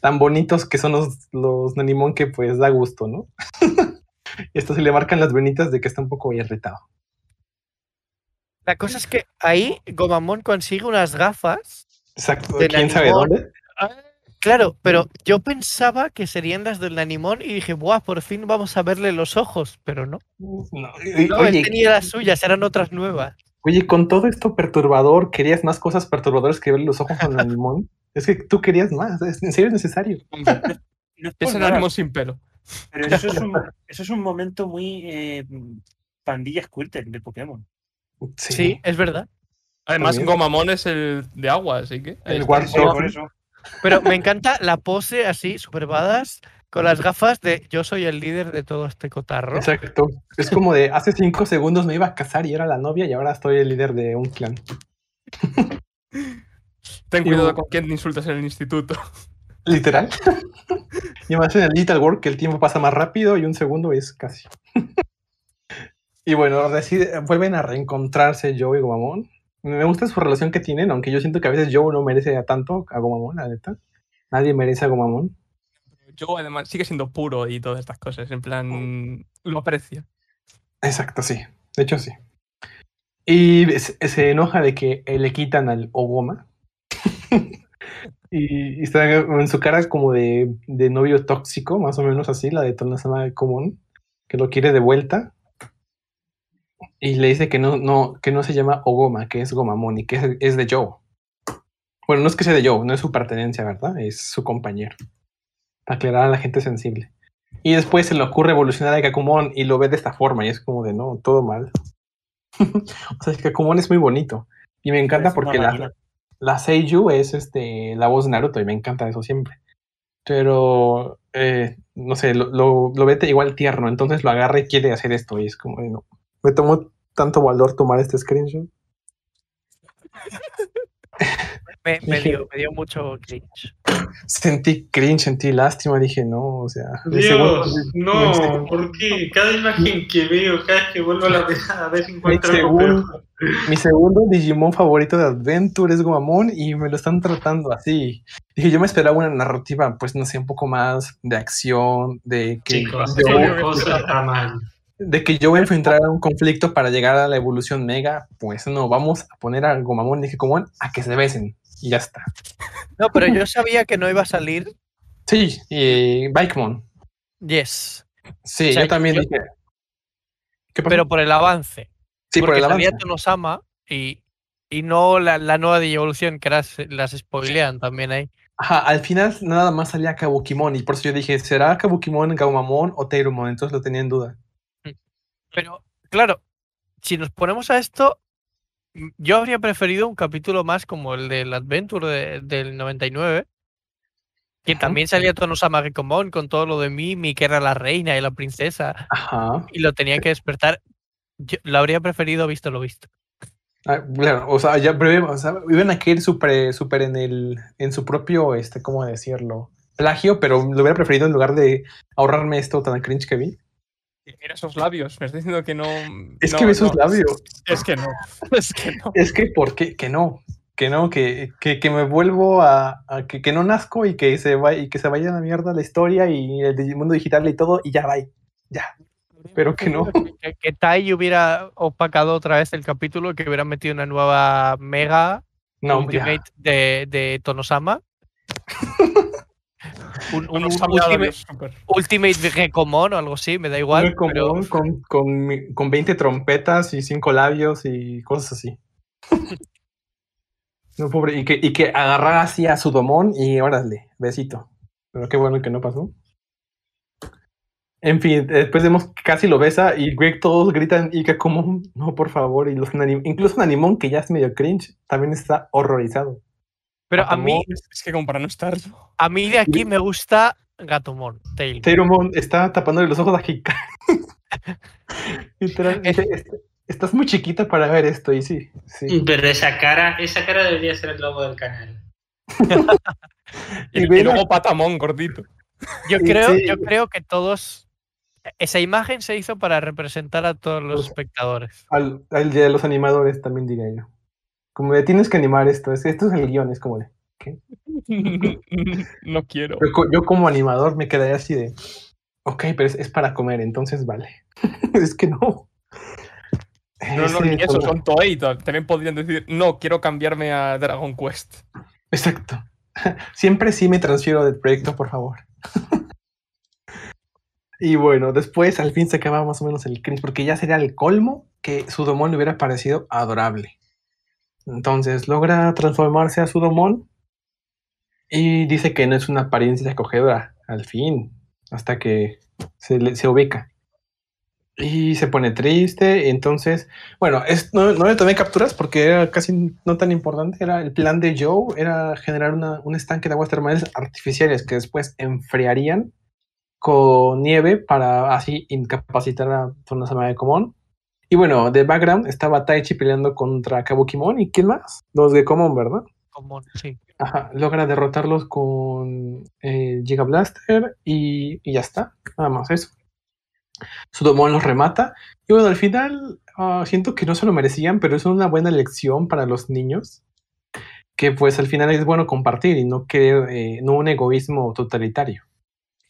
tan bonitos que son los, los Nanimon que pues da gusto, ¿no? y esto se le marcan las venitas de que está un poco irritado. La cosa es que ahí Gomamon consigue unas gafas. Exacto. De ¿Quién sabe dónde? Claro, pero yo pensaba que serían las del Nanimon y dije, ¡buah! Por fin vamos a verle los ojos. Pero no. No, No, él tenía las suyas, eran otras nuevas. Oye, con todo esto perturbador, ¿querías más cosas perturbadoras que ver los ojos con el limón? Es que tú querías más, es- en serio es necesario. No es por Es el nada, ánimo sin pelo. pero eso es un, eso es un momento muy eh, pandilla Squirtle de Pokémon. Sí, es verdad. Además, bien. Gomamon es el de agua, así que. El Por eso. Pero me encanta la pose así, super badass, con las gafas de yo soy el líder de todo este cotarro. Exacto. Es como de hace cinco segundos me iba a casar y era la novia y ahora estoy el líder de un clan. Ten Y- cuidado con quién insultas en el instituto. Literal. y más en el Little Work que el tiempo pasa más rápido y un segundo es casi. y bueno, decide- vuelven a reencontrarse Joe y Gomamon. Me gusta su relación que tienen, aunque yo siento que a veces Joe no merece a tanto a Gomamon, la neta. Nadie merece a Gomamon. Yo, además, sigue siendo puro y todas estas cosas. En plan, lo aprecia. Exacto, sí. De hecho, sí. Y se, se enoja de que le quitan al Ogoma. Y, y está en su cara como de, de novio tóxico, más o menos así, la de Tonasama común, que lo quiere de vuelta. Y le dice que no, no, que no se llama Ogoma, que es Gomamon y que es, es de Joe. Bueno, no es que sea de Joe, no es su pertenencia, ¿verdad? Es su compañero. Para aclarar a la gente sensible. Y después se le ocurre evolucionar a Kakumon y lo ve de esta forma y es como de no, todo mal. o sea, Kakumon es muy bonito y me encanta porque la. La Seiyu es este, la voz de Naruto y me encanta eso siempre. Pero, eh, no sé, lo, lo, lo ve igual tierno, entonces lo agarra y quiere hacer esto y es como de no. Me tomó tanto valor tomar este screenshot. Me, me Dije- dio, me dio mucho cringe. Sentí cringe, sentí lástima, dije no, o sea. mi Dios, mi- no, ¿por qué? Cada imagen que veo, cada vez que vuelvo a la mirada, a ver si Mi encuentro algo segundo, peor. mi segundo Digimon favorito de Adventure es Gomamon y me lo están tratando así. Dije, yo me esperaba una narrativa, pues no sé, un poco más de acción, de que, Chicos, esta cosa está mal. De que yo voy a enfrentar a un conflicto para llegar a la evolución mega. Pues no, vamos a poner a Gomamon y Gekomon a que se besen y ya está. No, pero yo sabía que no iba a salir. Sí, y Bikemon. Yes. Sí, O sea, yo también yo- dije. ¿Qué pasó? Pero por el avance. sí, por porque el salía avance. Tonosama y, y no la, la nueva de evolución, que las, las spoilean también ahí. Ajá, al final nada más salía Kabukimon y por eso yo dije, ¿será Kabukimon, Gomamon o Teirumon? Entonces lo tenía en duda. Pero, claro, si nos ponemos a esto, yo habría preferido un capítulo más como el del Adventure de- del 99, que Ajá. también salía Tonosama Gekomon con todo lo de Mimi, que era la reina y la princesa, Ajá. y lo tenía que despertar. Yo lo habría preferido visto lo visto. Ah, claro, o sea, ya o sea, iban a caer súper súper en el en su propio este, ¿cómo decirlo? plagio, pero lo hubiera preferido en lugar de ahorrarme esto tan cringe que vi. Mira esos labios. Me está diciendo que no. Es no, que ve esos no. labios. Es que no. Es que no. Es que ¿por qué? Que no. Que no, que, que, que me vuelvo a, a que, que no nazco y que se vaya y que se vaya a la mierda la historia y el mundo digital y todo y ya va. Ya. Pero que no. Que, que Tai hubiera opacado otra vez el capítulo, que hubiera metido una nueva mega No, ya. Ultimate de, de Tonosama. un, ultimate, ultimate de Gekomon o algo así, me da igual. Pero- común, con, con, con 20 trompetas y 5 labios y cosas así. No, pobre, y que, y que agarrara así a su domón y órale, besito. Pero qué bueno que no pasó. En fin, después vemos que casi lo besa y Greg todos gritan y que como, no, por favor, y los incluso Nanimon, que ya es medio cringe, también está horrorizado. Pero a mí, Es que como para no estar. a mí de aquí me gusta Gatomon, Tail. Teirumon está tapándole los ojos a Hikari. Literal, Es- dice, "Est- Estás muy chiquita para ver esto, y sí. sí. Pero esa cara, esa cara debería ser el logo del canal. Y, Y y ven a- luego patamón gordito. Yo creo, sí. yo creo que todos. Esa imagen se hizo para representar a todos los Los- espectadores. al, al de los animadores también diría yo. Como de tienes que animar esto, es, esto es el guion, es como de. no quiero. Yo, yo como animador me quedaría así de. Ok, pero es, es para comer, entonces vale. es que no. No, no, ni eso, son Toei. to- También podrían decir, no, quiero cambiarme a Dragon Quest. Exacto. Siempre sí me transfiero del proyecto, por favor. y bueno, después al fin se acaba más o menos el cringe, porque ya sería el colmo que Sudomon le hubiera parecido adorable. Entonces logra transformarse a Sudomon y dice que no es una apariencia acogedora, al fin, hasta que se, ubica. Y se pone triste, entonces, bueno, no, no le tomé capturas porque era casi no tan importante, era el plan de Joe, era generar un estanque de aguas termales artificiales que después enfriarían con nieve para así incapacitar a Tonosama de Komon. Y bueno, de background estaba Taichi peleando contra Kabukimon y ¿quién más? Los de Komon, ¿verdad? Como, sí. Ajá, logra derrotarlos con eh, Giga Blaster y, y ya está, nada más eso. Sudomon los remata y bueno, al final ah, siento que no se lo merecían, pero es una buena lección para los niños, que pues al final es bueno compartir y no querer, eh, no un egoísmo totalitario.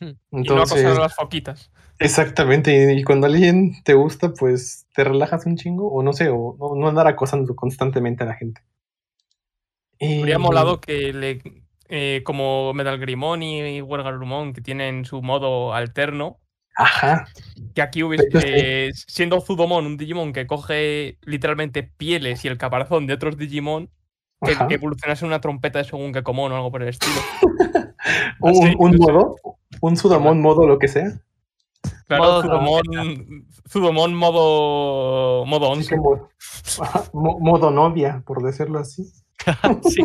Hmm. Y no acosar Entonces, a las foquitas. Exactamente, y, cuando alguien te gusta, pues te relajas un chingo, o no sé, o no, no andar acosando constantemente a la gente. Y- habría molado que le, eh, como Metal Grimon y Wargarumon, que tienen su modo alterno, Ajá, que aquí hubiese, eh, siendo Zudomon un Digimon que coge literalmente pieles y el caparazón de otros Digimon, que ajá. evolucionase una trompeta de según que Komon o algo por el estilo. un, Así, un modo, un Sudamon modo, lo que sea. Claro, Modo Zudomon, Zudomon modo, modo Así 11. como ajá, mo- modo novia, por decirlo así. Sí.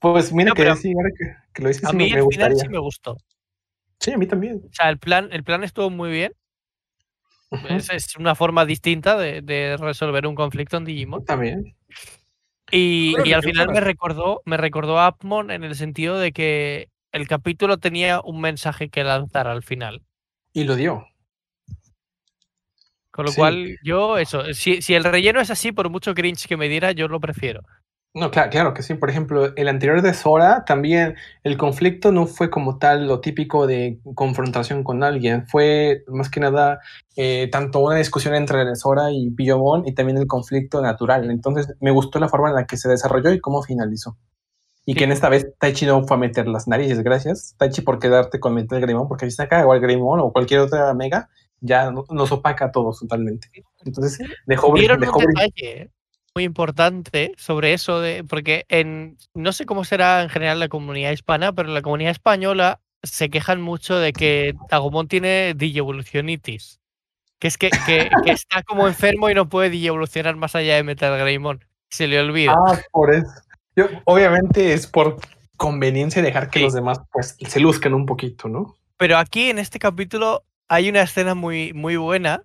Pues mira No, que sí, ahora que, que lo dices, A sí mí me, final sí me gustó. Sí, a mí también. O sea, el plan, el plan estuvo muy bien. Es, es una forma distinta de, de resolver un conflicto en Digimon. También. Y, y al final me recordó, me recordó a Apmon en el sentido de que el capítulo tenía un mensaje que lanzar al final. Y lo dio. Con lo Sí. cual, yo, eso, si, si el relleno es así, por mucho cringe que me diera, yo lo prefiero. No, claro, claro que sí. Por ejemplo, el anterior de Sora, también el conflicto no fue como tal lo típico de confrontación con alguien. Fue más que nada eh, tanto una discusión entre Sora y Biyomon y también el conflicto natural. Entonces, me gustó la forma en la que se desarrolló y cómo finalizó. Y Sí. que en esta vez Taichi no fue a meter las narices. Gracias, Taichi, por quedarte con Metal Greymon, porque si saca igual Greymon o cualquier otra mega, ya no- nos opaca a todos totalmente. Entonces, dejó, un detalle muy importante sobre eso, de, porque en no sé cómo será en general la comunidad hispana, pero en la comunidad española se quejan mucho de que Agumon tiene digievolucionitis. Que es que, que- que está como enfermo y no puede digievolucionar más allá de Metal Greymon. Se le olvida. Ah, por eso. Yo, obviamente es por conveniencia dejar que Sí. los demás pues se luzcan un poquito, ¿no? Pero aquí en este capítulo hay una escena muy, muy buena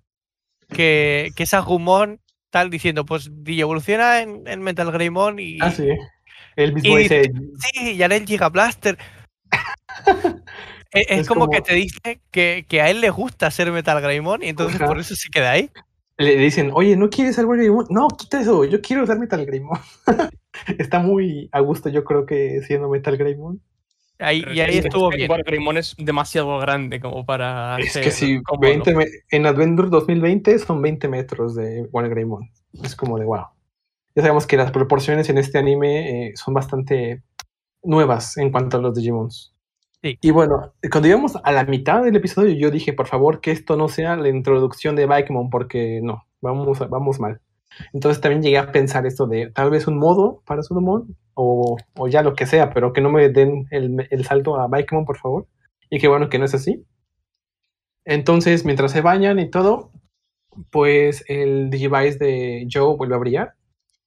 que, que es Agumon tal diciendo, pues evoluciona en, en Metal Greymon y, Ah, sí. Él mismo y dice, sí, ya el Giga Blaster. E- es, Es como, que te dice que, que a él le gusta ser Metal Greymon y entonces Ajá. por eso se queda ahí. le dicen, oye, ¿no quieres ser Greymon? No, quita eso, yo quiero ser Metal Greymon. Está muy a gusto, yo creo que siendo Metal Greymon. Ahí, y es ahí estuvo bien. igual Greymon es demasiado grande como para. Es que si como 20 lo- me- en Adventure 2020 son 20 metros de One Greymon. Es como de wow. Ya sabemos que las proporciones en este anime eh, son bastante nuevas en cuanto a los Digimons. Sí. Y bueno, cuando íbamos a la mitad del episodio, yo dije, por favor, que esto no sea la introducción de Bikemon, porque no, vamos, vamos mal. Entonces también llegué a pensar esto de tal vez un modo para Sudomon, o, o ya lo que sea, pero que no me den el, el salto a Bikemon, por favor. Y qué bueno que no es así. Entonces, mientras se bañan y todo, pues el Digivice de Joe vuelve a brillar.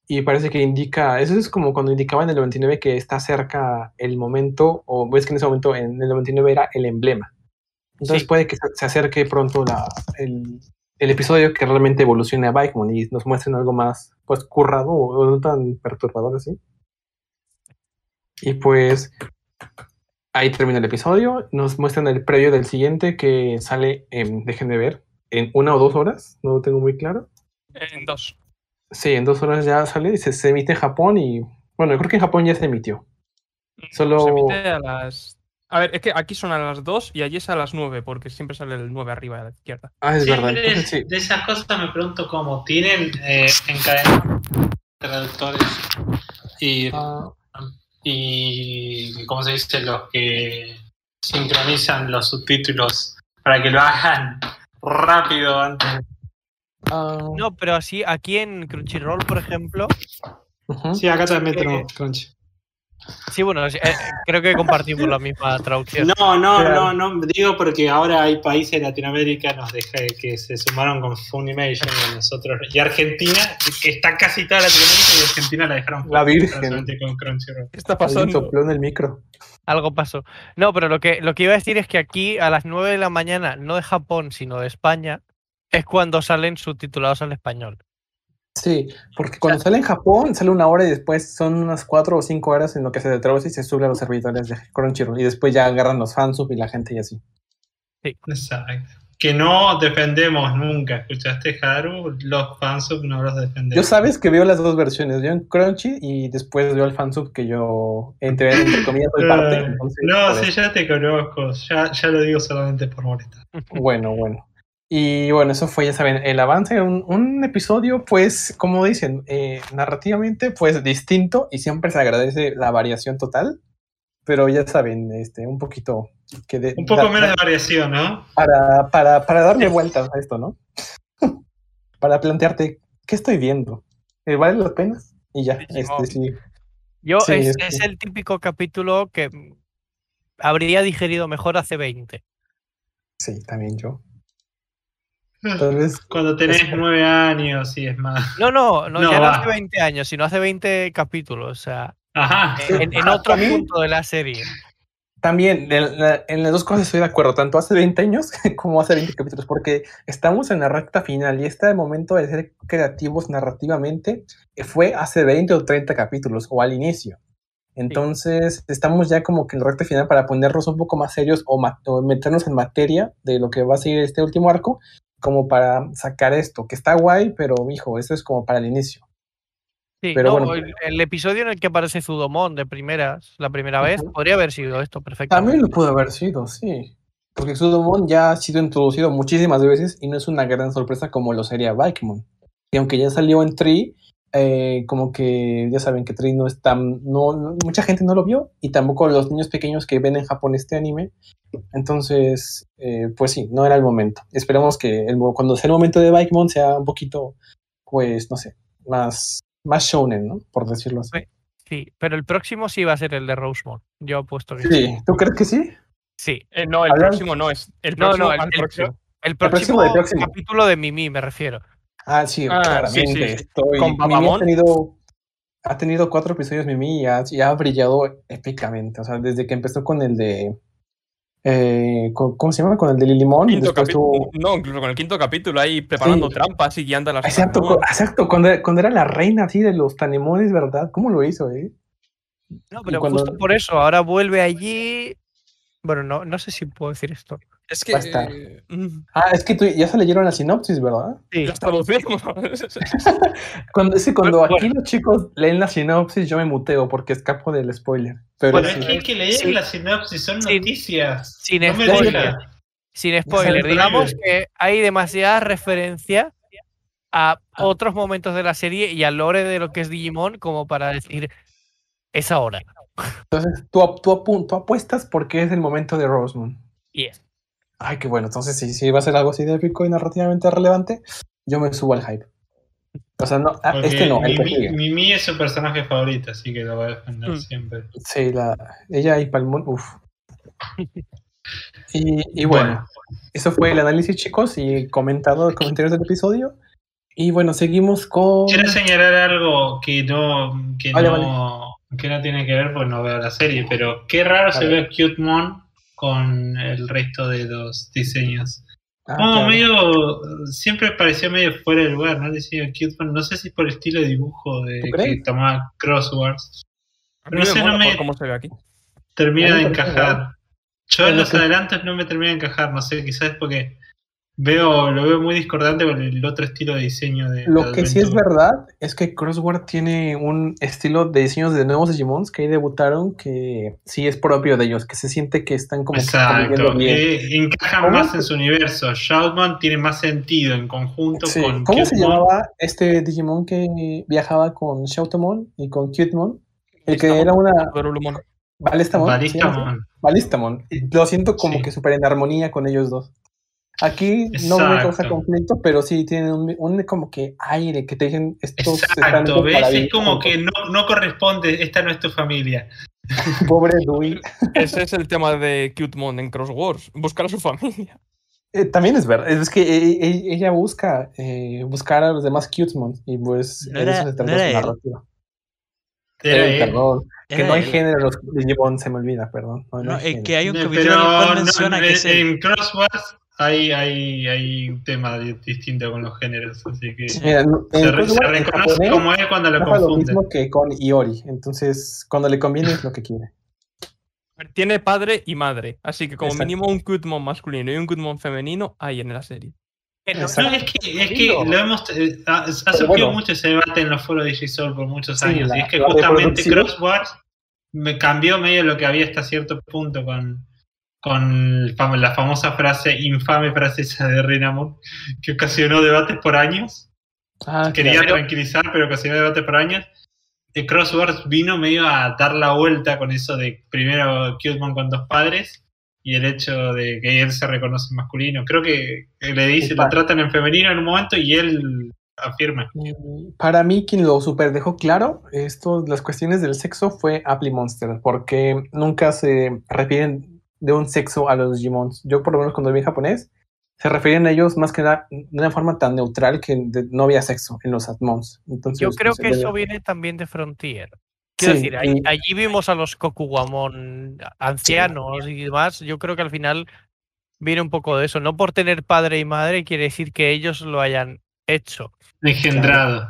Y parece que indica, eso es como cuando indicaba en el 99 que está cerca el momento, o ves que en ese momento en el 99 era el emblema. Entonces Sí. puede que se acerque pronto la- el, el episodio que realmente evolucione a Bikemon y nos muestren algo más pues currado o no tan perturbador así. Y pues ahí termina el episodio. Nos muestran el previo del siguiente que sale, en, dejen de ver, en una o dos horas, no lo tengo muy claro. En dos. Sí, en dos horas ya sale, se, se emite en Japón y bueno, creo que en Japón ya se emitió. Solo- Se emite a las. A ver, es que aquí son a las 2 y allí es a las 9, porque siempre sale el 9 arriba a la izquierda. Ah, es verdad. Sí. de esas cosas me pregunto cómo tienen eh, encadenados traductores y, Ah, y cómo se dice los que sincronizan los subtítulos para que lo hagan rápido antes. Ah, No, pero así, aquí en Crunchyroll, por ejemplo. Sí, acá también tenemos Crunchy. Sí, bueno, es- eh, creo que compartimos la misma traducción. No, no, no, no, digo porque ahora hay países de Latinoamérica nos deja, que se sumaron con Funimation y nosotros, y Argentina, que está casi toda Latinoamérica y Argentina la dejaron La Virgen. con Crunchyroll. ¿Qué está pasando? sopló en el micro. Algo pasó. No, pero lo que, lo que iba a decir es que aquí a las 9 de la mañana, no de Japón, sino de España, es cuando salen subtitulados al español. Sí, porque cuando sale en Japón sale una hora y después son unas cuatro o cinco horas en lo que se traduce y se sube a los servidores de Crunchyroll y después ya agarran los fansub y la gente y así. Exacto. Que no defendemos nunca, ¿escuchaste, Haru? Los fansub no los defendemos. Yo sabes que veo las dos versiones, veo en Crunchy y después veo el fansub que yo entre, entre comillas soy parte. Eh, entonces, no, sí, ya te conozco, ya, ya lo digo solamente por molestar. Bueno, bueno. Y bueno, eso fue, ya saben, el avance, un, un episodio, pues, como dicen, eh, narrativamente, pues distinto y siempre se agradece la variación total, pero ya saben, este, un poquito que de- Un poco da- menos de variación, ¿no? para, para, para darle vueltas a esto, ¿no? para plantearte, ¿qué estoy viendo? ¿Eh, ¿Vale la pena? Y ya, este, sí. Yo Sí, es, es es que- el típico capítulo que habría digerido mejor hace 20. Sí, también yo. Tal vez, Cuando tenés nueve años y es más. No, no, no, No, ya no hace 20 años, sino hace 20 capítulos. O sea, Ajá. en, en otro punto de la serie. También, en, la- en las dos cosas estoy de acuerdo, tanto hace 20 años como hace 20 capítulos, porque estamos en la recta final y este momento de ser creativos narrativamente eh, fue hace 20 o 30 capítulos o al inicio. Entonces, estamos ya como que en la recta final para ponernos un poco más serios o meternos en materia de lo que va a seguir este último arco, como para sacar esto, que está guay, pero hijo, eso es como para el inicio. Sí, Pero no, bueno. el, el episodio en el que aparece Zudomon de primeras, la primera vez, podría haber sido esto perfectamente. También lo pudo haber sido, sí. Porque Sudomon ya ha sido introducido muchísimas veces y no es una gran sorpresa como lo sería Bikemon. Y aunque ya salió en Tree, eh, como que ya saben que Tree no es tan. No, no- mucha gente no lo vio y tampoco los niños pequeños que ven en Japón este anime. Entonces, eh, pues sí, no era el momento. Esperemos que el, cuando sea el momento de Bikemon sea un poquito, pues no sé, más, más shonen, ¿no? Por decirlo así. Sí, pero el próximo sí va a ser el de Rosemont. Yo apuesto que sí. Sí, ¿tú crees que sí? Sí. Eh, no, el Hablan- próximo no es. El No, próximo no, el- al el próximo. El próximo próximo, del próximo. capítulo de Mimi, me refiero. Ah, sí, Ah, claramente. sí, sí, sí. Estoy... Con Mimi ha tenido, ha tenido cuatro episodios Mimi y ha, y ha brillado épicamente. O sea, desde que empezó con el de. eh, con- ¿Cómo se llama? Con el de Lilimón. tuvo. No, incluso con el quinto capítulo ahí preparando Sí. trampas y guiando a las Exacto, exacto. Cuando, cuando era la reina así de los tanemones, ¿verdad? ¿Cómo lo hizo, eh? No, pero cuando- justo por eso, ahora vuelve allí. Bueno, no, no sé si puedo decir esto. Es que. Va a estar. eh, Ah, es que tú, ya se leyeron la sinopsis, ¿verdad? Sí, Las traducimos. Cuando, es que cuando Bueno, aquí los chicos leen la sinopsis, yo me muteo porque escapo del spoiler. Pero Bueno, sí. es que hay que leer Sí. la sinopsis, son Sí. noticias. sin no me spoiler. Sin spoiler. Digamos que hay demasiada referencia a otros momentos de la serie y al lore de lo que es Digimon como para decir es ahora. Entonces, tú, tú tú apuestas porque es el momento de Rosemont. Y es. Ay, qué bueno. Entonces, si, si va a ser algo así de épico y narrativamente relevante, yo me subo al hype. O sea, no, ah, Porque este no, el Mimi. Mimi es su personaje favorito, así que lo voy a defender Mm. siempre. Sí, la, ella y Palmón, uff. Y, y bueno, eso fue el análisis, chicos, y comentado comentarios del episodio. Y bueno, seguimos con. Quiero señalar algo que no, que Vale, no, que no tiene que ver, porque no veo la serie, pero qué raro se Vale. ve Cutemon con el resto de los diseños. Ah, Como claro. medio, siempre pareció medio fuera de lugar, ¿no? El diseño de Cutemon, no sé si por el estilo de dibujo de ¿Tú que tomaba Crosswords, No sé, no me- cómo se ve aquí. termina de encajar. Yo en los adelantos no me termina de encajar, no sé, quizás es porque veo, lo veo muy discordante con el otro estilo de diseño de Lo de que sí es verdad es que Crossword tiene un estilo de diseños de nuevos Digimons que ahí debutaron que sí es propio de ellos, que se siente que están como que Exacto, conviviendo bien. eh, encajan ¿Cómo más se- en su universo. Shoutman tiene más sentido en conjunto Sí. con ¿Cómo se llamaba este Digimon que viajaba con Shoutomon y con Cutemon? El que Balistamon. era una Dorulumon. Balistamon. ¿sí? Balistamon. Balistamon. Lo siento como Sí. que súper en armonía con ellos dos. Aquí no me causa conflicto, pero sí tienen un, un como que aire que te dicen estos Exacto, ¿ves? Es como que no, no corresponde, esta no es tu familia. Pobre Dewey. Ese es el tema de Cutemon en Cross Wars. Buscar a su familia. Eh, también es verdad, es que e- e- ella busca eh, buscar a los demás Cutemon y pues No era- eso se trata no era su él. narrativa. Era Eh, él. perdón, que no hay él. género en los Digimon, se me olvida, perdón. No, no No, hay es género. que hay un Eh, capítulo Pero en el menciona que en, es él. en Crosswords hay, hay, hay un tema di- distinto con los géneros, así que Mira, no- en se, re- reconoce japonés, como él cuando lo pasa lo confunden. mismo que con Iori, entonces cuando le conviene es lo que quiere. Tiene padre y madre. Así que como Exacto. mínimo un Cutemon masculino y un Cutemon femenino hay en la serie. No- es que, es que lo hemos, eh, ha, ha surgido bueno. mucho ese debate en los foros de G-Soul por muchos Sí, años. la- y es que justamente Crosswords me cambió medio lo que había hasta cierto punto con, con la famosa frase, infame frase esa de Renamon, que ocasionó debates por años. Ah, Quería claro. tranquilizar, pero ocasionó debates por años. El Crosswords vino medio a dar la vuelta con eso de primero Cutemon con dos padres y el hecho de que él se reconoce masculino. Creo que le dice, lo tratan en femenino en un momento y él afirma. Mm, Para mí, quien lo super dejó claro, esto, las cuestiones del sexo fue Apply Monster, porque nunca se refieren de un sexo a los Digimons. Yo, por lo menos, cuando vi en japonés, se refieren a ellos más que nada de una forma tan neutral que de- no había sexo en los Atmons. Entonces, Yo creo que eso viene también de Frontier. Quiero Sí, decir, allí, y- allí vimos a los Kokugamon ancianos y demás. Yo creo que al final viene un poco de eso. No por tener padre y madre quiere decir que ellos lo hayan hecho. Engendrado.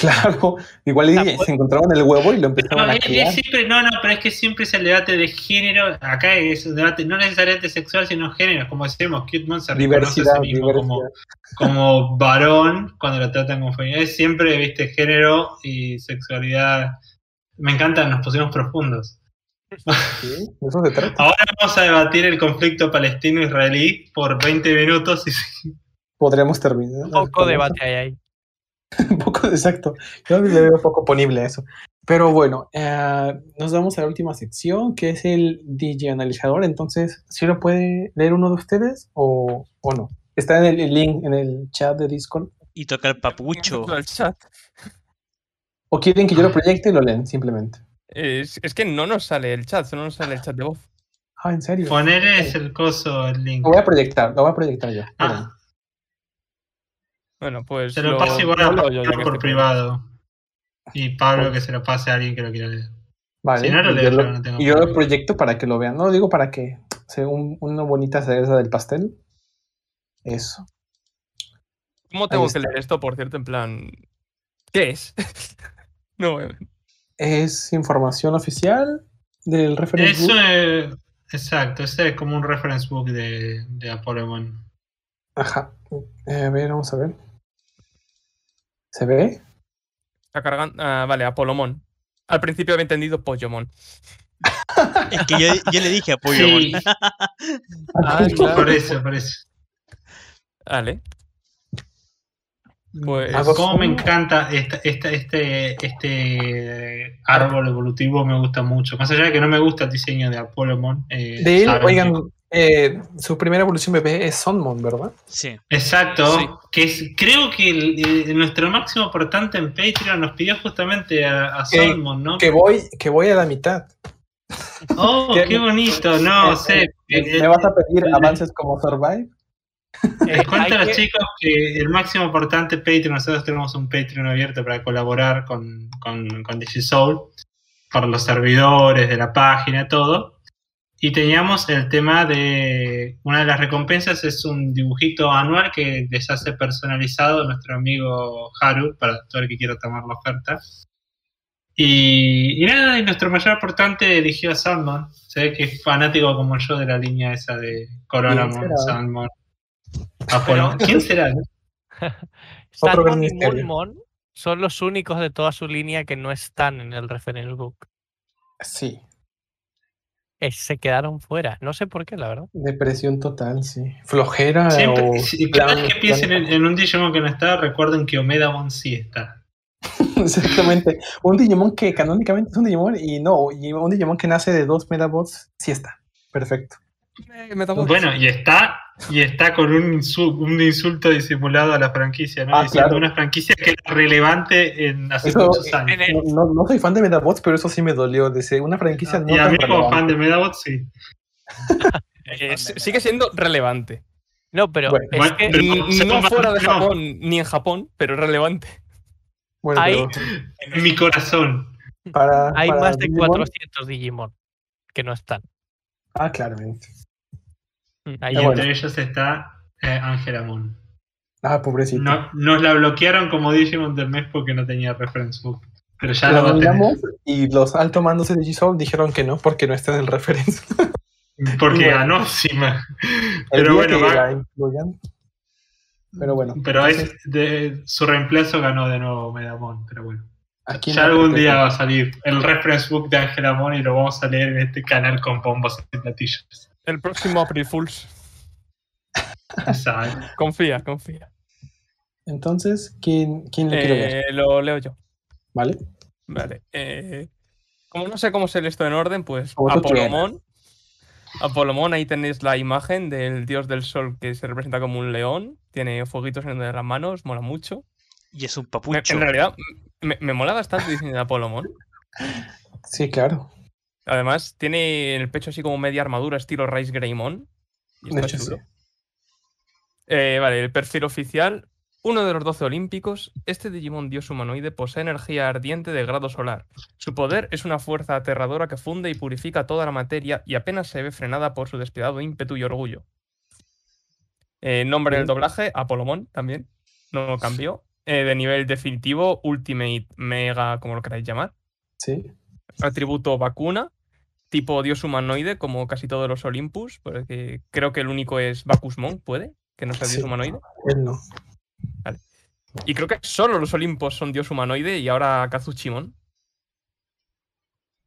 Claro, igual y Ah, pues- se encontraron el huevo y lo No, empezaron a es- es criar. siempre, no, no, pero es que siempre es el debate de género. Acá es un debate no necesariamente sexual, sino género. Como decimos, Cutemon se reconoce a Diversidad, sí mismo como, diversidad. como varón cuando lo tratan como femenino. Es siempre, viste, género y sexualidad. Me encantan, nos pusimos profundos. Sí, eso se trata. Ahora vamos a debatir el conflicto palestino-israelí por 20 minutos y Podremos terminar. Un poco debate hay ahí. Un poco, exacto. Yo le veo poco ponible a eso. Pero bueno, eh, nos vamos a la última sección, que es el DJ analizador. Entonces, ¿sí lo puede leer uno de ustedes o, o no? Está en el, el link en el chat de Discord. Y toca el papucho. El chat. ¿O quieren que yo lo proyecte y lo leen simplemente? Es, es que no nos sale el chat, solo nos sale el chat de voz. Ah, ¿en serio? poner es el coso, el link. Lo voy a proyectar, lo voy a proyectar yo. Ah, Bueno, pues. se lo paso igual a lo Pablo yo, por privado. Y Pablo que se lo pase a alguien que lo quiera leer. Vale. Si no, lo y leo yo lo- no tengo yo lo proyecto para que lo vean. No lo digo para que sea un- una bonita cereza del pastel. Eso. ¿Cómo tengo que leer esto, por cierto? En plan. ¿Qué es? no, Es información oficial del reference Eso book. es, exacto, ese es como un reference book de, de Apollo Ajá. Eh, a ver, vamos a ver. ¿Se ve? está cargando. Ah, vale, Apolomon. Al principio había entendido Pollomon. Es que yo, yo le dije apoyo. Sí, Ah, claro. por eso, por eso. Vale. Pues. Como me encanta esta, esta- este, este árbol evolutivo, me gusta mucho. Más allá de que no me gusta el diseño de Apolomon. eh, De él, oigan, que- eh, su primera evolución bebé es Sonmon, ¿verdad? Sí. Exacto, Sí. que es, creo que el- el- nuestro máximo aportante en Patreon nos pidió justamente a, a Que- Solomon, ¿no? Que voy, que voy a la mitad. Oh, que- qué bonito, no Eh, sé. ¿Me eh, me vas a pedir eh, avances como Survive? Les Eh, cuento a los que- chicos que el máximo aportante Patreon, nosotros tenemos un Patreon abierto para colaborar con, con, con DigiSoul, para los servidores de la página, todo. Y teníamos el tema de. Una de las recompensas es un dibujito anual que les hace personalizado nuestro amigo Haru, para todo el que quiera tomar la oferta. Y, y nada, y nuestro mayor aportante eligió a Salmon. Se ve que es fanático como yo de la línea esa de Coronamon, será? Salmon. Apolo. ¿Quién será? no? Otro gran Salmon y. Moonmon son los únicos de toda su línea que no están en el reference book. Sí. Eh, Se quedaron fuera. No sé por qué, la verdad. Depresión total, sí. Flojera Siempre, o si- cada vez que piensen en un Digimon que no está, recuerden que Omedamon sí está. Exactamente. Un Digimon que canónicamente es un Digimon y no, y un Digimon que nace de dos Medabots, sí está. Perfecto. Eh, Metabots. Bueno, y está, y está con un, insu- un insulto disimulado a la franquicia, ¿no? Ah, Diciendo claro. una franquicia que era relevante en hace Eso- muchos años. en el- No, no- soy fan de Metabots, pero eso sí me dolió. Dice, una franquicia no y a mí como relevante. fan de Medabots, sí. Eh, sigue siendo relevante. No, pero Bueno, es bueno, que no fuera de no. Japón ni en Japón, pero es relevante. Bueno, Hay- pero En mi corazón. para, hay para más de Digimon- 400 Digimon que no están. Ah, claramente. Ahí Y bueno. entre ellos está eh, Angela Moon. Ah, pobrecito. No, nos la bloquearon como Digimon del mes porque no tenía reference book. Pero ya La lo nominamos y los altos mandos de Digisoul dijeron que no, porque no está en el reference. Porque Bueno. El Pero bueno, va- incluyan. Pero bueno. Pero es entonces, de, su reemplazo ganó de nuevo Medamon. Pero bueno. aquí Ya algún día va a salir el reference book de Angela Mon y lo vamos a leer en este canal con bombos y platillos. El próximo April Fools. Confía, confía. Entonces, ¿quién, quién le quiere ver? Eh, lo leo yo. ¿Vale? Vale. eh, como no sé cómo ser esto en orden, pues. Apolomón. Apolomón, ahí tenéis la imagen del dios del sol que se representa como un león. Tiene fueguitos en las manos, mola mucho. Y es un Me- papucho. en realidad, me, me mola bastante el diseño de Apolomón. Sí, claro. Además, tiene en el pecho así como media armadura estilo Rice Greymon. Y está sí. Eh, vale, el perfil oficial. Uno de los 12 olímpicos, este Digimon dios humanoide posee energía ardiente de grado solar. Su poder es una fuerza aterradora que funde y purifica toda la materia y apenas se ve frenada por su despiadado ímpetu y orgullo. Eh, nombre del doblaje, Apolomón también. No cambió. Eh, de nivel definitivo, Ultimate, Mega, como lo queráis llamar Sí. Atributo vacuna, tipo dios humanoide, como casi todos los Olympus, porque creo que el único es Bacusmon, puede, que no sea Sí. dios humanoide. Él no. Y creo que solo los Olimpos son dios humanoide y ahora Kazuchimon.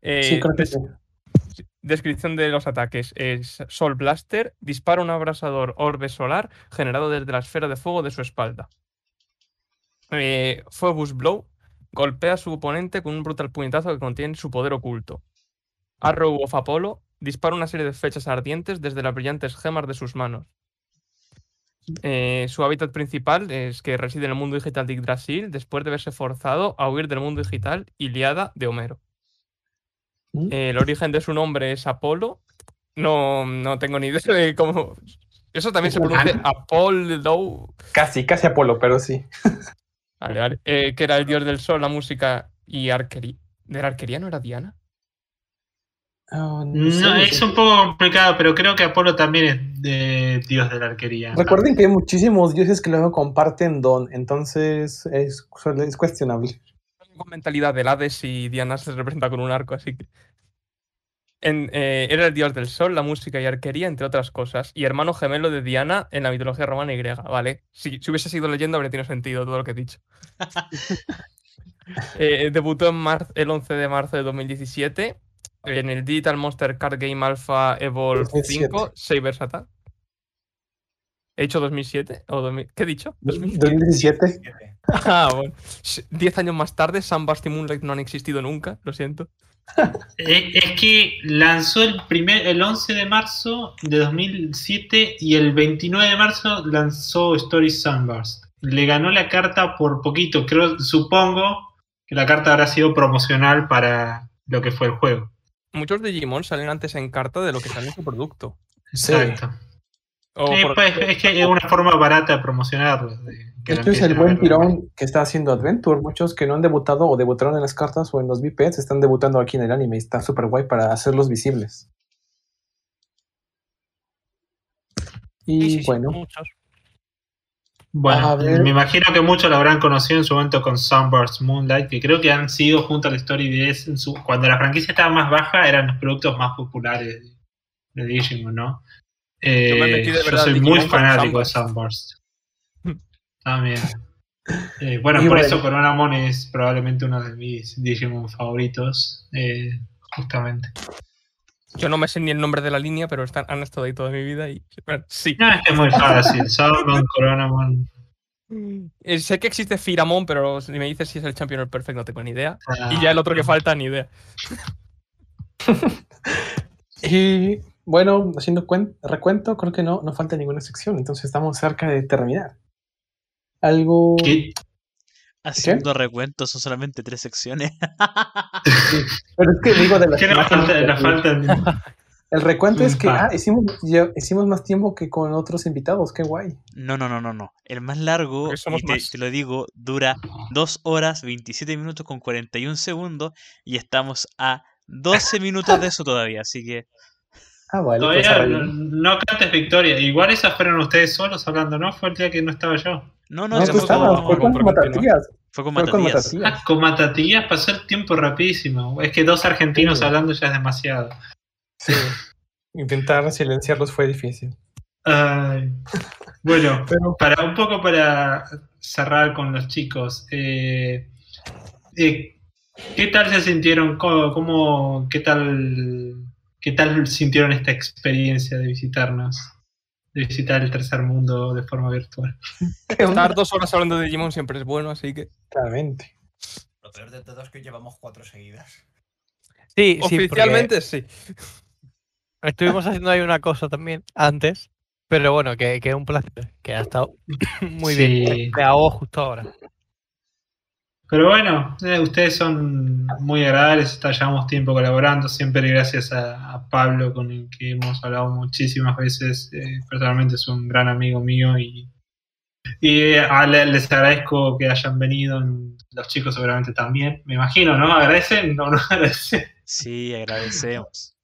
Eh, Sí, creo que sí. Descripción de los ataques es Sol Blaster, dispara un abrasador orbe solar generado desde la esfera de fuego de su espalda. Eh, Blow golpea a su oponente con un brutal puñetazo que contiene su poder oculto. Arrow of Apollo dispara una serie de flechas ardientes desde las brillantes gemas de sus manos. Eh, su hábitat principal es que reside en el mundo digital de Yggdrasil después de verse forzado a huir del mundo digital Iliada de Homero. ¿Mm? Eh, el origen de su nombre es Apolo. No, no tengo ni idea de cómo. Eso también se pronuncia Apollo. Casi, casi Apolo, pero sí. Vale, vale. Eh, que era el dios del sol, la música y arquería. ¿De la arquería no era Diana? Ah, No, sé, es un poco complicado, pero creo que Apolo también es de dios de la arquería. Recuerden que hay muchísimos dioses que luego comparten don, entonces es, es cuestionable. Con mentalidad del Hades y Diana se representa con un arco, así que. En- eh, era el dios del sol, la música y arquería, entre otras cosas, y hermano gemelo de Diana en la mitología romana y griega. Vale, si, si hubiese sido leyenda habría tenido sentido todo lo que he dicho. Eh, debutó en mar- el 11 de marzo de 2017 en el Digital Monster Card Game Alpha Evolve 2007. 5, Sabers Attack. ¿He dicho 2007? ¿O 2000? ¿Qué he dicho? 2007. 2017. Ah, bueno. Diez años más tarde, Sunburst y Moonlight no han existido nunca, lo siento. Es, es que lanzó el primer el 11 de marzo de 2007 y el 29 de marzo lanzó Story Sunburst. Le ganó la carta por poquito, creo, supongo que la carta habrá sido promocional para lo que fue el juego. Muchos Digimon salen antes en carta de lo que sale en su producto. Exacto. Sí, por- pues, es que es una forma barata de promocionarlo. de Esto es el buen tirón que está haciendo Adventure. Muchos que no han debutado o debutaron en las cartas o en los VPs están debutando aquí en el anime. y Está súper guay para hacerlos visibles. Y Sí, sí, sí, bueno, muchos. Bueno, me imagino que muchos lo habrán conocido en su momento con Sunburst Moonlight, que creo que han sido junto a la Story DS en su, cuando la franquicia estaba más baja, eran los productos más populares de, de Digimon, ¿no? Eh, Yo me metí de yo verdad soy muy fanático de Sunburst. Sunburst. También. Eh, bueno, Y por bueno. eso Coronamon es probablemente uno de mis Digimon favoritos, eh, justamente. Yo no me sé ni el nombre de la línea, pero están, han estado ahí toda mi vida y. bueno, sí. No, es que es muy fácil. Sunburst, Coronamon. Eh, sé que existe Firamon, pero si me dices si es el Champion Perfect, no tengo ni idea. ah, Y ya el otro que falta, ni idea. y bueno, haciendo cuen- recuento, creo que no, no falta ninguna sección, entonces estamos cerca de terminar. Algo... ¿Qué? Haciendo recuentos, son solamente tres secciones. Pero es que digo de las ¿Qué falta? El recuento es que Ah. hicimos, ya- hicimos más tiempo que con otros invitados, qué guay. No, no, no, no, no. El más largo, Porque somos y te, más. te lo digo, dura 2 horas 27 minutos con 41 segundos y estamos a 12 minutos de eso todavía, así que Ah, pues Todavía no, no cantes victoria. Igual esas fueron ustedes solos hablando, ¿no? Fue el día que no estaba yo. no, no, No, fue con- estabas, fue con continuar. Matatías. fue con Fue con Matatías. Matatías. Ah, con Matatías pasó el tiempo rapidísimo. Es que dos argentinos Sí. hablando ya es demasiado. Sí. Intentar silenciarlos fue difícil. Ay. Bueno, Pero para un poco para cerrar con los chicos. eh, eh, ¿Qué tal se sintieron? ¿Cómo, cómo- qué tal qué tal sintieron esta experiencia de visitarnos? De visitar el tercer mundo de forma virtual. Estar dos horas hablando de Digimon siempre es bueno, así que. Claramente. Lo peor de todo es que llevamos cuatro seguidas. Sí, sí, porque Oficialmente sí. estuvimos haciendo ahí una cosa también antes, pero bueno, que, que un placer, que ha estado muy Sí. bien. Me hago justo ahora. Pero bueno, eh, ustedes son muy agradables, está- llevamos tiempo colaborando, siempre gracias a, a Pablo con el que hemos hablado muchísimas veces, eh, personalmente es un gran amigo mío y, y eh, les agradezco que hayan venido, los chicos seguramente también, me imagino, ¿no? ¿Agradecen? No, no agradecen. Sí, agradecemos.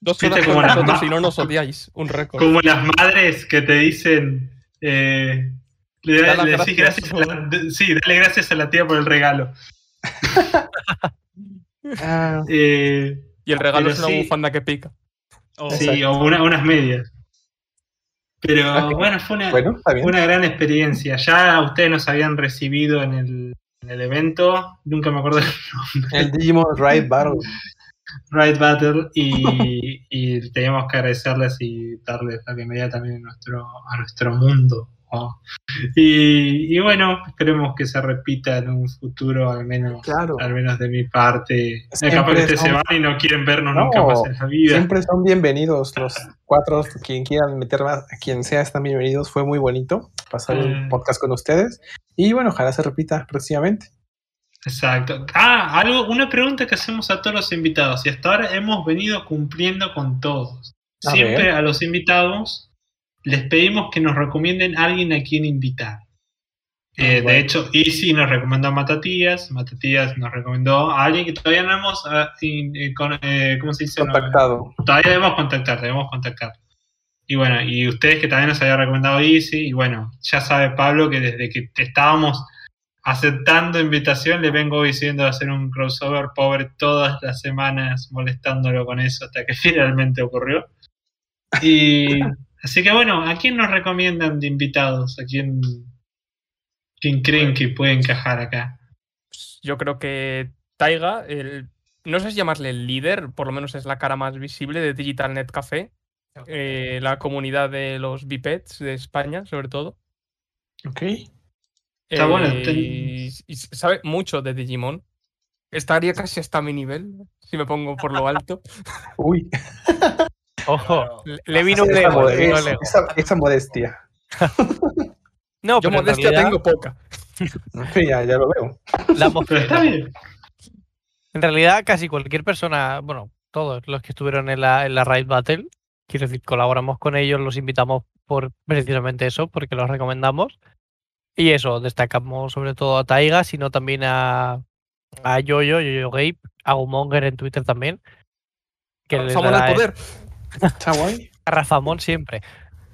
Dos horas como nosotros y no nos odiáis. Un récord. Como las madres que te dicen, eh, le, Da las le decís gracias. gracias a la, de- sí, dale gracias a la tía por el regalo. Ah, Eh, Y el regalo es una sí. bufanda que pica. Oh, Sí, Exacto. o una- unas medias. Pero Ah, bueno, fue una, bueno, una gran experiencia. Ya ustedes nos habían recibido en el, en el evento, nunca me acuerdo del nombre, El Digimon Ride Battle. Ride Battle, y, y teníamos que agradecerles y darles la bienvenida también a nuestro, a nuestro mundo. ¿No? Y, y bueno, esperemos que se repita en un futuro, al menos, Claro. al menos de mi parte. Siempre Capaz que ustedes se son- van y no quieren vernos No, nunca más en la vida. Siempre son bienvenidos los cuatro, quien quieran meter más, quien sea están bienvenidos. Fue muy bonito pasar un Mm. podcast con ustedes. Y bueno, ojalá se repita próximamente. Exacto. Ah, algo, una pregunta que hacemos a todos los invitados y hasta ahora hemos venido cumpliendo con todos. Siempre a los invitados les pedimos que nos recomienden a alguien a quien invitar. Eh, Ah, bueno. De hecho, Easy nos recomendó a Matatías, Matatías nos recomendó a alguien que todavía no hemos, ah, eh, eh, ¿cómo se dice? Contactado. todavía debemos contactar, debemos contactar. Y bueno, y ustedes que también nos habían recomendado Easy, y bueno, ya sabe Pablo que desde que estábamos aceptando invitación, le vengo diciendo de hacer un crossover pobre todas las semanas molestándolo con eso hasta que finalmente ocurrió. Y así que bueno, ¿a quién nos recomiendan de invitados? ¿A quién, quién creen que puede encajar acá? Pues Yo creo que Taiga, el, no sé si llamarle el líder, por lo menos es la cara más visible de Digital Net Café, eh, la comunidad de los bipeds de España, sobre todo. Ok. Está bueno, Eh, y, y sabe mucho de Digimon. Estaría casi hasta mi nivel, si me pongo por lo alto. Uy, Ojo, Claro, le- vino un el esa, el modestia. No, Yo pero modestia realidad, tengo poca. Sí, ya, ya lo veo. la Pero está bien. En realidad, casi cualquier persona, bueno, todos los que estuvieron en la, en la Raid Battle, quiero decir, colaboramos con ellos, los invitamos por precisamente eso, porque los recomendamos. Y eso, destacamos sobre todo a Taiga, sino también a, a Yoyo, Yoyo Gabe, a Gumonger en Twitter también. Que dará al poder. Está guay. a Rafamón siempre.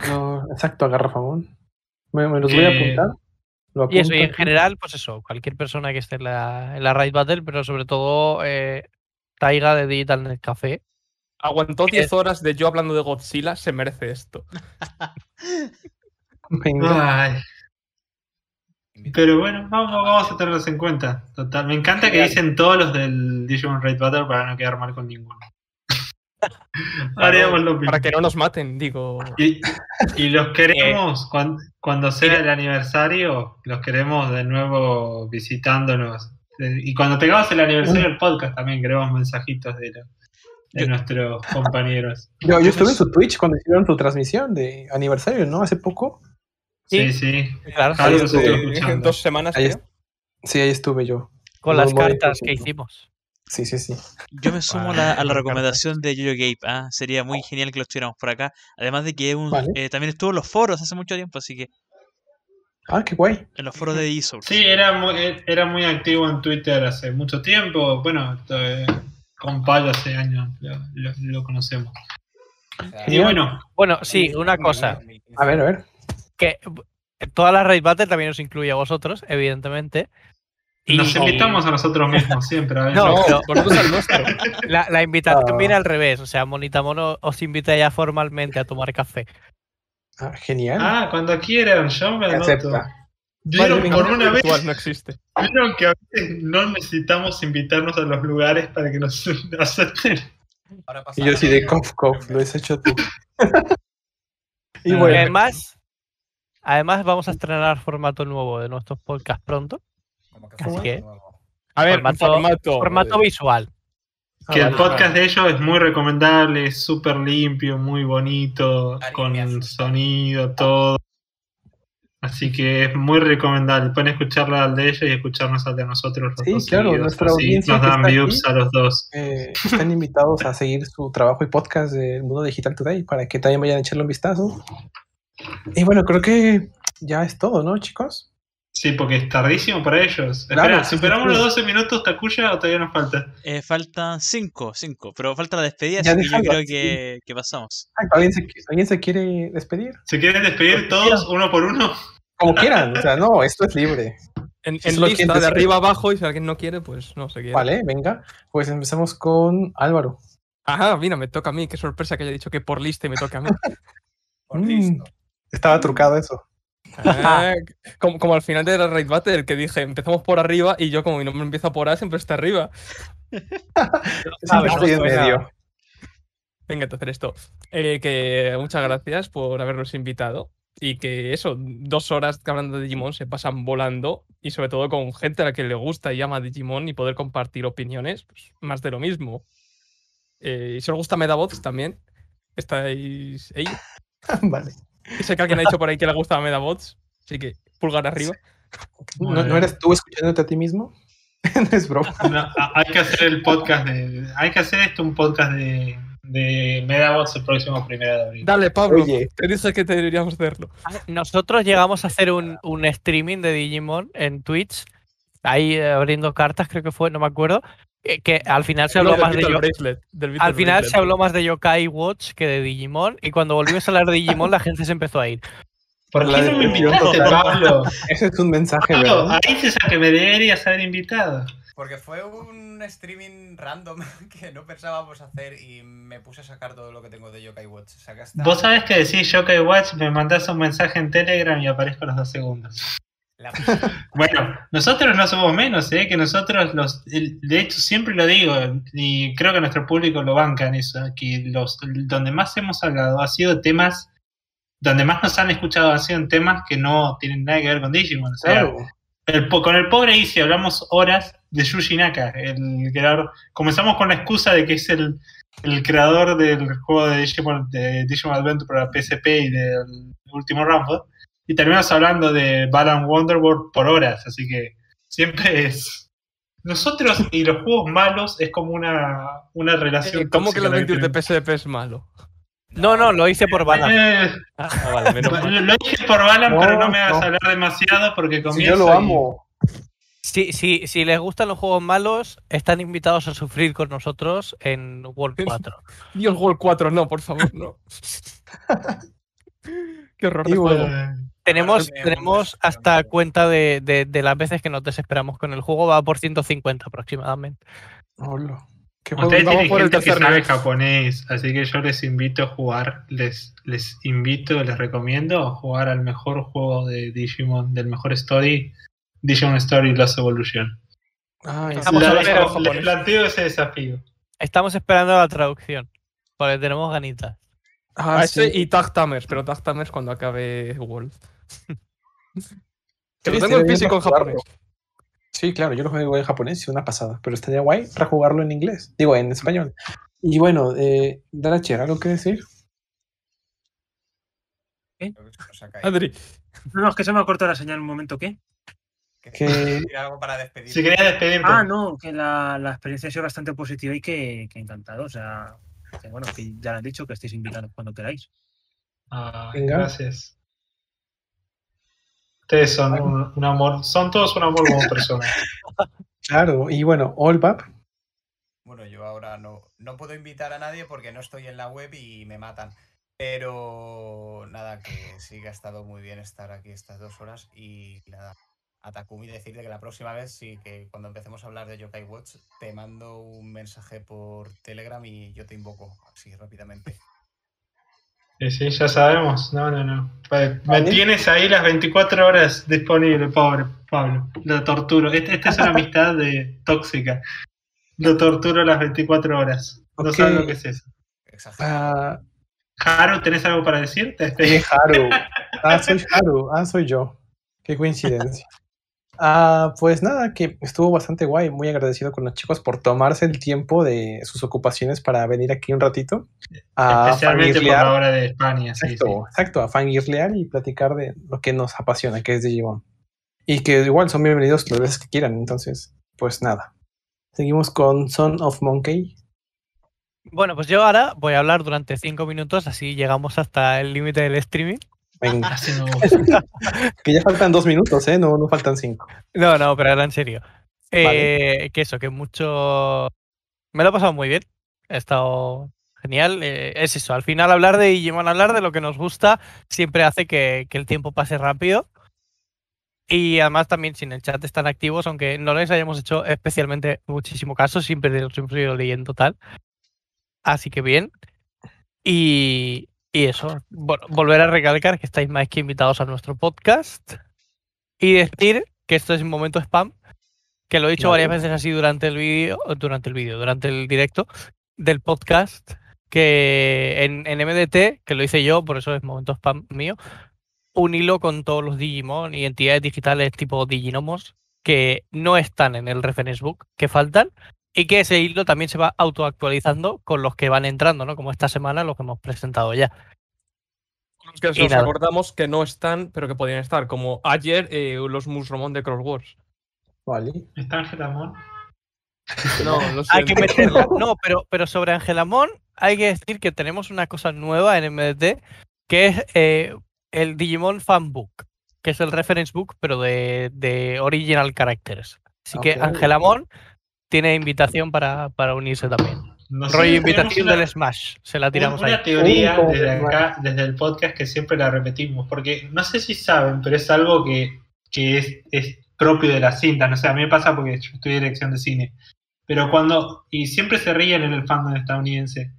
No, exacto, agarra famón. Me, me los voy a Eh, apuntar. Lo Y eso, y en general, pues eso, cualquier persona que esté en la, en la Raid Battle, pero sobre todo eh, Taiga de Digital Net Café. Aguantó ¿Qué? 10 horas de yo hablando de Godzilla, se merece esto. Ay. Pero bueno, vamos, vamos a tenerlos en cuenta. Total. Me encanta que dicen todos los del Digimon Raid Battle para no quedar mal con ninguno. Haríamos lo mismo. Para que no nos maten, digo. Y, y los queremos, cuan- cuando, sea el aniversario, los queremos de nuevo visitándonos. Eh, Y cuando tengamos el aniversario del podcast también queremos mensajitos de de Yo- nuestros compañeros. Yo, yo estuve en su Twitch cuando hicieron su transmisión de aniversario, ¿no? Hace poco. Sí, sí. Claro, sí, estuvo sí. escuchando. Dos semanas, Ahí creo. Sí, ahí estuve yo. con las cartas que hicimos. Sí, sí, sí. Yo me sumo a Vale, la, a la buena recomendación de Yoyo Gape. ¿ah? Sería muy genial que lo estuviéramos por acá. Además de que es un- Vale. eh, también estuvo en los foros hace mucho tiempo, así que Ah, qué guay. en los foros de Discord. Sí, era muy, era muy activo en Twitter hace mucho tiempo. Bueno, esto, eh, con Pablo hace años lo, lo- lo conocemos. Y bueno, Bueno, sí, una cosa. A ver, a ver. Que eh, toda la Raid Battle también os incluye a vosotros, evidentemente. Y nos invitamos a nosotros mismos siempre. a ver. No, No, nuestro. la, la invitación Ah. viene al revés. O sea, Monitamono os invita ya formalmente a tomar café. Ah, genial. Ah, cuando quieran, yo me anoto. acepta. Vieron Vale, por una vez no existe. vieron que a veces no necesitamos invitarnos a los lugares para que nos acepten. Y yo algo. de cof, cof, lo has hecho tú. y Ah, Y bueno, además, además vamos a estrenar formato nuevo de nuestros podcasts pronto. Como que Así que- nuevo. A ver, Formato- formato. Formato visual. ah, Que el vale. podcast de ellos es muy recomendable, es súper limpio, muy bonito, con sonido, todo. Así que es muy recomendable. Pueden escucharlo al de ellos y escucharnos al de nosotros. los Sí, dos claro, seguidos. nuestra Así audiencia nos dan views aquí. a los dos. Eh, están invitados a seguir su trabajo y podcast del Mundo Digital Today para que también vayan a echarle un vistazo. Y bueno, creo que ya es todo, ¿no, chicos? Sí, porque es tardísimo para ellos. Claro, Espera, ¿superamos los 12 minutos, Takuya, o todavía nos falta? Eh, faltan cinco, cinco, pero falta la despedida, Ya así que yo creo que, que pasamos. Ah, ¿Alguien se, ¿Alguien se quiere despedir? ¿Se quieren despedir todos uno por uno? Como quieran, o sea, no, esto es libre. En, en lista, quien de arriba abajo, y si alguien no quiere, pues no se quiere. Vale, venga. Pues empezamos con Álvaro. Ajá, mira, me toca a mí. Qué sorpresa que haya dicho que por lista y me toca a mí. Por Mm, listo. estaba trucado eso. Ah, como, como al final de la Raid Battle, que dije, empezamos por arriba y yo, como mi nombre empieza por A, siempre está arriba. No en medio. Venga, entonces esto. Eh, que muchas gracias por habernos invitado. Y que eso, dos horas hablando de Digimon se pasan volando. Y sobre todo con gente a la que le gusta y ama Digimon y poder compartir opiniones, pues, más de lo mismo. Eh, y si os gusta Medabots también, estáis ahí. vale. Y sé que alguien ha dicho por ahí que le gusta Medabots. Así que pulgar arriba. ¿No, ¿No eres tú escuchándote a ti mismo? no es broma. No, hay que hacer el podcast de. Hay que hacer esto un podcast de, de Medabots el próximo primero de abril. Dale, Pablo. Oye. Te dije que deberíamos hacerlo. Nosotros llegamos a hacer un, un streaming de Digimon en Twitch, ahí eh, abriendo cartas, creo que fue, no me acuerdo. eh, Que al final se habló más de Bracelet, Al final se habló más de Yokai Watch que de Digimon. Y cuando volvimos a hablar de Digimon, la gente se empezó a ir. ¿Por La qué no me depresión invitaste, total. Pablo? Ese es un mensaje, Pablo, ¿verdad? ahí es a que me deberías haber invitado. Porque fue un streaming random que no pensábamos hacer y me puse a sacar todo lo que tengo de Yokai Watch. O sea, que hasta Vos sabés que decís Yokai Watch, me mandás un mensaje en Telegram y aparezco a los dos segundos. La- Bueno, nosotros no somos menos, ¿eh? que nosotros, los, el- de hecho, siempre lo digo, y creo que nuestro público lo banca en eso, que los donde más hemos hablado ha sido temas, donde más nos han escuchado han sido en temas que no tienen nada que ver con Digimon. O sea, el con el pobre Easy hablamos horas de Yuji Naka, el creador. Comenzamos con la excusa de que es el, el creador del juego de Digimon, de Digimon Adventure para PSP y del último Rumble. Y terminamos hablando de Balan Wonderworld por horas, así que siempre es. Nosotros y los juegos malos es como una, una relación. Eh, ¿Cómo que Adventure de. PSP es malo? No, no, lo hice por Balan. Eh, Ah, vale, menos lo, mal. lo dije por Balan, No, pero no me hagas no. hablar demasiado porque Si comienzo. yo lo y- amo. Si, si, si les gustan los juegos malos, están invitados a sufrir con nosotros en World 4. Dios World 4, no, por favor, no. Qué horror de juego. Tenemos, tenemos hasta cuenta de, de- de las veces que nos desesperamos con el juego, va por 150 aproximadamente. Hola. Ustedes tienen por el gente que sabe japonés, así que yo les invito a jugar, les, les invito, les recomiendo a jugar al mejor juego de Digimon, del mejor story, Digimon Story Lost Evolution. Ay, Estamos La a dejo- ver, les japonés. planteo ese desafío. Estamos esperando la traducción, porque tenemos ganitas. Ah, A ese sí. y Tag Tamers, pero Tag Tamers cuando acabe World. que Sí, lo tengo en físico en japonés. Sí, claro, yo lo juego en japonés y una pasada, pero estaría guay rejugarlo en inglés. Digo, en español. Y bueno, eh, Daracher, ¿algo que decir? Caído. Adri, No, no, es que se me ha cortado la señal un momento, ¿qué? Que- algo para despedir. Si despedirte. Ah, no, que la, la experiencia ha sido bastante positiva y que, que encantado. O sea, bueno, que ya lo han dicho, que estéis invitados cuando queráis. Venga. gracias. Ustedes son un, un amor, son todos un amor como personas. Claro, y bueno, Olbap, Bueno, yo ahora no, no puedo invitar a nadie porque no estoy en la web y me matan. Pero nada, que sí que ha estado muy bien estar aquí estas dos horas y nada. A Takumi decirte que la próxima vez sí que cuando empecemos a hablar de Yokai Watch te mando un mensaje por Telegram y yo te invoco así rápidamente. Sí, sí, ya sabemos. No, no, no. Me tienes ahí las 24 horas disponible, pobre Pablo. Lo torturo. Este- Esta es una amistad de, tóxica. Lo torturo las 24 horas. No sabes lo que es eso. Exagerado. ah, Haru, ¿tenés algo para decirte? eh, Haru. Ah, soy Haru. Ah, soy yo. Qué coincidencia. Ah, pues nada, que estuvo bastante guay. Muy agradecido con los chicos por tomarse el tiempo de sus ocupaciones para venir aquí un ratito a Especialmente por la hora de España. Sí, Exacto, sí. exacto, a fangirlear y platicar de lo que nos apasiona, que es Digimon. Y que igual son bienvenidos las veces que quieran, entonces, pues nada. Seguimos con Son of Monkey. Bueno, pues yo ahora voy a hablar durante cinco minutos, así llegamos hasta el límite del streaming. Venga, gusta. que ya faltan dos minutos, ¿eh? No, no faltan cinco. No, no, pero ahora en serio. Vale. Eh, que eso, que mucho. Me lo he pasado muy bien. He estado genial. Eh, es eso, al final hablar de Digimon, hablar de lo que nos gusta, siempre hace que, que el tiempo pase rápido. Y además también sin el chat están activos, aunque no les hayamos hecho especialmente muchísimo caso, siempre los hemos ido leyendo tal. Así que bien. Y, y eso, bueno, volver a recalcar que estáis más que invitados a nuestro podcast. Y decir que esto es un momento spam, que lo he dicho varias veces así durante el vídeo, durante el vídeo, durante el directo del podcast, que en, en MDT, que lo hice yo, por eso es momento spam mío, un hilo con todos los Digimon y entidades digitales tipo Diginomos que no están en el reference book, que faltan, y que ese hilo también se va autoactualizando con los que van entrando, ¿no? Como esta semana, los que hemos presentado ya. los que Y nos nada. acordamos que no están, pero que podían estar, como ayer eh, los Musromon de Cross Wars. Vale. ¿Está Ángel Amor? No, lo Hay que meterlo. No, pero, pero sobre Angelamon hay que decir que tenemos una cosa nueva en MDT, que es eh, el Digimon Fanbook, que es el reference book, pero de, de original characters. Así que Ok. Angelamon tiene invitación para, para unirse también. No sé, Rollo invitación una- del Smash. Se la tiramos Una ahí. teoría desde acá, desde el podcast, que siempre la repetimos, porque no sé si saben, pero es algo que, que es, es propio de la cinta, no sé, a mí me pasa porque yo estoy en dirección de cine, pero cuando, y siempre se ríen en el fandom estadounidense,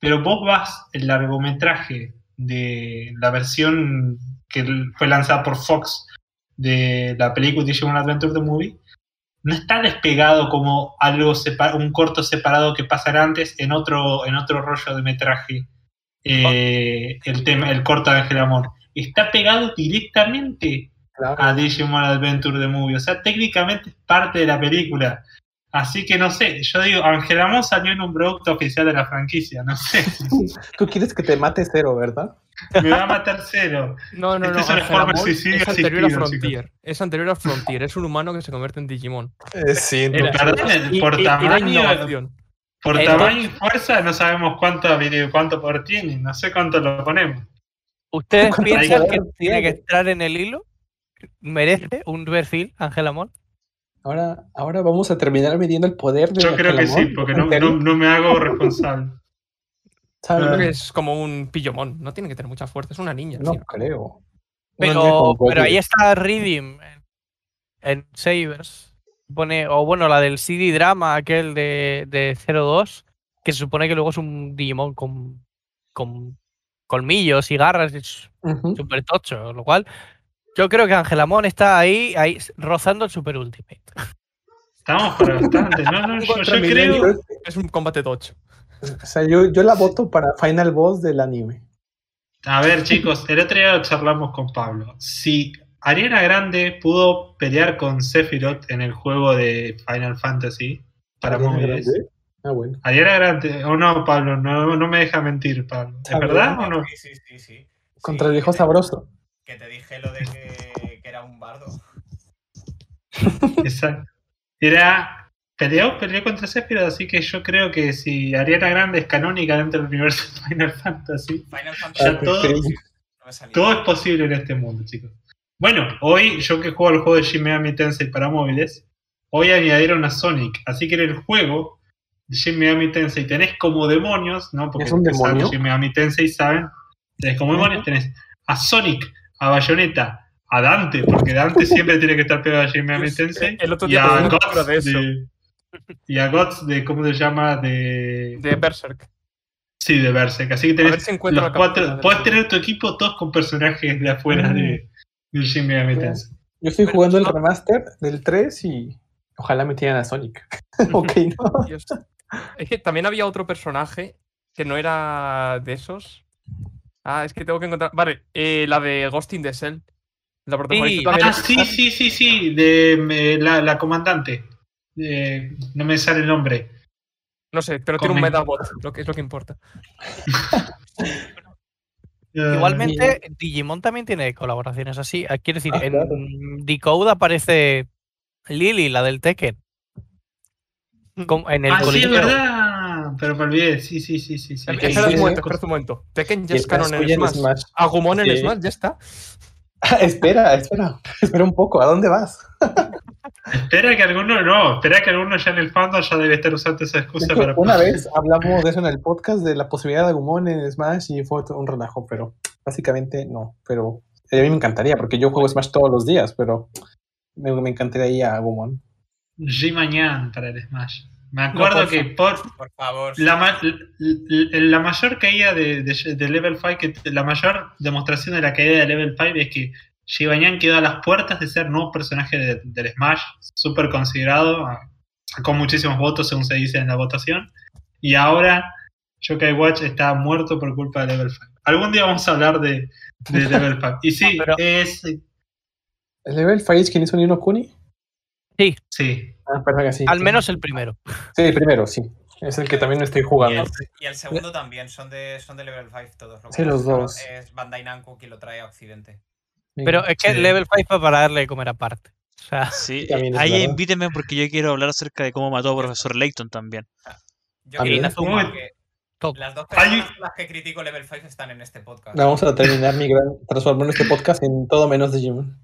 pero vos vas el largometraje de la versión que fue lanzada por Fox de la película Digimon Adventure the Movie, no está despegado como algo un corto separado que pasará antes en otro, en otro rollo de metraje. eh, el tema, el corto de Ángel Amor. Está pegado directamente Claro. a Digimon Adventure the Movie. O sea, técnicamente es parte de la película. Así que no sé, yo digo, Ángel Amor salió en un producto oficial de la franquicia, no sé. Tú quieres que te mate cero, ¿verdad? Me va a matar cero. No, no, Este no. es Ángel Amor anterior a Frontier. Es anterior a Frontier. Es un humano que se convierte en Digimon. Eh, sí, no, Era-. Perdón, Y- por y- y tamaño, innovación. por tamaño y fuerza no sabemos cuánto, cuánto poder tiene, no sé cuánto lo ponemos. ¿Ustedes ¿Cuánto piensan que tiene que entrar en el hilo? ¿Merece un perfil, Angelamon? Ahora, ahora vamos a terminar midiendo el poder de Yo creo que sí, porque ¿En no, serio? no- no me hago responsable. Yo creo que es como un pillomón. No tiene que tener mucha fuerza. Es una niña. No tío. creo. Pero, pero ahí está Redeem en, en Sabers. Pone, o bueno, la del CD Drama, aquel de, de 02, que se supone que luego es un Digimon con, con colmillos y garras, es Ujú. súper tocho, lo cual yo creo que Angelamon está ahí, ahí rozando el Super Ultimate. Estamos para bastante. No, no, yo, creo. Es un combate tocho. O sea, yo, yo la voto para Final Boss del anime. A ver, chicos, el otro día lo charlamos con Pablo. Si Ariana Grande pudo pelear con Sephiroth en el juego de Final Fantasy para Ariana móviles, Grande. Ah, bueno. Era grande. O no, Pablo, no, no me deja mentir, Pablo. ¿Es Ah, verdad bueno. o no? Sí, sí, sí, sí. Contra Sí, el viejo sabroso. Que te dije lo de que, que era un bardo. Exacto. Era. Peleó, peleó contra Sephiroth, así que yo creo que si Ariana Grande es canónica dentro del universo de Final Fantasy, Final Ya Fantasy. todo- no es posible en este mundo, chicos. Bueno, hoy yo que juego el juego de Shin Megami Tensei para móviles, hoy añadieron a Sonic, así que en el juego de Shin Megami Tensei tenés como demonios, ¿no? Porque ¿Es un demonio? Shin Megami Tensei saben, tenés como demonios, tenés a Sonic, a Bayonetta, a Dante, porque Dante siempre tiene que estar pegado a Shin Megami Tensei, el otro y a captura de eso. de, y a Guts de, ¿cómo se llama? De, De Berserk. Sí, de Berserk. Así que A tenés ver si encuentro los cuatro. de Puedes eso. tener tu equipo todos con personajes de afuera Mm. de, del Shin Megami Tensei. Yo estoy Pero jugando el no- remaster del 3 y ojalá metieran a Sonic. ok, ¿no? Dios. Es que también había otro personaje que no era de esos. Ah, es que tengo que encontrar. Vale, eh, la de Ghost in the Shell. La protagonista Sí. Ah, sí, sí, sí, sí, de me- la, la comandante. Eh, no me sale el nombre. No sé, pero tiene un Medabot, lo que es lo que importa. Eh, Igualmente, Digimon también tiene colaboraciones así. Ah, Quiero decir, Ah, en claro. Decode aparece Lily, la del Tekken. Como en el ah, sí, es coliseo. Pero me olvidé. Sí, sí, sí, sí. sí. Espera sí, un momento, espera un momento. Tekken ya Y es canon en Smash. Smash. Agumon en Sí. Smash, ya está. espera, espera. Espera un poco. ¿A dónde vas? Espera que alguno. No, espera que alguno ya en el fandom ya debe estar usando esa excusa para. una vez hablamos de eso en el podcast, de la posibilidad de Agumon en Smash y fue un relajo, pero básicamente no. Pero a mí me encantaría, porque yo juego Smash todos los días, pero me, me encantaría ir a Agumon. G-Mañan para el Smash. Me acuerdo que por, Por favor. La, ma- la mayor caída de, de- de Level 5, que la mayor demostración de la caída de Level 5 es que Shibanyan quedó a las puertas de ser nuevo personaje de- del Smash, súper considerado, ah, sacó muchísimos votos según se dice en la votación, y ahora Yokai Watch está muerto por culpa de Level 5. Algún día vamos a hablar de, de Level 5. Y sí, No, pero- es... ¿El level 5 es quien hizo Nino Kuni? Sí, Ah, perdón, que sí. Al sí. menos el primero. Sí, el primero, sí. Es el que también estoy Y jugando. el, y el segundo también, son de, son de level 5 todos. Lo Sí, los dos. Es Bandai Namco quien lo trae a Occidente. Pero es que Sí. Level 5 fue para darle de comer aparte. O sea, Sí, ahí verdad. invítenme porque yo quiero hablar acerca de cómo mató a profesor Layton también. Yo También. que top. las dos Hay- personas las que critico level 5 están en este podcast. Vamos a terminar mi gran transformando este podcast en todo menos Digimon.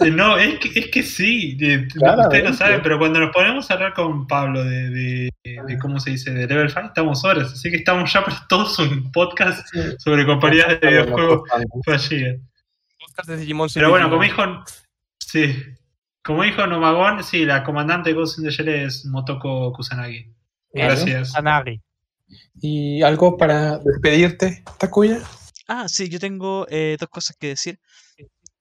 Eh, No, es que, es que sí, de- Claramente. ustedes lo saben, pero cuando nos ponemos a hablar con Pablo de, de, de cómo se dice, de Level 5, estamos horas, así que estamos ya para todos un podcast sobre compañías de videojuegos fallidas. Podcast de Digimon Pero bueno, como dijo, sí, como dijo Nomagón, sí, la comandante de Ghost in the Shell es Motoko Kusanagi. Gracias. ¿Y algo para despedirte, Takuya? Ah, sí, yo tengo eh, dos cosas que decir.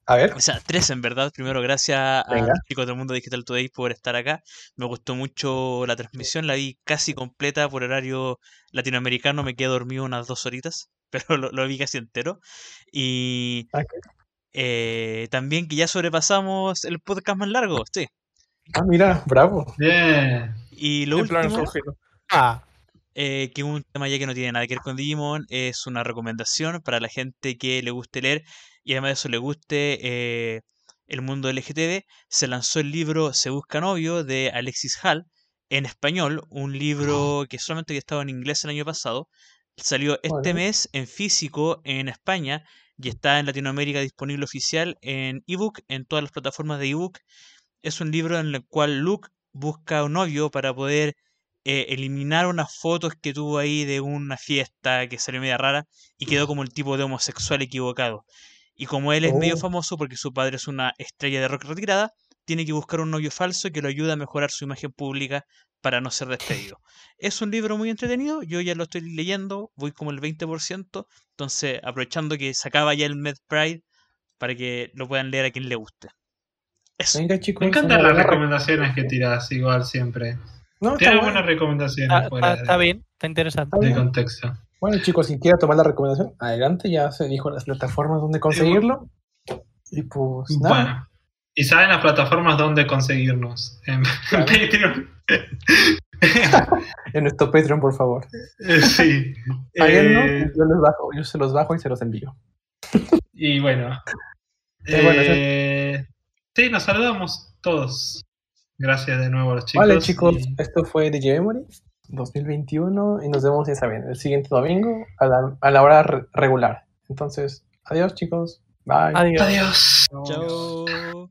A ver. O sea, tres en verdad. Primero, gracias a Venga. los chicos del Mundo Digital Today por estar acá. Me gustó mucho la transmisión, la vi casi completa por horario latinoamericano. Me quedé dormido unas dos horitas, pero lo, lo vi casi entero. Y Ok. eh, también que ya sobrepasamos el podcast más largo, sí. Ah, mira, bravo. Bien. Y lo último. Ah, eh, que un tema ya que no tiene nada que ver con Digimon, es una recomendación para la gente que le guste leer y además de eso le guste eh, el mundo LGTB. Se lanzó el libro Se Busca Novio de Alexis Hall en español, un libro que solamente había estado en inglés el año pasado. Salió este mes en físico en España y está en Latinoamérica disponible oficial en ebook, en todas las plataformas de ebook. Es un libro en el cual Luke busca un novio para poder eh, eliminar unas fotos que tuvo ahí de una fiesta que salió media rara y quedó como el tipo de homosexual equivocado. Y como él es medio Oh. famoso porque su padre es una estrella de rock retirada, tiene que buscar un novio falso que lo ayude a mejorar su imagen pública para no ser despedido. Es un libro muy entretenido, yo ya lo estoy leyendo, voy como el 20%, entonces aprovechando que se acaba ya el Med Pride para que lo puedan leer a quien le guste. Eso. Venga, chicos. Me encantan las recomendaciones que tiras, igual siempre. No, está Tienes bueno. buenas recomendaciones está, fuera está- está de, bien, está interesante. De contexto. Bueno, chicos, si quieren tomar la recomendación, adelante, ya se dijo las plataformas donde conseguirlo. Y pues nada. Bueno. ¿Y saben las plataformas donde conseguirnos? En, Claro. Patreon. En nuestro Patreon, por favor. Eh, sí. Eh, y yo los bajo, yo se los bajo y se los envío. y bueno. Eh, eh, sí, nos saludamos todos. Gracias de nuevo a los chicos. vale, chicos, y- esto fue DJ Memory 2021 y nos vemos, ya saben, el siguiente domingo a la, a la hora re- regular. Entonces, adiós, chicos. Bye. Adiós. Adiós. Chao.